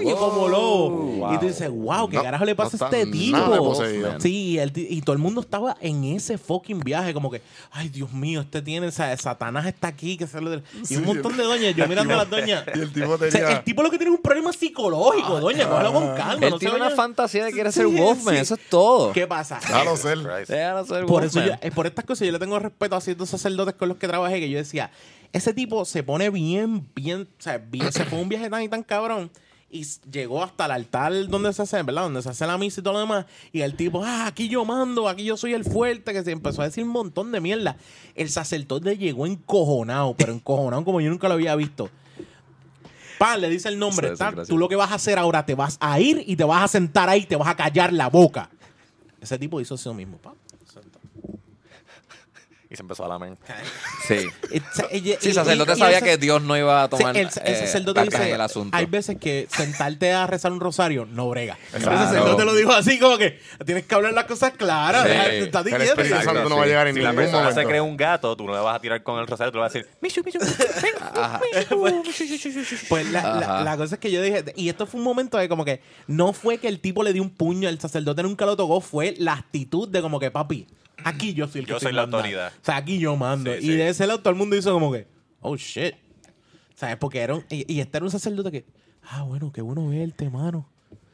y como lobo. Y tú dices, wow, ¿qué No, carajo le no pasa a está este tipo? nada de poseído. Sí, el ti- y todo el mundo estaba en ese fucking viaje, como que, ay, Dios mío, este tiene, o sea, Satanás está aquí, que se lo Y un montón de doñas, yo mirando a las doñas. Y el tipo O sea, tenía... el tipo lo que tiene es un problema psicológico, doña, cógelo con calma. Él no se tiene una vaya- fantasía de quiere Sí, ser Wolfman, sí. eso es todo. ¿Qué pasa? Déjalo ser. Déjalo ser Por eso Wolfman. yo- eh, por estas cosas yo le tengo respeto a ciertos sacerdotes con los que trabajé que yo decía, ese tipo se pone bien, bien, o sea, bien, se fue un viaje tan y tan cabrón y llegó hasta el altar donde se hace, ¿verdad? Donde se hace la misa y todo lo demás. Y el tipo, ah, aquí yo mando, aquí yo soy el fuerte, que se empezó a decir un montón de mierda. El sacerdote llegó encojonado, pero encojonado como yo nunca lo había visto. Pa, le dice el nombre, tal, tú lo que vas a hacer ahora, te vas a ir y te vas a sentar ahí, te vas a callar la boca. Ese tipo hizo eso mismo, pa. Y se empezó a lamer. Sí. Eh, Sí, el sacerdote sabía el que Dios no iba a Sí, tomar el, el eh, sacerdote en dice, el asunto. hay veces que sentarte a rezar un rosario no brega. El Claro. sacerdote lo dijo así como que tienes que hablar las cosas claras. Sí. estás El diciendo. Espíritu Exacto, Santo no va a sí. llegar en Si la ningún persona se momento. cree un gato, tú no le vas a tirar con el rosario, tú le vas a decir, Mishu, ven, Pues la, la- la cosa es que yo dije, y esto fue un momento de como que no fue que el tipo le dio un puño, el sacerdote nunca lo tocó, fue la actitud de como que, papi, aquí yo soy el que Yo estoy soy la mandando". autoridad. O sea, aquí yo mando. Sí, y sí. de ese lado todo el mundo hizo como que, oh shit. ¿Sabes? Porque era un, y, y este era un sacerdote que, ah, bueno, qué bueno verte, mano.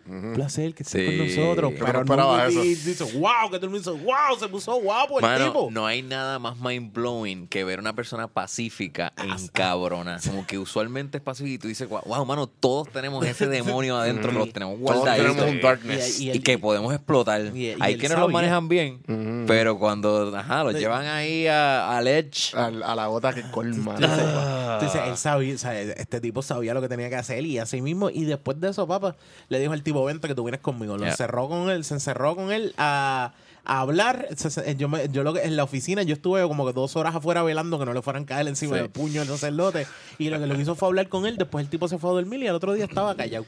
Un placer que estés Sí. con nosotros. Pero no esperaba no, eso. y dice, wow, que todo el mundo dice, wow, se puso guapo el Mano, tipo. no hay nada más mind blowing que ver una persona pacífica en cabrona. Como que usualmente es pacífica y tú dices, wow, mano, todos tenemos ese demonio adentro que los tenemos Todos tenemos un darkness. Y- y Y, el- que podemos explotar. y- y hay quienes los sabía. manejan bien, pero cuando ajá, los llevan ahí a- al edge. A, a la gota que colma. Entonces, él sabía, o sea, este tipo sabía lo que tenía que hacer y así mismo. Y después de eso, papá, le dijo al tipo, vente que tú vienes conmigo. Lo Yeah. encerró con él, se encerró con él a, a hablar. Yo, me- yo lo que, en la oficina, yo estuve como que dos horas afuera velando que no le fueran caer encima Sí. del puño del sacerdote. Y lo que lo que hizo fue hablar con él. Después el tipo se fue a dormir y al otro día estaba callado.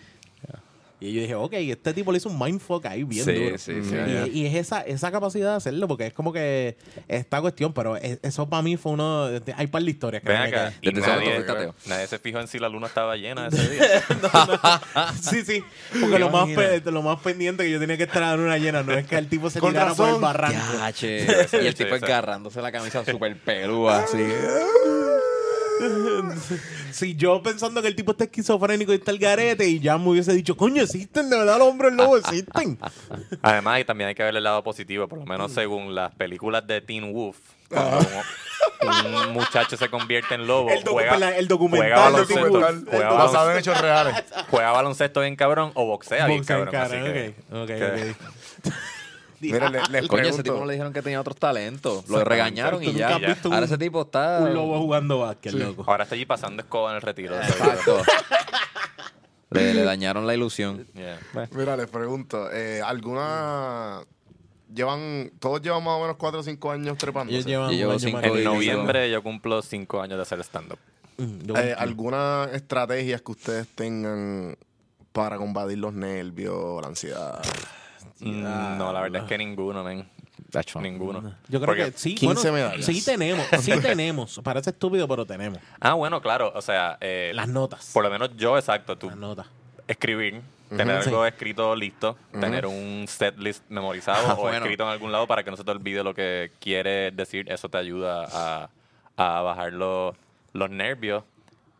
Y yo dije, ok, este tipo le hizo un mindfuck ahí bien Sí, duro. sí, sí, y, es esa, esa capacidad de hacerlo, porque es como que esta cuestión, pero es- eso para mí fue uno. de- Hay par de historias. Ven créeme acá. que- Desde ese momento nadie, nadie se fijó en si la luna estaba llena ese día. Sí, sí. Porque lo más, lo más pendiente que yo tenía que estar en una llena no es que el tipo se Con tirara por el razón. barranco. Ya, che. y el tipo sí. agarrándose la camisa súper pelúa, así. Si yo pensando que el tipo está esquizofrénico y está el garete y ya me hubiese dicho, coño, existen, de verdad los hombres lobos existen. Además, y también hay que ver el lado positivo, por lo menos según las películas de Teen Wolf. Cuando un, muchacho se convierte en lobo, El docu- juega, la- el documental juega baloncesto, juega, en hechos reales. juega baloncesto bien cabrón o boxea bien cabrón. así que- que-. Mira, le- les Coño, ese tipo pregunto. no le dijeron que tenía otros talentos. Lo regañaron y ya. Ahora un- ese tipo está. Un lobo jugando básquet, loco. Ahora está allí pasando escoba en el retiro. Exacto. le, le dañaron la ilusión. Yeah. Mira, les pregunto, eh, ¿alguna llevan, todos llevan más o menos 4 o 5 años que En noviembre yo cumplo cinco años de hacer stand-up. Mm, Eh, ¿Alguna estrategias que ustedes tengan para combatir los nervios, la ansiedad? Mm, No, la verdad es que ninguno, men. Ninguno. Yo creo Porque- que sí. 15 bueno, medallas. Sí tenemos, sí tenemos. Parece estúpido, pero tenemos. Ah, bueno, claro. O sea, eh, Las notas. por lo menos yo, exacto, tú Las notas. escribir, tener Sí. algo escrito listo, tener un set list memorizado Ah, o bueno. escrito en algún lado para que no se te olvide lo que quieres decir. Eso te ayuda a, a bajar los, los nervios.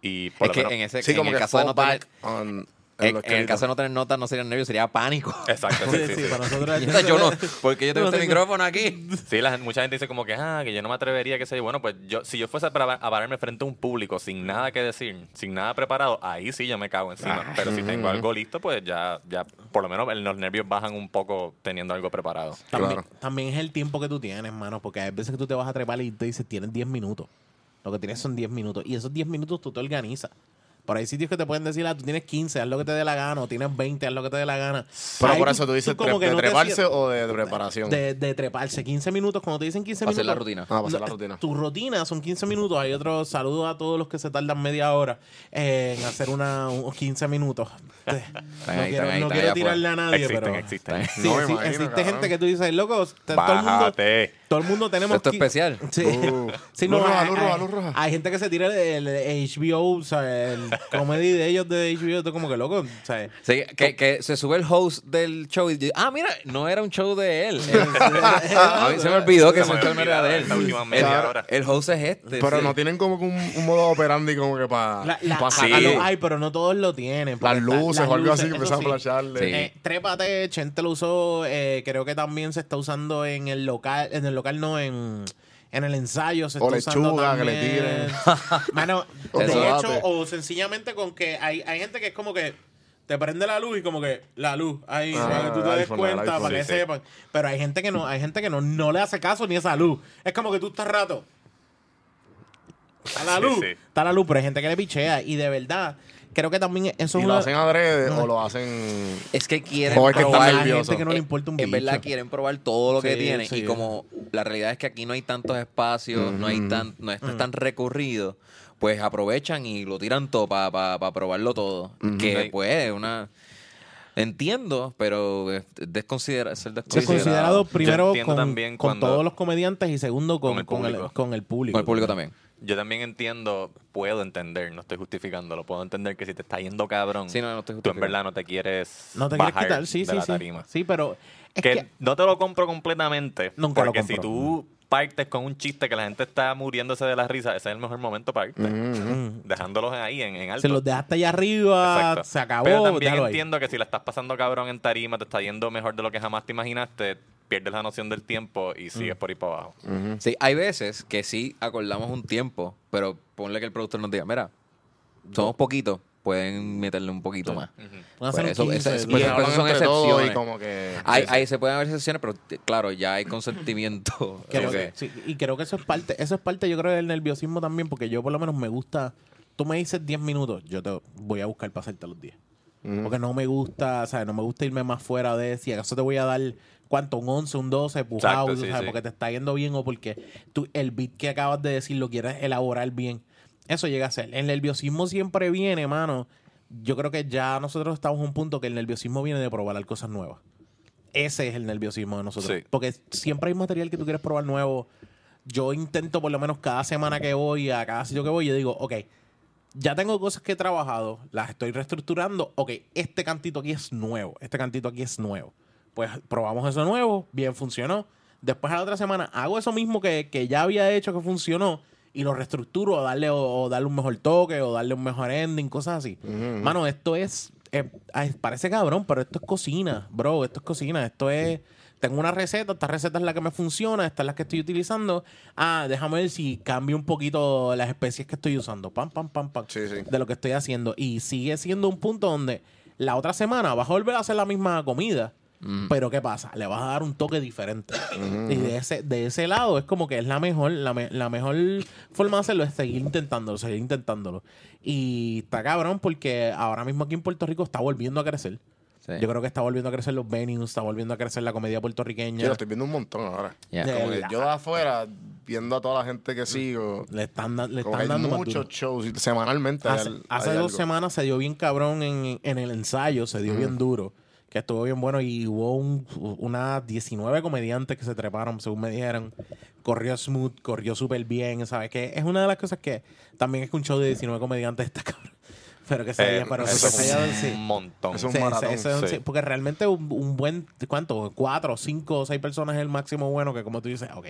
Y por Es lo que menos- en ese Sí, en como el que caso de no tener, fallback on- en el caso de no tener notas no sería nervio, sería pánico. Exacto, Sí, sí, sí, para nosotros. O sea, yo no, porque yo tengo este micrófono aquí. Sí, la, mucha gente dice como que, ah, que yo no me atrevería, qué sé yo. Bueno, pues yo, si yo fuese para, a pararme frente a un público sin nada que decir, sin nada preparado, ahí sí yo me cago encima. Pero si tengo algo listo, pues ya, ya, por lo menos los nervios bajan un poco teniendo algo preparado. También, Claro. también es el tiempo que tú tienes, mano, porque hay veces que tú te vas a trepar y te dices, tienes 10 minutos. Lo que tienes son 10 minutos. Y esos 10 minutos tú te organizas. Por ahí hay sitios que te pueden decir, ah, tú tienes 15, haz lo que te dé la gana, o tienes 20, haz lo que te dé la gana. Pero por eso tú dices como tre- que de no treparse o de, de preparación. De, de treparse. 15 minutos, cuando te dicen 15 Hacer minutos. la rutina. Ah, hacer la rutina. Tu rutina son 15 minutos. Hay otros saludos a todos los que se tardan media hora en hacer una, unos 15 minutos. no ahí, quiero, ahí, no tirarle a nadie, existen, pero. existen. Sí, No sí, imagino, existe cabrón. gente que tú dices, loco, todo el mundo, todo el mundo tenemos Esto es especial. Sí. Uh, Sí, luz no, roja, hay, luz roja, hay- luz roja. hay gente que se tira el, el HBO, o sea, el comedy de ellos de HBO, tú como que loco, sea, Sí, que, que se sube el host del show y dice, ah, mira, no era un show de él. Ah, a mí se me olvidó que Se ese show no era de él. El, el host es este. Pero sí. no tienen como que un, un modo operandi como que para la, la- pa Sí. hay, pero no todos lo tienen. las luces o algo así que empiezan a flasharle. Sí. Eh, trépate, Chente lo usó, eh, creo que también se está usando en el local, en el local no, en, en el ensayo se O está usando lechuga que le tiren. Mano, O de hecho, o sencillamente con que hay, hay gente que es como que te prende la luz y como que la luz ahí Ah, para que tú te des iPhone, cuenta iPhone. para que Sí, sí. sepan pero hay gente que no hay gente que no, no le hace caso ni a esa luz es como que tú estás rato está la Sí, luz sí. está la luz pero hay gente que le pichea y de verdad creo que también eso ¿Y es lo una hacen adrede o lo hacen...? Es que quieren O es que están probar. gente que no le En- importa un En verdad bicho. quieren probar todo lo que Sí, tienen. sí. Y como la realidad es que aquí no hay tantos espacios, no hay tan, no es tan recurrido, pues aprovechan y lo tiran todo para probarlo todo. Que Sí. pues es una... Entiendo, pero es desconsidera, ser es desconsiderado. considerado primero con, también con cuando- todos los comediantes y segundo con, Con el con el, público. con el público. Con el público también. Yo también entiendo, puedo entender, no estoy justificándolo, puedo entender que si te está yendo cabrón, Sí, no, no estoy tú en verdad no te quieres No te quieres bajar quitar, sí, de sí, la tarima. Sí, pero es que, que no te lo compro completamente. Nunca lo porque si compro. tú partes con un chiste que la gente está muriéndose de la risa, ese es el mejor momento para irte. Dejándolos ahí en, en alto. si los dejaste allá arriba, Exacto. se acabó. Pero también ahí. entiendo que si la estás pasando cabrón en tarima, te está yendo mejor de lo que jamás te imaginaste, pierdes la noción del tiempo y sigues por ahí para abajo. Sí, hay veces que sí acordamos un tiempo, pero ponle que el productor nos diga, mira, somos poquitos, pueden meterle un poquito más. Hacer Pues un eso- 15, eso- Y pues, hablan son entre todos excepciones. y como que... Hay, hay- se pueden haber excepciones, pero t- claro, ya hay consentimiento. Creo que- sí, y creo que eso es parte, eso es parte, yo creo, del nerviosismo también, porque yo por lo menos me gusta. Tú me dices 10 minutos, yo te voy a buscar para hacerte los 10. Porque no me gusta, o sea, no me gusta irme más fuera de si acaso te voy a dar cuánto, un 11, un 12, pujado, Exacto, o sí, sea, sí. porque te está yendo bien o porque tú, el beat que acabas de decir lo quieres elaborar bien. Eso llega a ser. El nerviosismo siempre viene, mano. Yo creo que ya nosotros estamos a un punto que el nerviosismo viene de probar cosas nuevas. Ese es el nerviosismo de nosotros. Sí. Porque siempre hay material que tú quieres probar nuevo. Yo intento por lo menos cada semana que voy, a cada sitio que voy, yo digo, ok, ya tengo cosas que he trabajado, las estoy reestructurando. Ok, este cantito aquí es nuevo, este cantito aquí es nuevo. Pues probamos eso nuevo, bien funcionó. Después a la otra semana hago eso mismo que, que ya había hecho que funcionó y lo reestructuro o darle, o, o darle un mejor toque o darle un mejor ending, cosas así. Mano, esto es, eh, parece cabrón, pero esto es cocina, bro, esto es cocina, esto es... Tengo una receta, esta receta es la que me funciona, esta es la que estoy utilizando. Ah, déjame ver si cambio un poquito las especies que estoy usando. Pam, pam, pam, pam. Sí, sí. De lo que estoy haciendo. Y sigue siendo un punto donde la otra semana vas a volver a hacer la misma comida. Pero ¿qué pasa? Le vas a dar un toque diferente. Y de ese, de ese lado es como que es la mejor, la, me- la mejor forma de hacerlo es seguir intentándolo, seguir intentándolo. Y está cabrón porque ahora mismo aquí en Puerto Rico está volviendo a crecer. Sí. Yo creo que está volviendo a crecer los venues, está volviendo a crecer la comedia puertorriqueña. Yo lo estoy viendo un montón ahora. De- Como que yo de afuera, viendo a toda la gente que sigo, Le están, da- le están dando muchos shows semanalmente. Hace, al- hace hay dos algo. semanas se dio bien cabrón en, en el ensayo, se dio bien duro, que estuvo bien bueno y hubo un, unas 19 comediantes que se treparon, según me dijeron. Corrió smooth, corrió súper bien, ¿sabes? Que es una de las cosas que también es que un show de 19 comediantes está cabrón. Pero que se Eh, veía, pero que eso se es veía, un sí. montón. Es un Sí, sí, maratón. eso es un- Sí. porque realmente un, un buen, ¿cuánto? Cuatro, cinco, seis personas es el máximo bueno que como tú dices, ok.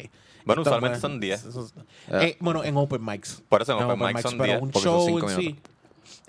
Bueno, usualmente fue- son 10. eso es- Ah. eh, bueno, en open mics. Por eso en open mics son pero 10, un show cinco en sí,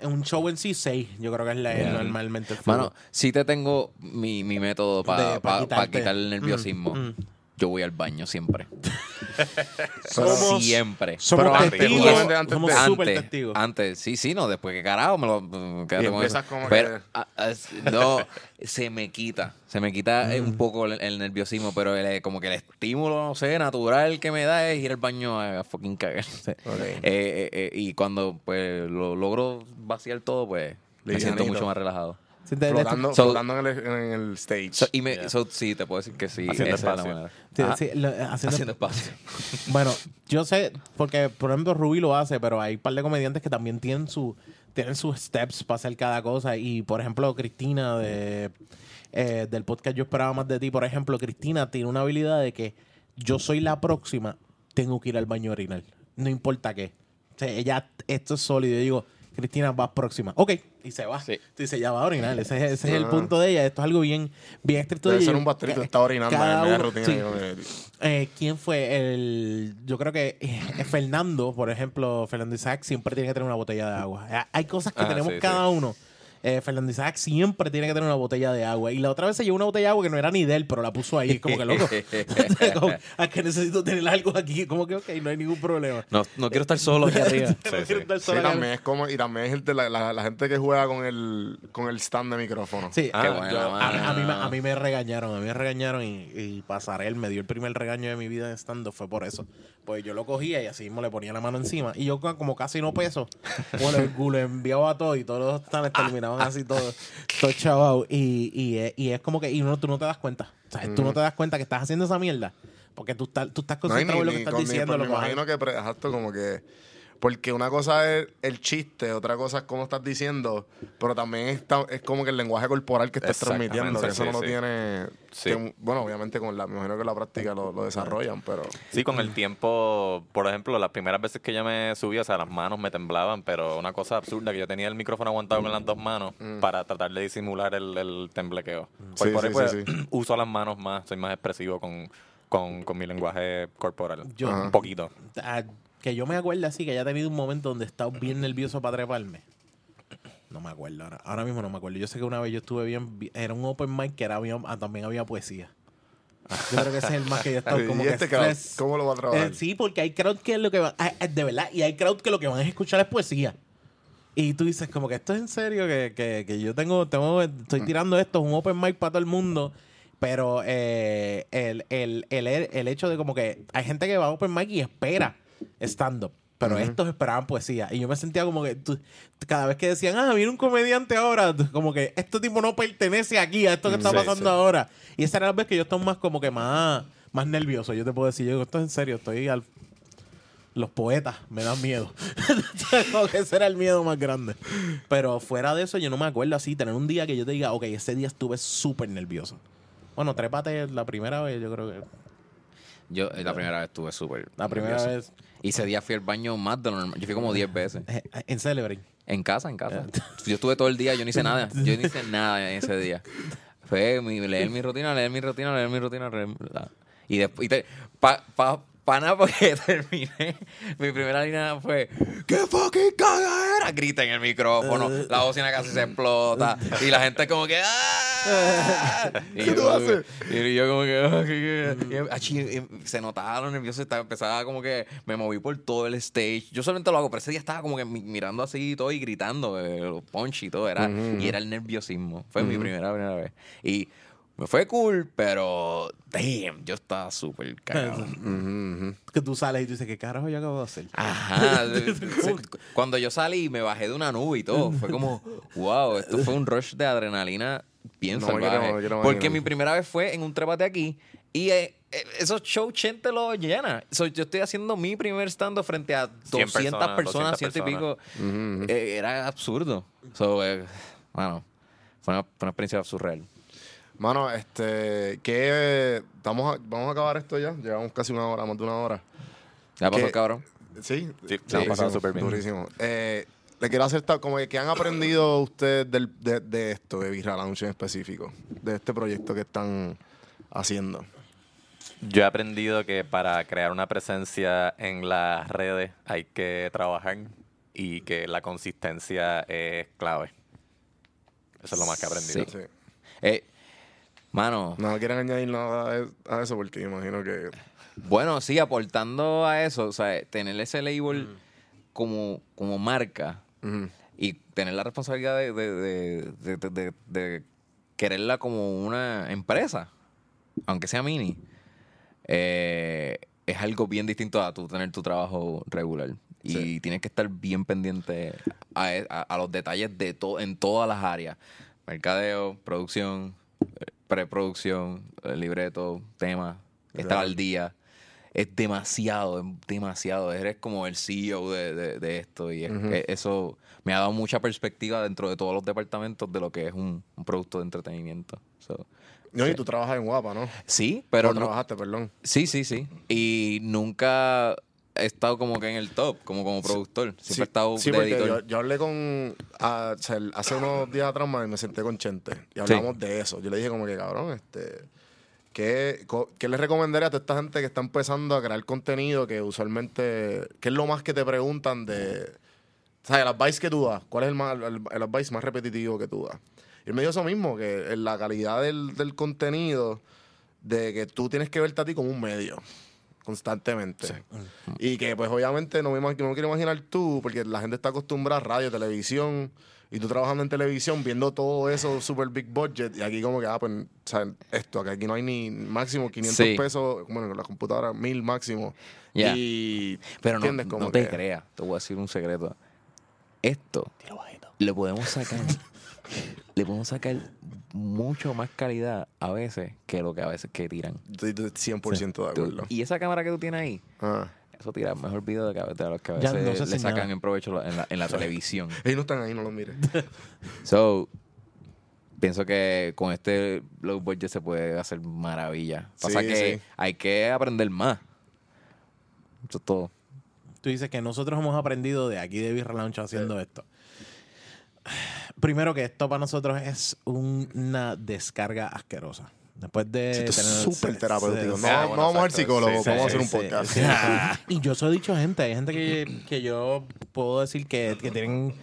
un show en sí, seis. Yo creo que es la, Yeah. normalmente. Mano, si te tengo mi, mi método para pa quitarte. quitar el nerviosismo. Mm, mm. Yo voy al baño siempre. Somos- siempre. Somos Pero antes, testigos. justamente antes somos antes, testigos. antes, sí, sí, no, después que carajo me lo Y con empiezas como pero, que- ah, ah, no, se me quita, se me quita Mm. un poco el, el nerviosismo, pero el, eh, como que el estímulo, no sé, natural que me da es ir al baño a, a fucking cagar. Eh, eh, eh, y cuando pues lo logro vaciar todo, pues me siento mucho más relajado. Flotando, So- flotando en, el, en el stage. So, y me, so, sí, te puedo decir que sí, Haciendo esa es la espacio. sí, sí, lo- haciendo- haciendo espacio. Bueno, yo sé, porque por ejemplo Ruby lo hace, pero hay un par de comediantes que también tienen su tienen sus steps para hacer cada cosa. Y por ejemplo, Cristina de eh, del podcast Yo esperaba más de ti, por ejemplo, Cristina tiene una habilidad de que yo soy la próxima, tengo que ir al baño a orinar. No importa qué. O sea, ella, esto es sólido. Yo digo, Cristina, vas próxima. Ok. Y se va. Sí. Tú dices, ya va a orinar. Ese, es- ese es el Ah. punto de ella. Esto es algo bien, bien estricto Debe de ser ella. un baterito, Ca- está orinando cada en media uno- rutina. sí. y como que- Eh, ¿Quién fue el...? Yo creo que eh, Fernando, por ejemplo, Fernando Isaac siempre tiene que tener una botella de agua. Eh, Hay cosas que Ah, tenemos sí, cada sí. uno. Eh, Fernando Isaac siempre tiene que tener una botella de agua. Y la otra vez se llevó una botella de agua que no era ni de él, pero la puso ahí. Como que loco. Como, ¿A que necesito tener algo aquí? Como que, ok, no hay ningún problema. No, no quiero estar solo aquí arriba. No Sí, quiero sí. estar Sí, sola acá. también es como, y también es el de la, la- la gente que juega con el, con el stand de micrófono. Sí, Ah, yo- bueno. a, mí, me- a mí me regañaron, a mí me regañaron y, y Pasarel me dio el primer regaño de mi vida en stand fue por eso. Pues yo lo cogía y así mismo le ponía la mano encima. Y yo como casi no peso, bueno, el culo enviaba a todo y todos los stands terminaban así todos, todos chavados. Y, y, es- y es como que, y no, tú no te das cuenta. O sea, tú no te das cuenta que estás haciendo esa mierda. Porque tú estás, tú estás No, concentrado en lo que estás diciendo. me imagino que, exacto, como que... Porque una cosa es el chiste, otra cosa es cómo estás diciendo, pero también está- es como que el lenguaje corporal que estás transmitiendo, que eso sí, no lo sí. tiene... Sí. que, bueno, obviamente con la, me imagino que la práctica lo, lo desarrollan, pero... Sí, con el tiempo, por ejemplo, las primeras veces que yo me subí, o sea, las manos me temblaban, pero una cosa absurda que yo tenía el micrófono aguantado con las dos manos para tratar de disimular el, el temblequeo. Por, Sí, por ahí, pues, sí, sí. uso las manos más, soy más expresivo con, con, con mi lenguaje corporal. Yo- un poquito. Ah, que yo me acuerdo así, que haya tenido un momento donde estaba bien nervioso para treparme. No me acuerdo ahora. Ahora mismo no me acuerdo. Yo sé que una vez yo estuve bien. bi- Era un open mic que era ah, también había poesía. Yo creo que ese es el más que yo he estado ¿Y como este que crowd, stress. cómo lo va a trabajar? Eh, sí, porque hay crowd que lo que van, ah, eh, de verdad, y hay crowd que lo que van a escuchar es poesía. Y tú dices, como que esto es en serio, que, que, que yo tengo, tengo, estoy tirando esto, es un open mic para todo el mundo. Pero eh, el, el, el, el hecho de como que hay gente que va a open mic y espera stand-up. Pero estos esperaban poesía. Y yo me sentía como que tú- cada vez que decían, ah, viene un comediante ahora, como que este tipo no pertenece aquí a esto que está Sí, pasando sí. ahora. Y esa era la vez que yo estaba más como que más, más nervioso. Yo te puedo decir, yo digo, esto es en serio, estoy al... Los poetas me dan miedo. ese era el miedo más grande. Pero fuera de eso, yo no me acuerdo así, tener un día que yo te diga, ok, ese día estuve súper nervioso. Bueno, trépate la primera vez, yo creo que. Yo eh, la primera vez estuve súper. La primera nervioso. vez Y ese día fui al baño más de lo normal. Yo fui como 10 veces. eh, en Celebrate. En casa, en casa. Yo estuve todo el día, yo no hice nada. Yo no hice nada ese día. Fue mi, leer mi rutina, leer mi rutina, leer mi rutina. leer mi- y después, y te- pa, pa, pa nada, porque terminé. Mi primera línea fue: ¡Qué fucking cagadera! Grita en el micrófono, la bocina casi se explota. Y la gente, como que. ¡Ah! Y yo, tú haces? y yo, como que. "Ah, qué- qué-". Y, y se notaba lo nervioso. Estaba, empezaba como que. Me moví por todo el stage. Yo solamente lo hago, pero ese día estaba como que mi- mirando así y todo y gritando, eh, los punch y todo. Era, Y era el nerviosismo. Fue mi primera, primera vez. Y Me fue cool, pero damn, yo estaba súper cagado. Que tú sales y tú dices, ¿qué carajo yo acabo de hacer? Ajá. Cuando yo salí, me bajé de una nube y todo. Fue como, wow, esto fue un rush de adrenalina bien No salvaje. quiero- me quiero Porque imaginar. mi primera vez fue en un trépate aquí y eh, eh, esos shows gente lo llena. So, yo estoy haciendo mi primer stand frente a 200 personas, personas, 200 ciento y pico. Ujú. Eh, era absurdo. So, eh, bueno, fue una, fue una experiencia surreal. Mano, este, que vamos a, vamos a acabar esto ya. Llevamos casi una hora, más de una hora. ¿Ya pasó, ¿Qué? cabrón? Sí, Sí, se han pasado súper bien. Durísimo. Eh, le quiero hacer como que han aprendido ustedes del- de, de esto, de Lounge en específico, de este proyecto que están haciendo. Yo he aprendido que para crear una presencia en las redes hay que trabajar y que la consistencia es clave. Eso es lo más que he aprendido. Sí. Sí. Eh, mano, No quieren añadir nada a- a eso porque imagino que Bueno, sí, aportando a eso, o sea, tener ese label como, como marca y tener la responsabilidad de, de, quererla como una empresa, aunque sea mini, eh, es algo bien distinto a tu tener tu trabajo regular. Y Sí. tienes que estar bien pendiente a, e- a- a los detalles de en todas las áreas. Mercadeo, producción, eh, preproducción, eh, libreto, tema, estar al día. Es demasiado, es demasiado. Eres como el CEO de, de- de esto y es- eh, eso me ha dado mucha perspectiva dentro de todos los departamentos de lo que es un, un producto de entretenimiento. So, No, y tú trabajas en Guapa, ¿no? sí, pero no- trabajaste, perdón. sí, sí, sí. Y nunca he estado como que en el top, como como productor. Siempre Sí, he estado sí, de porque editor. yo, yo hablé con. ah, o sea, el- hace unos días atrás me me senté con Chente y hablamos de eso. Yo le dije, como que cabrón, este. ¿Qué, ¿Qué le recomendaría a toda esta gente que está empezando a crear contenido que usualmente. ¿Qué es lo más que te preguntan de. O sea, el advice que tú das? ¿Cuál es el, más, el, el advice más repetitivo que tú das? Y él me dijo eso mismo, que en la calidad del, del contenido, de que tú tienes que verte a ti como un medio constantemente. Y que pues obviamente no me, no me quiero imaginar tú, porque la gente está acostumbrada a radio, televisión, y tú trabajando en televisión, viendo todo eso super big budget, y aquí como que, ah, pues, o sea, esto, que aquí no hay ni máximo 500 Sí. pesos, bueno, con la computadora, mil máximo. Ya. Y, Pero no, no te que- creas, te voy a decir un secreto. Esto le podemos sacar, le podemos sacar mucho más calidad a veces que lo que a veces que tiran. Estoy de 100% de Tú- acuerdo. y esa cámara que tú tienes ahí, Ah. eso tira mejor video de, que a- de los que a Ya, veces no sé le si sacan nada. en provecho en la, en la televisión. Ellos no están ahí, no los mires. So, pienso que con este low budget se puede hacer maravilla. Pasa Sí, que sí. hay que aprender más. Eso es todo. Tú dices que nosotros hemos aprendido de aquí de Birra Lounge haciendo esto. Primero que esto para nosotros es una descarga asquerosa. Después de Sí, esto es súper terapéutico. No, Ah, no vamos al psicólogo, Sí, vamos a hacer un Sí, podcast. sí. y yo se lo he dicho a gente. Hay gente que, que yo puedo decir que, que tienen.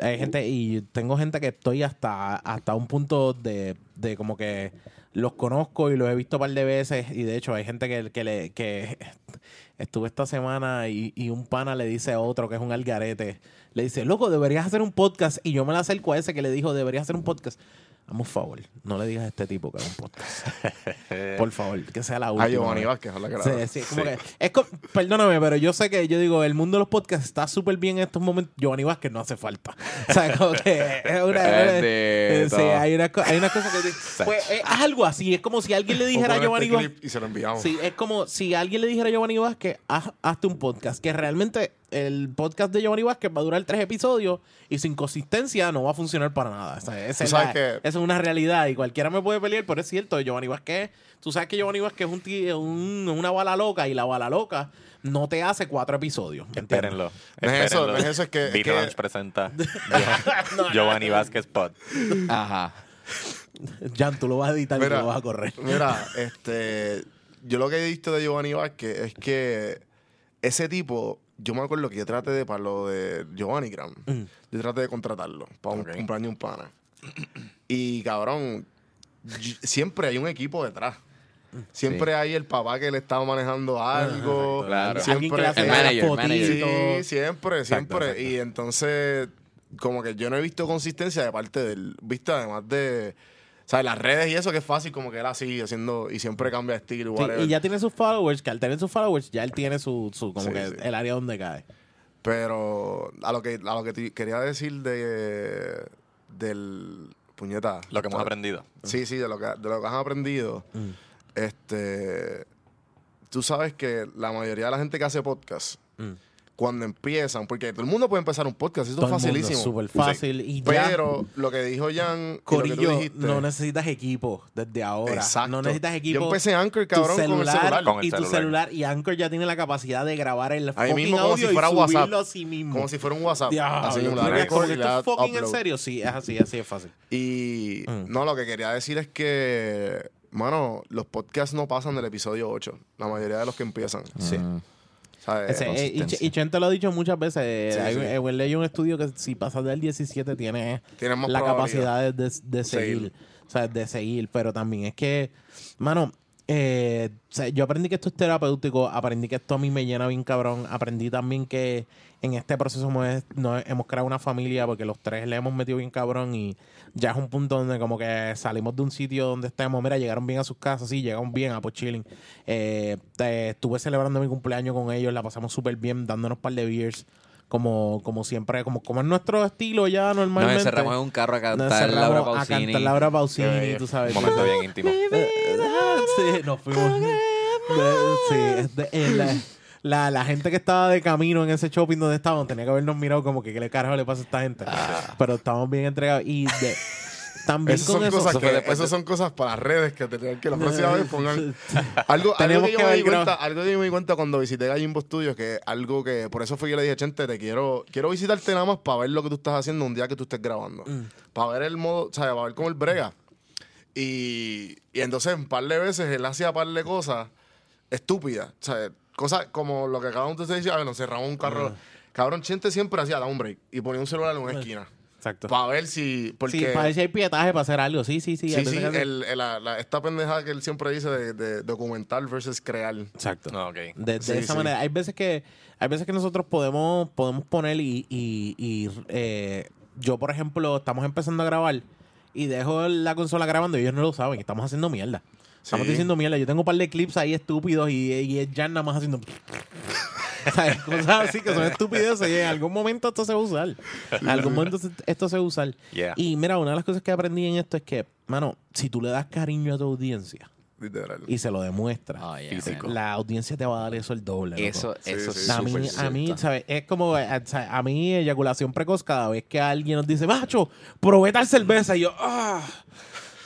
Hay gente, y tengo gente que estoy hasta, hasta un punto de, de como que los conozco y los he visto un par de veces. Y de hecho, hay gente que, que, le, que estuve esta semana y, un pana le dice a otro que es un algarete. Le dice, loco, deberías hacer un podcast. Y yo me la acerco a ese que le dijo, deberías hacer un podcast. Hazme un favor, no le digas a este tipo que haga un podcast. Por favor, que sea la última. A Giovanni. Vázquez, la Sí, haga. sí, como que- es co- perdóname, pero yo sé que yo digo, el mundo de los podcasts está súper bien en estos momentos. Giovanni Vázquez no hace falta. O sea, como que es una. Bendito. sí, hay una, hay una cosa que. Pues, es algo así. Es como si alguien le dijera a pon Giovanni este Vázquez. y se lo enviamos. Sí, es como si alguien le dijera a Giovanni Vázquez, haz, hazte un podcast. Que realmente el podcast de Giovanni Vázquez va a durar tres episodios y sin consistencia no va a funcionar para nada. O sea, esa Tú es sabes la- que- esa es una realidad y cualquiera me puede pelear, pero es cierto, Giovanni Vázquez, tú sabes que Giovanni Vázquez es un, un- una bala loca y la bala loca no te hace cuatro episodios. Espérenlo. No es eso, no es eso, es que- es que- presenta Gio- Giovanni Vázquez Pod. Ajá. Jan, tú lo vas a editar y Mira, lo vas a correr. Mira, este, yo lo que he visto de Giovanni Vázquez es que ese tipo, yo me acuerdo que yo traté de, para lo de Giovanni Gram, Mm. yo traté de contratarlo para un Ok. cumpleaños un pana. Y cabrón, siempre hay un equipo detrás. Siempre hay el papá que le está manejando algo. Claro. Hace El manager. Sí, siempre, siempre. exacto. Y entonces, como que yo no he visto consistencia de parte del. ¿Viste? Además de. Sea, las redes y eso que es fácil, como que él así, haciendo, y siempre cambia de estilo. Sí, whatever. y ya tiene sus followers, que al tener sus followers, ya él tiene su, su como Sí, que sí. el área donde cae. Pero a lo que, a lo que te quería decir de del puñeta. Lo que hemos aprendido. Sí, sí, de lo que, de lo que has aprendido. Mm. Este. Tú sabes que la mayoría de la gente que hace podcast, Mm. Cuando empiezan, porque todo el mundo puede empezar un podcast, eso Todo es el mundo, facilísimo. súper fácil. Y ya, Pero lo que dijo Jan, y lo que tú Corillo, dijiste, no necesitas equipo desde ahora. Exacto. No necesitas equipo. Yo empecé Anchor, Tu cabrón, con el celular. Con el y tu celular. celular. Y Anchor ya tiene la capacidad de grabar el Ahí fucking mismo como audio si fuera y WhatsApp. subirlo a sí mismo. Como si fuera un WhatsApp. Diablo, así mismo, esto en serio. Sí, es así, así es fácil. Y Mm. no, lo que quería decir es que, mano, los podcasts no pasan del episodio 8. La mayoría de los que empiezan. Sí. Mm. ¿Sabes? Ese, eh, y. Ch- y Chente lo ha dicho muchas veces. eh, Sí, hay, sí. eh, leí un estudio que si pasas del 17 tiene Tienen más la capacidad de, de- de seguir. Seguir. O sea, de seguir. Pero también es que, mano, eh, yo aprendí que esto es terapéutico, aprendí que esto a mí me llena bien cabrón, aprendí también que en este proceso hemos, creado una familia porque los tres le hemos metido bien cabrón y ya es un punto donde como que salimos de un sitio donde estemos, mira, llegaron bien a sus casas, sí, llegaron bien a pues chilling. Eh, te- estuve celebrando mi cumpleaños con ellos, la pasamos súper bien, dándonos un par de beers. Como, como siempre, como, como es nuestro estilo ya Nos normalmente. encerramos en un carro a Nos cantar Laura a Pausini. cantar Laura Pausini, tú sabes. Un momento bien íntimo. Sí, nos fuimos. Sí, eh, la, la, la gente que estaba de camino en ese shopping donde estábamos tenía que habernos mirado como que qué le carajo le pasa a esta gente. Ah. Pero estábamos bien entregados. Y de- también Esas con son, eso. cosas eso que, esas son cosas para redes que que la próxima vez pongan algo, algo que yo que me ver di cuenta, algo que yo me di cuenta cuando visité Gallimbo Studios que algo que por eso fue que yo le dije Chente te quiero quiero visitarte nada más para ver lo que tú estás haciendo un día que tú estés grabando. Mm. para ver el modo o sea para ver cómo él brega y, y entonces un par de veces él hacía par de cosas estúpidas o sea cosas como lo que acabamos de decir ah, nos cerramos un carro. Cabrón Chente siempre hacía da un break y ponía un celular en una esquina Exacto. para ver si porque Sí, para ver si hay pietaje para hacer algo. Sí, sí, sí. Sí, sí, el- el- la- la- esta pendejada que él siempre dice de, de documentar versus crear. Exacto. No, ok. De, de Sí, esa sí. manera. Hay veces que hay veces que nosotros podemos, podemos poner y, y- y, eh, yo, por ejemplo, estamos empezando a grabar y dejo la consola grabando y ellos no lo saben. Estamos haciendo mierda. Estamos Sí. diciendo mierda. Yo tengo un par de clips ahí estúpidos y, y es Jan nada más haciendo... Cosas así que son estupideces y en algún momento esto se va a usar. En algún momento esto se va a usar. Yeah. Y mira, una de las cosas que aprendí en esto es que, mano, si tú le das cariño a tu audiencia Literal. y se lo demuestras, Oh, yeah, Físico. man. la audiencia te va a dar eso el doble. loco. Eso, eso sí, es a mí, a mí. ¿sabes? Es como, eh, sea, a mí, eyaculación precoz, cada vez que alguien nos dice, macho, probé tal cerveza, y yo, ah,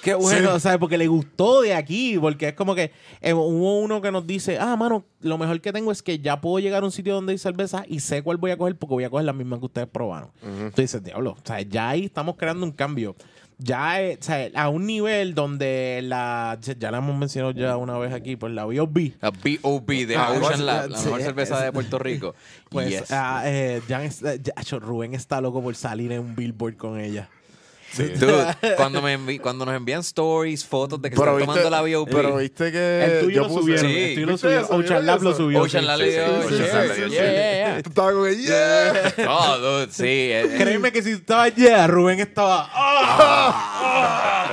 qué bueno, ¿sabes? Porque le gustó de aquí, porque es como que eh, hubo uno que nos dice, ah, mano, lo mejor que tengo es que ya puedo llegar a un sitio donde hay cerveza y sé cuál voy a coger porque voy a coger la misma que ustedes probaron. Dices, diablo, o sea, ya ahí estamos creando un cambio. Ya, eh, o sea, a un nivel donde la, ya la hemos mencionado ya una vez aquí, pues la B.O.B. La B.O.B. de Ah, Ocean Lab, la sí, mejor cerveza de Puerto Rico. Pues Yes. ah, eh, ya, Rubén está loco por salir en un billboard con ella. Dude, cuando, me envi- cuando nos envían stories, fotos de que Pero están tomando la B.O.B. pero viste que el tuyo yo lo subieron. Sí. el tuyo lo ¿Viste subieron. Ocean Lab lo ¿Viste subió. Ocean sí. Lab Sí, sí, sí, sí, sí, sí. Tú estabas como que, yeah. No, dude, sí. eh, Créeme que si estaba yeah, Rubén estaba. ¡ah!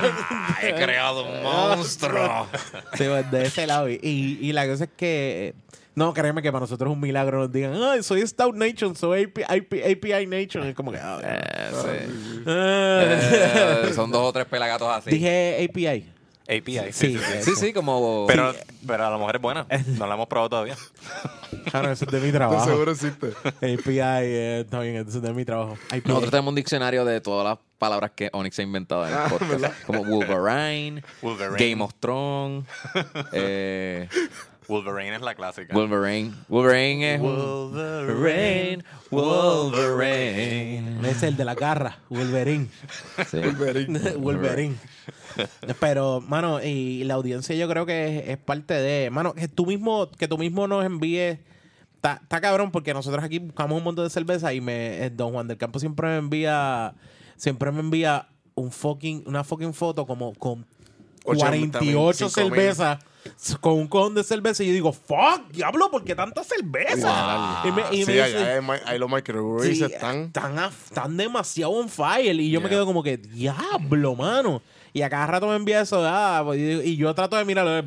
He creado un monstruo. Sí, de ese lado. Y, y la cosa es que. No, créeme que para nosotros es un milagro nos digan, ay, soy Stout Nation, soy AP, API, API Nation. Es como que. ah, Eh, sí. ah. Eh, son dos o tres pelagatos así. Dije API. API. Sí, Sí, sí, como. Pero, pero a lo mejor es buena. No la hemos probado todavía. Claro, eso es de mi De trabajo. seguro existe. API, eh, está bien, eso es de mi trabajo. API. Nosotros tenemos un diccionario de todas las palabras que Onyx ha inventado en el podcast. Como Wolverine, Wolverine. Game of Thrones, eh, Wolverine es la clásica. Wolverine. Wolverine es. Wolverine, Wolverine. Es el de la garra, Wolverine. Sí. Wolverine. Pero, mano, y la audiencia yo creo que es, es parte de. Mano, que tú mismo, que tú mismo nos envíes. Está está cabrón porque nosotros aquí buscamos un montón de cerveza y me eh, Don Juan del Campo siempre me envía. Siempre me envía un fucking, una fucking foto como con 48 también, cinco mil. cervezas con un cojón de cerveza y yo digo, fuck, diablo, ¿por qué tanta cerveza? Y me, y sí, me allá dice, ahí los microbreweries Sí, están. están, a- están demasiado on fire. Y yo me quedo como que, diablo, mano. Y a cada rato me envía eso. ah, pues, y, y yo trato de mirarlo. eh,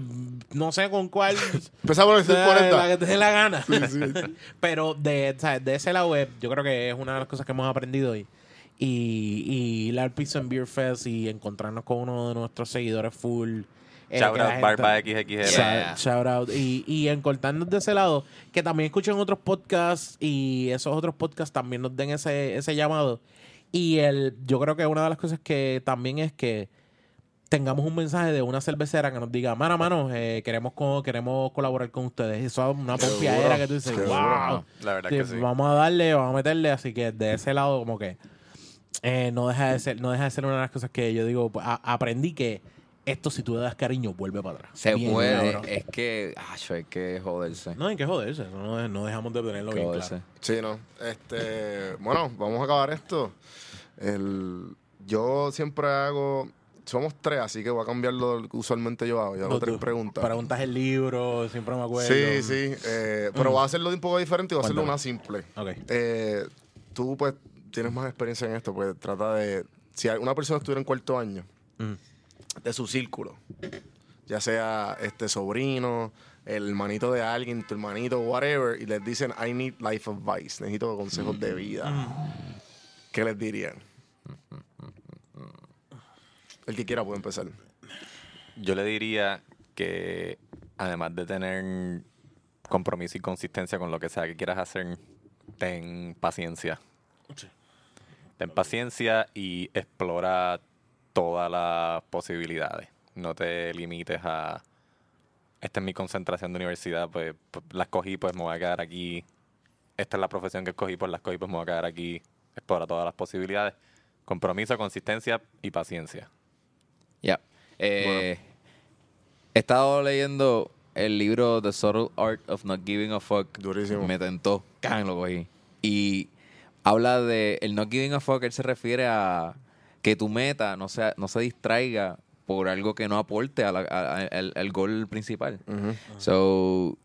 No sé con cuál. Empezamos a decir sea, 40. La que te dé la gana. Pero de, sea, de ese lado, eh, yo creo que es una de las cosas que hemos aprendido hoy. Y, y ir al Pizza and Beer Fest y encontrarnos con uno de nuestros seguidores full. Shout out Barba XXL. Yeah. Shout, out. Y, y encortarnos de ese lado, que también escuchen otros podcasts y esos otros podcasts también nos den ese, ese llamado. Y el, yo creo que una de las cosas que también es que tengamos un mensaje de una cervecera que nos diga, mano, mano, eh, queremos, co- queremos colaborar con ustedes. Eso es una pompiadera que tú dices, wow. La verdad Sí, que sí. Vamos a darle, vamos a meterle. Así que de ese lado, como que eh, no, deja de ser, no deja de ser una de las cosas que yo digo, pues, a- aprendí que esto, si tú le das cariño, vuelve para atrás. Se Bien, puede. cabrón. Es que, ah, hay que joderse. No hay que joderse, no, no dejamos de tenerlo que bien joderse. claro. Sí, no. Este, bueno, vamos a acabar esto. El, yo siempre hago. Somos tres, así que voy a cambiar lo que usualmente yo hago. Yo hago No, tres preguntas. Preguntas el libro, siempre me acuerdo. Sí, sí. eh, pero voy a hacerlo de un poco diferente y voy a hacerlo una simple. Ok. Eh, tú, pues, tienes más experiencia en esto, pues trata de. Si una persona estuviera en cuarto año, Mm. De su círculo, ya sea este sobrino, el hermanito de alguien, tu hermanito, whatever, y les dicen, I need life advice, necesito consejos de vida. ¿Qué les dirían? El que quiera puede empezar. Yo le diría que además de tener compromiso y consistencia con lo que sea que quieras hacer, ten paciencia. Ten paciencia y explora todas las posibilidades. No te limites a esta es mi concentración de universidad, pues, pues, la escogí, pues me voy a quedar aquí. Esta es la profesión que escogí, pues la escogí, pues me voy a quedar aquí. Explora todas las posibilidades. Compromiso, consistencia y paciencia. Ya. Eh, He estado leyendo el libro The Subtle Art of Not Giving a Fuck. Durísimo. Me tentó. Can lo cogí. Y habla de el not giving a fuck. Él se refiere a que tu meta no, sea, no se distraiga por algo que no aporte a la- a- a- al, al gol principal. So,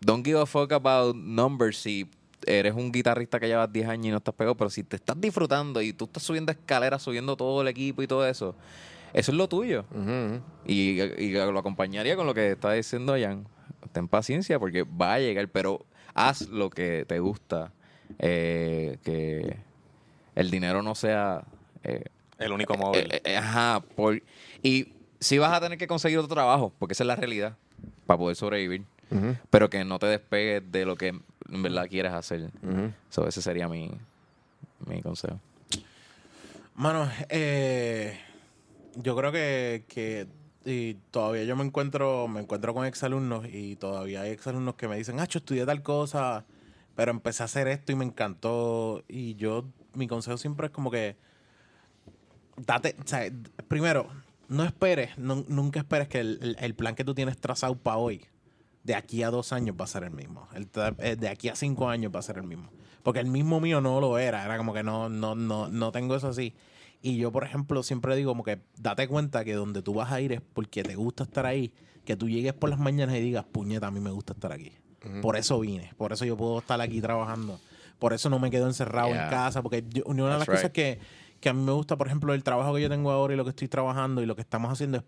don't give a fuck about numbers si eres un guitarrista que llevas 10 años y no estás pegado, pero si te estás disfrutando y tú estás subiendo escaleras, subiendo todo el equipo y todo eso, eso es lo tuyo. Y, y lo acompañaría con lo que está diciendo Jan. Ten paciencia porque va a llegar, pero haz lo que te gusta. eh, que el dinero no sea... eh, El único móvil. eh, eh, ajá. Por, y si vas a tener que conseguir otro trabajo, porque esa es la realidad, para poder sobrevivir. Pero que no te despegues de lo que en verdad quieres hacer. Ujú. So, ese sería mi, mi consejo. Mano, eh, yo creo que, que y todavía yo me encuentro, me encuentro con exalumnos y todavía hay exalumnos que me dicen, ah, yo estudié tal cosa, pero empecé a hacer esto y me encantó. Y yo, mi consejo siempre es como que, date, o sea, primero, no esperes, no- nunca esperes que el, plan que tú tienes trazado para hoy, de aquí a dos años va a ser el mismo. El eh, de aquí a cinco años va a ser el mismo. Porque el mismo mío no lo era. Era como que no, no, no, no tengo eso así. Y yo, por ejemplo, siempre digo como que date cuenta que donde tú vas a ir es porque te gusta estar ahí. Que tú llegues por las mañanas y digas, puñeta, a mí me gusta estar aquí. Por eso vine. Por eso yo puedo estar aquí trabajando. Por eso no me quedo encerrado Yeah. en casa. Porque yo- una de las cosas que, que a mí me gusta, por ejemplo, el trabajo que yo tengo ahora y lo que estoy trabajando y lo que estamos haciendo es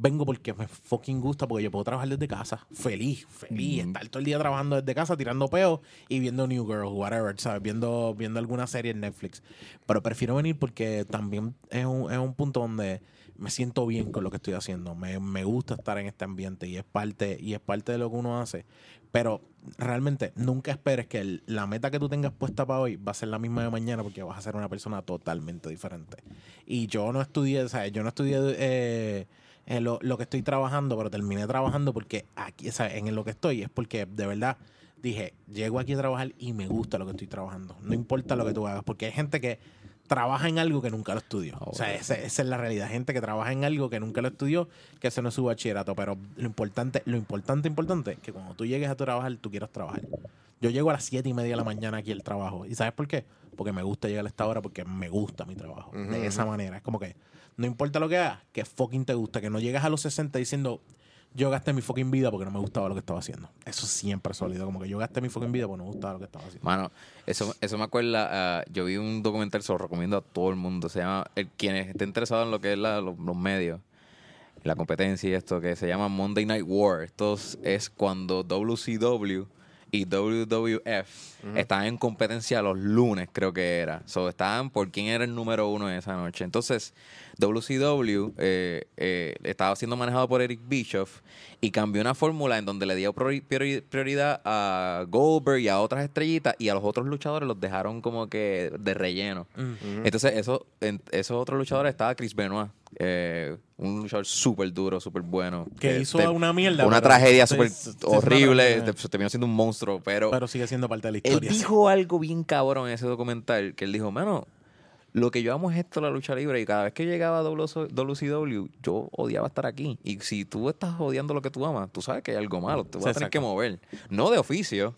vengo porque me fucking gusta, porque yo puedo trabajar desde casa, feliz, feliz, estar todo el día trabajando desde casa, tirando peos y viendo New Girl, whatever, ¿sabes? Viendo, viendo alguna serie en Netflix. Pero prefiero venir porque también es un, es un punto donde me siento bien con lo que estoy haciendo. Me, me gusta estar en este ambiente y es parte, y es parte de lo que uno hace. Pero realmente nunca esperes que el- la meta que tú tengas puesta para hoy va a ser la misma de mañana porque vas a ser una persona totalmente diferente. Y yo no estudié, ¿sabes? Yo no estudié eh, eh, lo, lo que estoy trabajando, pero terminé trabajando porque aquí, ¿sabes? En lo que estoy es porque de verdad dije, llego aquí a trabajar y me gusta lo que estoy trabajando. No importa lo que tú hagas, porque hay gente que trabaja en algo que nunca lo estudió. o sea, esa, esa es la realidad. Gente que trabaja en algo que nunca lo estudió, que ese no es su bachillerato. Pero lo importante, lo importante, importante, es que cuando tú llegues a trabajar, tú quieras trabajar. Yo llego a las siete y media de la mañana aquí al trabajo. ¿Y sabes por qué? porque me gusta llegar a esta hora, porque me gusta mi trabajo. de esa manera. Es como que no importa lo que hagas, que fucking te gusta, que no llegas a los 60 diciendo yo gasté mi fucking vida porque no me gustaba lo que estaba haciendo. Eso siempre es sólido, como que yo gasté mi fucking vida porque no me gustaba lo que estaba haciendo. Mano, eso, eso me acuerda, ah, yo vi un documental, se lo recomiendo a todo el mundo, se llama, el, quien esté interesado en lo que es la- los, los medios, la competencia y esto, que se llama Monday Night War. Esto es- es cuando WCW y WWF estaban en competencia los lunes, creo que era. So, estaban por quién era el número uno en esa noche. Entonces, WCW eh, eh, estaba siendo manejado por Eric Bischoff y cambió una fórmula en donde le dio priori- priori- prioridad a Goldberg y a otras estrellitas y a los otros luchadores los dejaron como que de relleno. Entonces, eso, en- esos otros luchadores estaba Chris Benoit, eh, un luchador súper duro, súper bueno. Que Eh, hizo te- una mierda, Una tragedia súper horrible, se- te- terminó siendo un monstruo, pero, Pero sigue siendo parte de la él historia. dijo algo bien cabrón en ese documental, que él dijo, mano, lo que yo amo es esto, la lucha libre, y cada vez que llegaba a WCW, yo odiaba estar aquí. Y si tú estás odiando lo que tú amas, tú sabes que hay algo malo, te vas Sí, a tener exacto. que mover. No de oficio,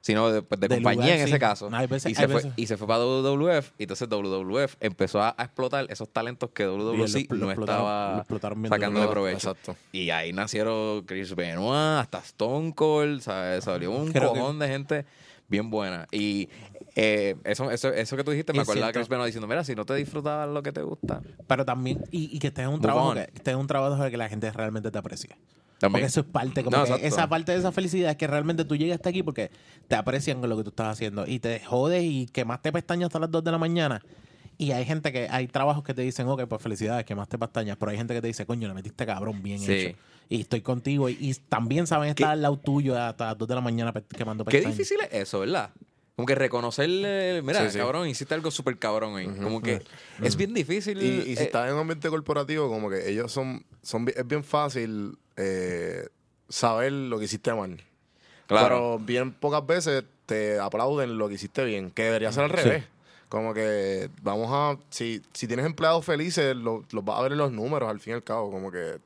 sino de, pues, de De compañía lugar, en sí. ese caso. Hay veces- y, se fue, y se fue para WWF, y entonces WWF empezó a, a explotar esos talentos que lo WWC no estaba sacando de provecho. Exacto. Y ahí nacieron Chris Benoit, hasta Stone Cold, ¿sabes? salió un Creo que- cojón de gente bien buena. Y eh, eso, eso, eso que tú dijiste, me acordaba de. Chris Benoit diciendo, mira, si no te disfrutabas lo que te gusta. Pero también, y, y que estés en un Move trabajo on. que estés en un trabajo que la gente realmente te aprecie. También. Porque eso es parte, como No, que esa parte de esa felicidad es que realmente tú llegas hasta aquí porque te aprecian con lo que tú estás haciendo y te jodes y quemaste pestañas hasta las 2 de la mañana. Y hay gente que, hay trabajos que te dicen, ok, pues felicidades, quemaste pestañas, pero hay gente que te dice, coño, le metiste cabrón, bien Sí. hecho. Y estoy contigo y, y también saben estar al lado tuyo hasta las 2 de la mañana pe- quemando Qué pestañas. difícil es eso, ¿verdad? Como que reconocerle, mira, Sí, sí. cabrón, hiciste algo súper cabrón ahí. Como que es bien difícil. Y, y si eh, estás en un ambiente corporativo, como que ellos son, son es bien fácil eh, saber lo que hiciste mal. Claro. Pero bien pocas veces te aplauden lo que hiciste bien, que debería ser al revés. Como que vamos a, si, si tienes empleados felices, lo- los vas a ver en los números al fin y al cabo, como que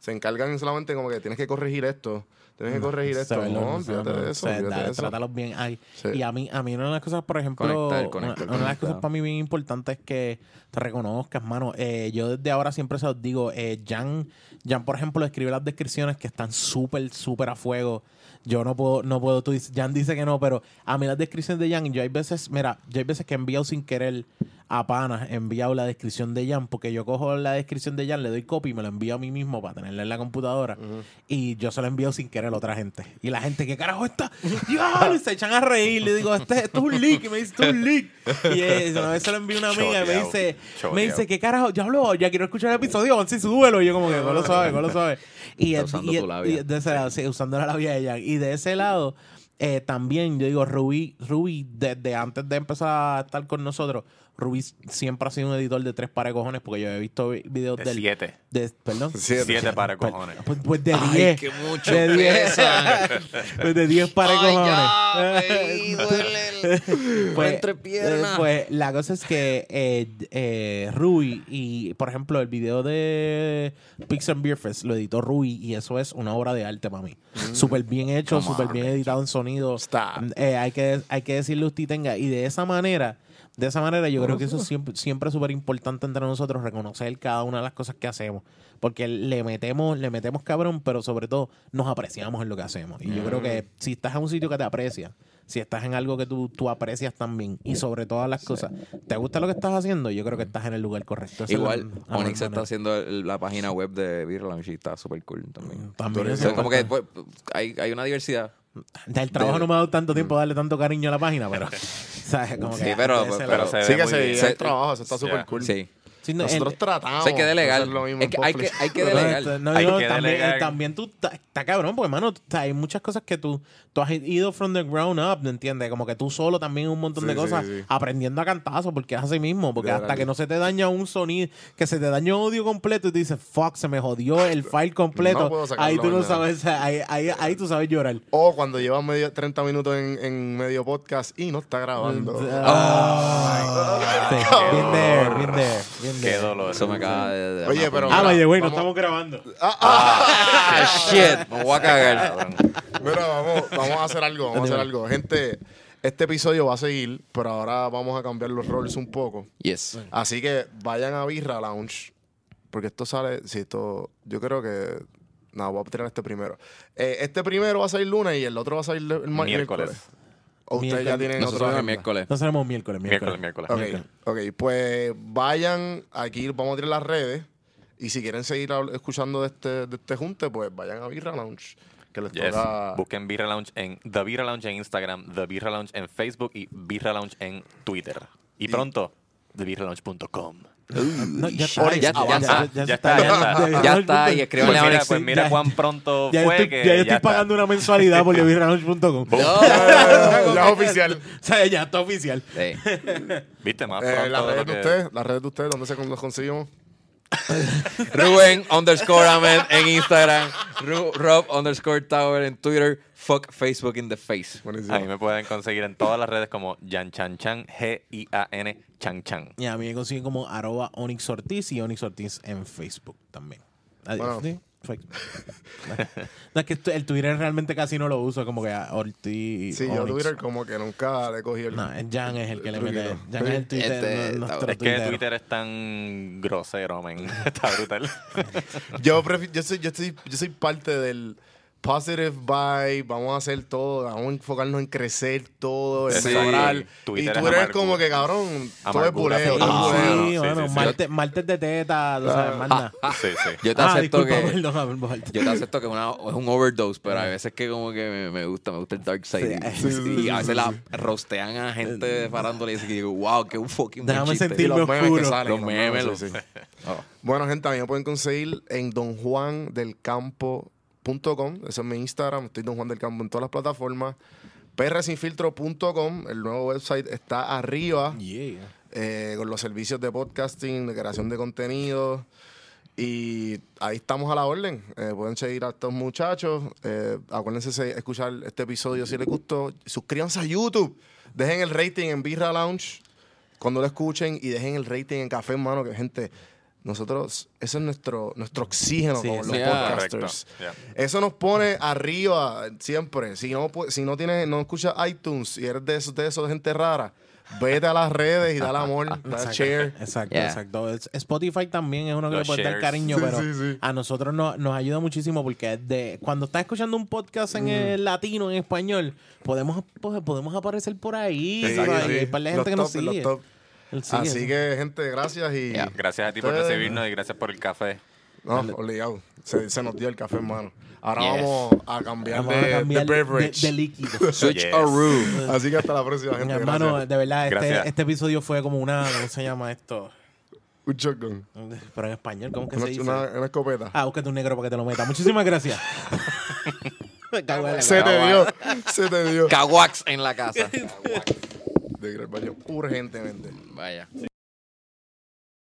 se encargan solamente como que tienes que corregir esto, tienes que corregir esto. No, olvídate de eso, se- olvídate dale, de eso. Trátalos bien ahí. Sí. Y a mí, a mí una de las cosas, por ejemplo, Conectar, una- conectar, una, de las cosas para mí bien importantes es que te reconozcas, mano. Eh, yo desde ahora siempre se los digo, eh, Jan, Jan, por ejemplo, escribe las descripciones que están súper, súper a fuego. Yo no puedo, no puedo, tú dices, Jan dice que no, pero a mí las descripciones de Jan, yo hay veces, mira, yo hay veces que he enviado sin querer a panas, he enviado la descripción de Jan, porque yo cojo la descripción de Jan, le doy copy y me la envío a mí mismo para tenerla en la computadora. Y yo se la envío sin querer a otra gente. Y la gente, ¿qué carajo está? Y se echan a reír. Le digo, este, esto es un leak. Y me dice, esto es un leak. Y eh, una vez se lo envío a una amiga y me dice, me dice, ¿qué carajo? Diablo, ya quiero escuchar el episodio, once y súbelo. Y yo como que, ¿cómo lo sabes? ¿Cómo lo sabes? Y, Está usando y- tu labia. y de ese lado, sí, usando la labia de Jan. Y de ese lado, eh, también, yo digo, Ruby, Ruby, desde antes de empezar a estar con nosotros, Ruby siempre ha sido un editor de tres pares de cojones, porque yo he visto vi- videos De del... siete. De, perdón. Siete. Siete para Pues- cojones. Pues, pues de Ay, 10. qué mucho de 10. pesan. pues de 10 pares de Ay, cojones. ya, duele el- Pues, entre piernas. eh, pues la cosa es que eh, eh, Rui y, por ejemplo, el video de Pix and Beer Fest lo editó Rui y eso es una obra de arte para mí. Súper bien hecho, súper bien editado en sonido. Stop. Eh, hay, que, hay que decirle usted tenga. Y de esa manera, de esa manera yo creo que eso es siempre, siempre es súper importante entre nosotros, reconocer cada una de las cosas que hacemos. Porque le metemos, le metemos cabrón, pero sobre todo nos apreciamos en lo que hacemos. Y yo creo que si estás en un sitio que te aprecia, si estás en algo que tú, tú aprecias también, y sobre todas las cosas, ¿te gusta lo que estás haciendo? Yo creo que estás en el lugar correcto. Esa es la- Igual, la Onyx está haciendo el- la página web de Beer Lounge y está súper cool también. También eso sea, como que pues, hay, hay una diversidad. El trabajo de- no me ha dado tanto tiempo darle tanto cariño a la página, pero. ¿sabes? Como que Sí, pero- pero lado. se Sí ve que muy se bien. ve el Se- trabajo, eso está súper Yeah. cool. Sí. Sí, no, Nosotros el- tratamos. Hay que de delegar. lo mismo Es que hay que, hay delegar. no, Hay no, que también, delegar. también tú está, cabrón, porque hermano, hay muchas cosas que tú, tú has ido from the ground up, ¿me entiendes? Como que tú solo también un montón Sí, de cosas sí. aprendiendo a cantazo, porque es así mismo, porque De hasta que no se te daña un sonido, que se te daña un audio completo y tú dices, fuck, se me jodió el file completo. No puedo sacarlo ahí tú no sabes, ahí, ahí, ahí tú sabes llorar. O cuando llevas medio, 30 minutos en, en medio podcast y no está grabando. Ah, sí, bien there, bien there, Qué dolor. Eso me acaba de. de- Oye, pero- Ah, Mira, vaya, güey, no vamos- estamos grabando. Ah, shit. Me voy a cagar. Mira, vamos, vamos a hacer algo, vamos a hacer algo. Gente, este episodio va a seguir, pero ahora vamos a cambiar los roles un poco. Yes. Así que vayan a Birra Lounge. Porque esto sale. Si esto. Yo creo que. No, voy a tirar este primero. Eh, este primero va a salir lunes y el otro va a salir el ma- Miércoles. miércoles. O ustedes ya Miércoles. tienen Nosotros el agenda? miércoles. Entonces tenemos miércoles, miércoles. Miércoles, miércoles. Ok, ok, pues vayan aquí, vamos a tirar las redes. Y si quieren seguir escuchando de este, de este junte, pues vayan a Birra Lounge. Que les Yes. toca. Busquen Birra Lounge en The Birra Lounge en Instagram, The Birra Lounge en Facebook y Birra Lounge en Twitter. Y pronto, TheBirraLounge.com. No, ya está, ya- ya está, ya está, ya está. Ya está, y Pues escríbanle a mira, pues mira Ya- cuán pronto Ya fue estoy, que ya yo estoy pagando una mensualidad por birralounge.com. ya, es oficial. O sea, ya está oficial. Sí. Viste más Eh, las de redes de que- ustedes, las redes de ustedes, ¿dónde se los conseguimos? Rubén underscore Ahmed en Instagram. Ru- Rob underscore Tower en Twitter. Fuck Facebook in the face. Buenísimo. A mí me pueden conseguir en todas las redes como Jan Chan Chan, G-I-A-N Chan Chan. Y a mí me consiguen como arroba Onyx Ortiz y Onyx Ortiz en Facebook también. Adiós. Bueno. Sí, Facebook. no, es que el Twitter realmente casi no lo uso, como que a Ortiz. Sí, yo. Twitter como que nunca le cogí el... No, Jan es el que le mete. Jan es el Twitter. Este, no- nuestro Es que. Twitter es tan grosero, men. Está brutal. Yo, yo, soy, yo, soy, yo soy parte del positive vibe, vamos a hacer todo, vamos a enfocarnos en crecer todo, en Sí. mejorar. Twitter y es Twitter es amargura. como que, cabrón, todo es buleo, Sí, sí, bueno, sí, sí. martes, martes de teta, tú sabes. Sí, sí. Yo te Ah, acepto disculpa, que. perdón. Yo te acepto que una- es un overdose, pero hay veces que como que me, me gusta, me gusta el dark side. Sí, y, sí, y sí, a veces sí, la sí. rostean a gente de farándula y digo, wow, qué un fucking Déjame sentirme los memes que salen. Los memes, sí, los-. Oh. Bueno, gente, a mí me pueden conseguir en donjuandelcampo.com. Eso es mi Instagram. Estoy Don Juan del Campo en todas las plataformas. prsinfiltro.com. El nuevo website está arriba Yeah. eh, con los servicios de podcasting, de creación de contenido. Y ahí estamos a la orden. Eh, pueden seguir a estos muchachos. Eh, acuérdense de escuchar este episodio si les gustó. Suscríbanse a YouTube. Dejen el rating en Birra Lounge cuando lo escuchen y dejen el rating en Café en Mano. Que gente, nosotros, ese es nuestro, nuestro oxígeno Sí, como sí. los Yeah. podcasters. Eso nos pone arriba siempre. Si no, pu- si no tienes, no escuchas iTunes y eres de esos, de esos de gente rara, vete a las redes y dale amor, dale share. Exacto, Yeah. exacto. Es- Spotify también es uno que Los le puede dar shares. cariño, Sí, pero sí, sí. a nosotros no- nos ayuda muchísimo porque de, cuando estás escuchando un podcast Mm. en el latino, en español, podemos, pues, podemos aparecer por ahí. Sí, ¿sabes? sí. Y hay par de gente Los que nos top, sigue. Así sí. que, gente, gracias y. Yeah. Gracias a ti por recibirnos y gracias por el café. No, obligado. Se, se nos dio el café, hermano. Ahora Yes. vamos a cambiar Vamos de, a cambiar de de, beverage. de líquido. Switch Yes. a room. Así que hasta la próxima, gente. Hermano, gracias. de verdad, este, este episodio fue como una, ¿cómo se llama esto? Un shotgun. Pero en español, ¿cómo que Una, se dice? una, una escopeta. Ah, búscate un negro para que te lo meta. Muchísimas gracias. Me cago en la se te dio. Se te dio. Caguax en la casa. De urgentemente. Vaya.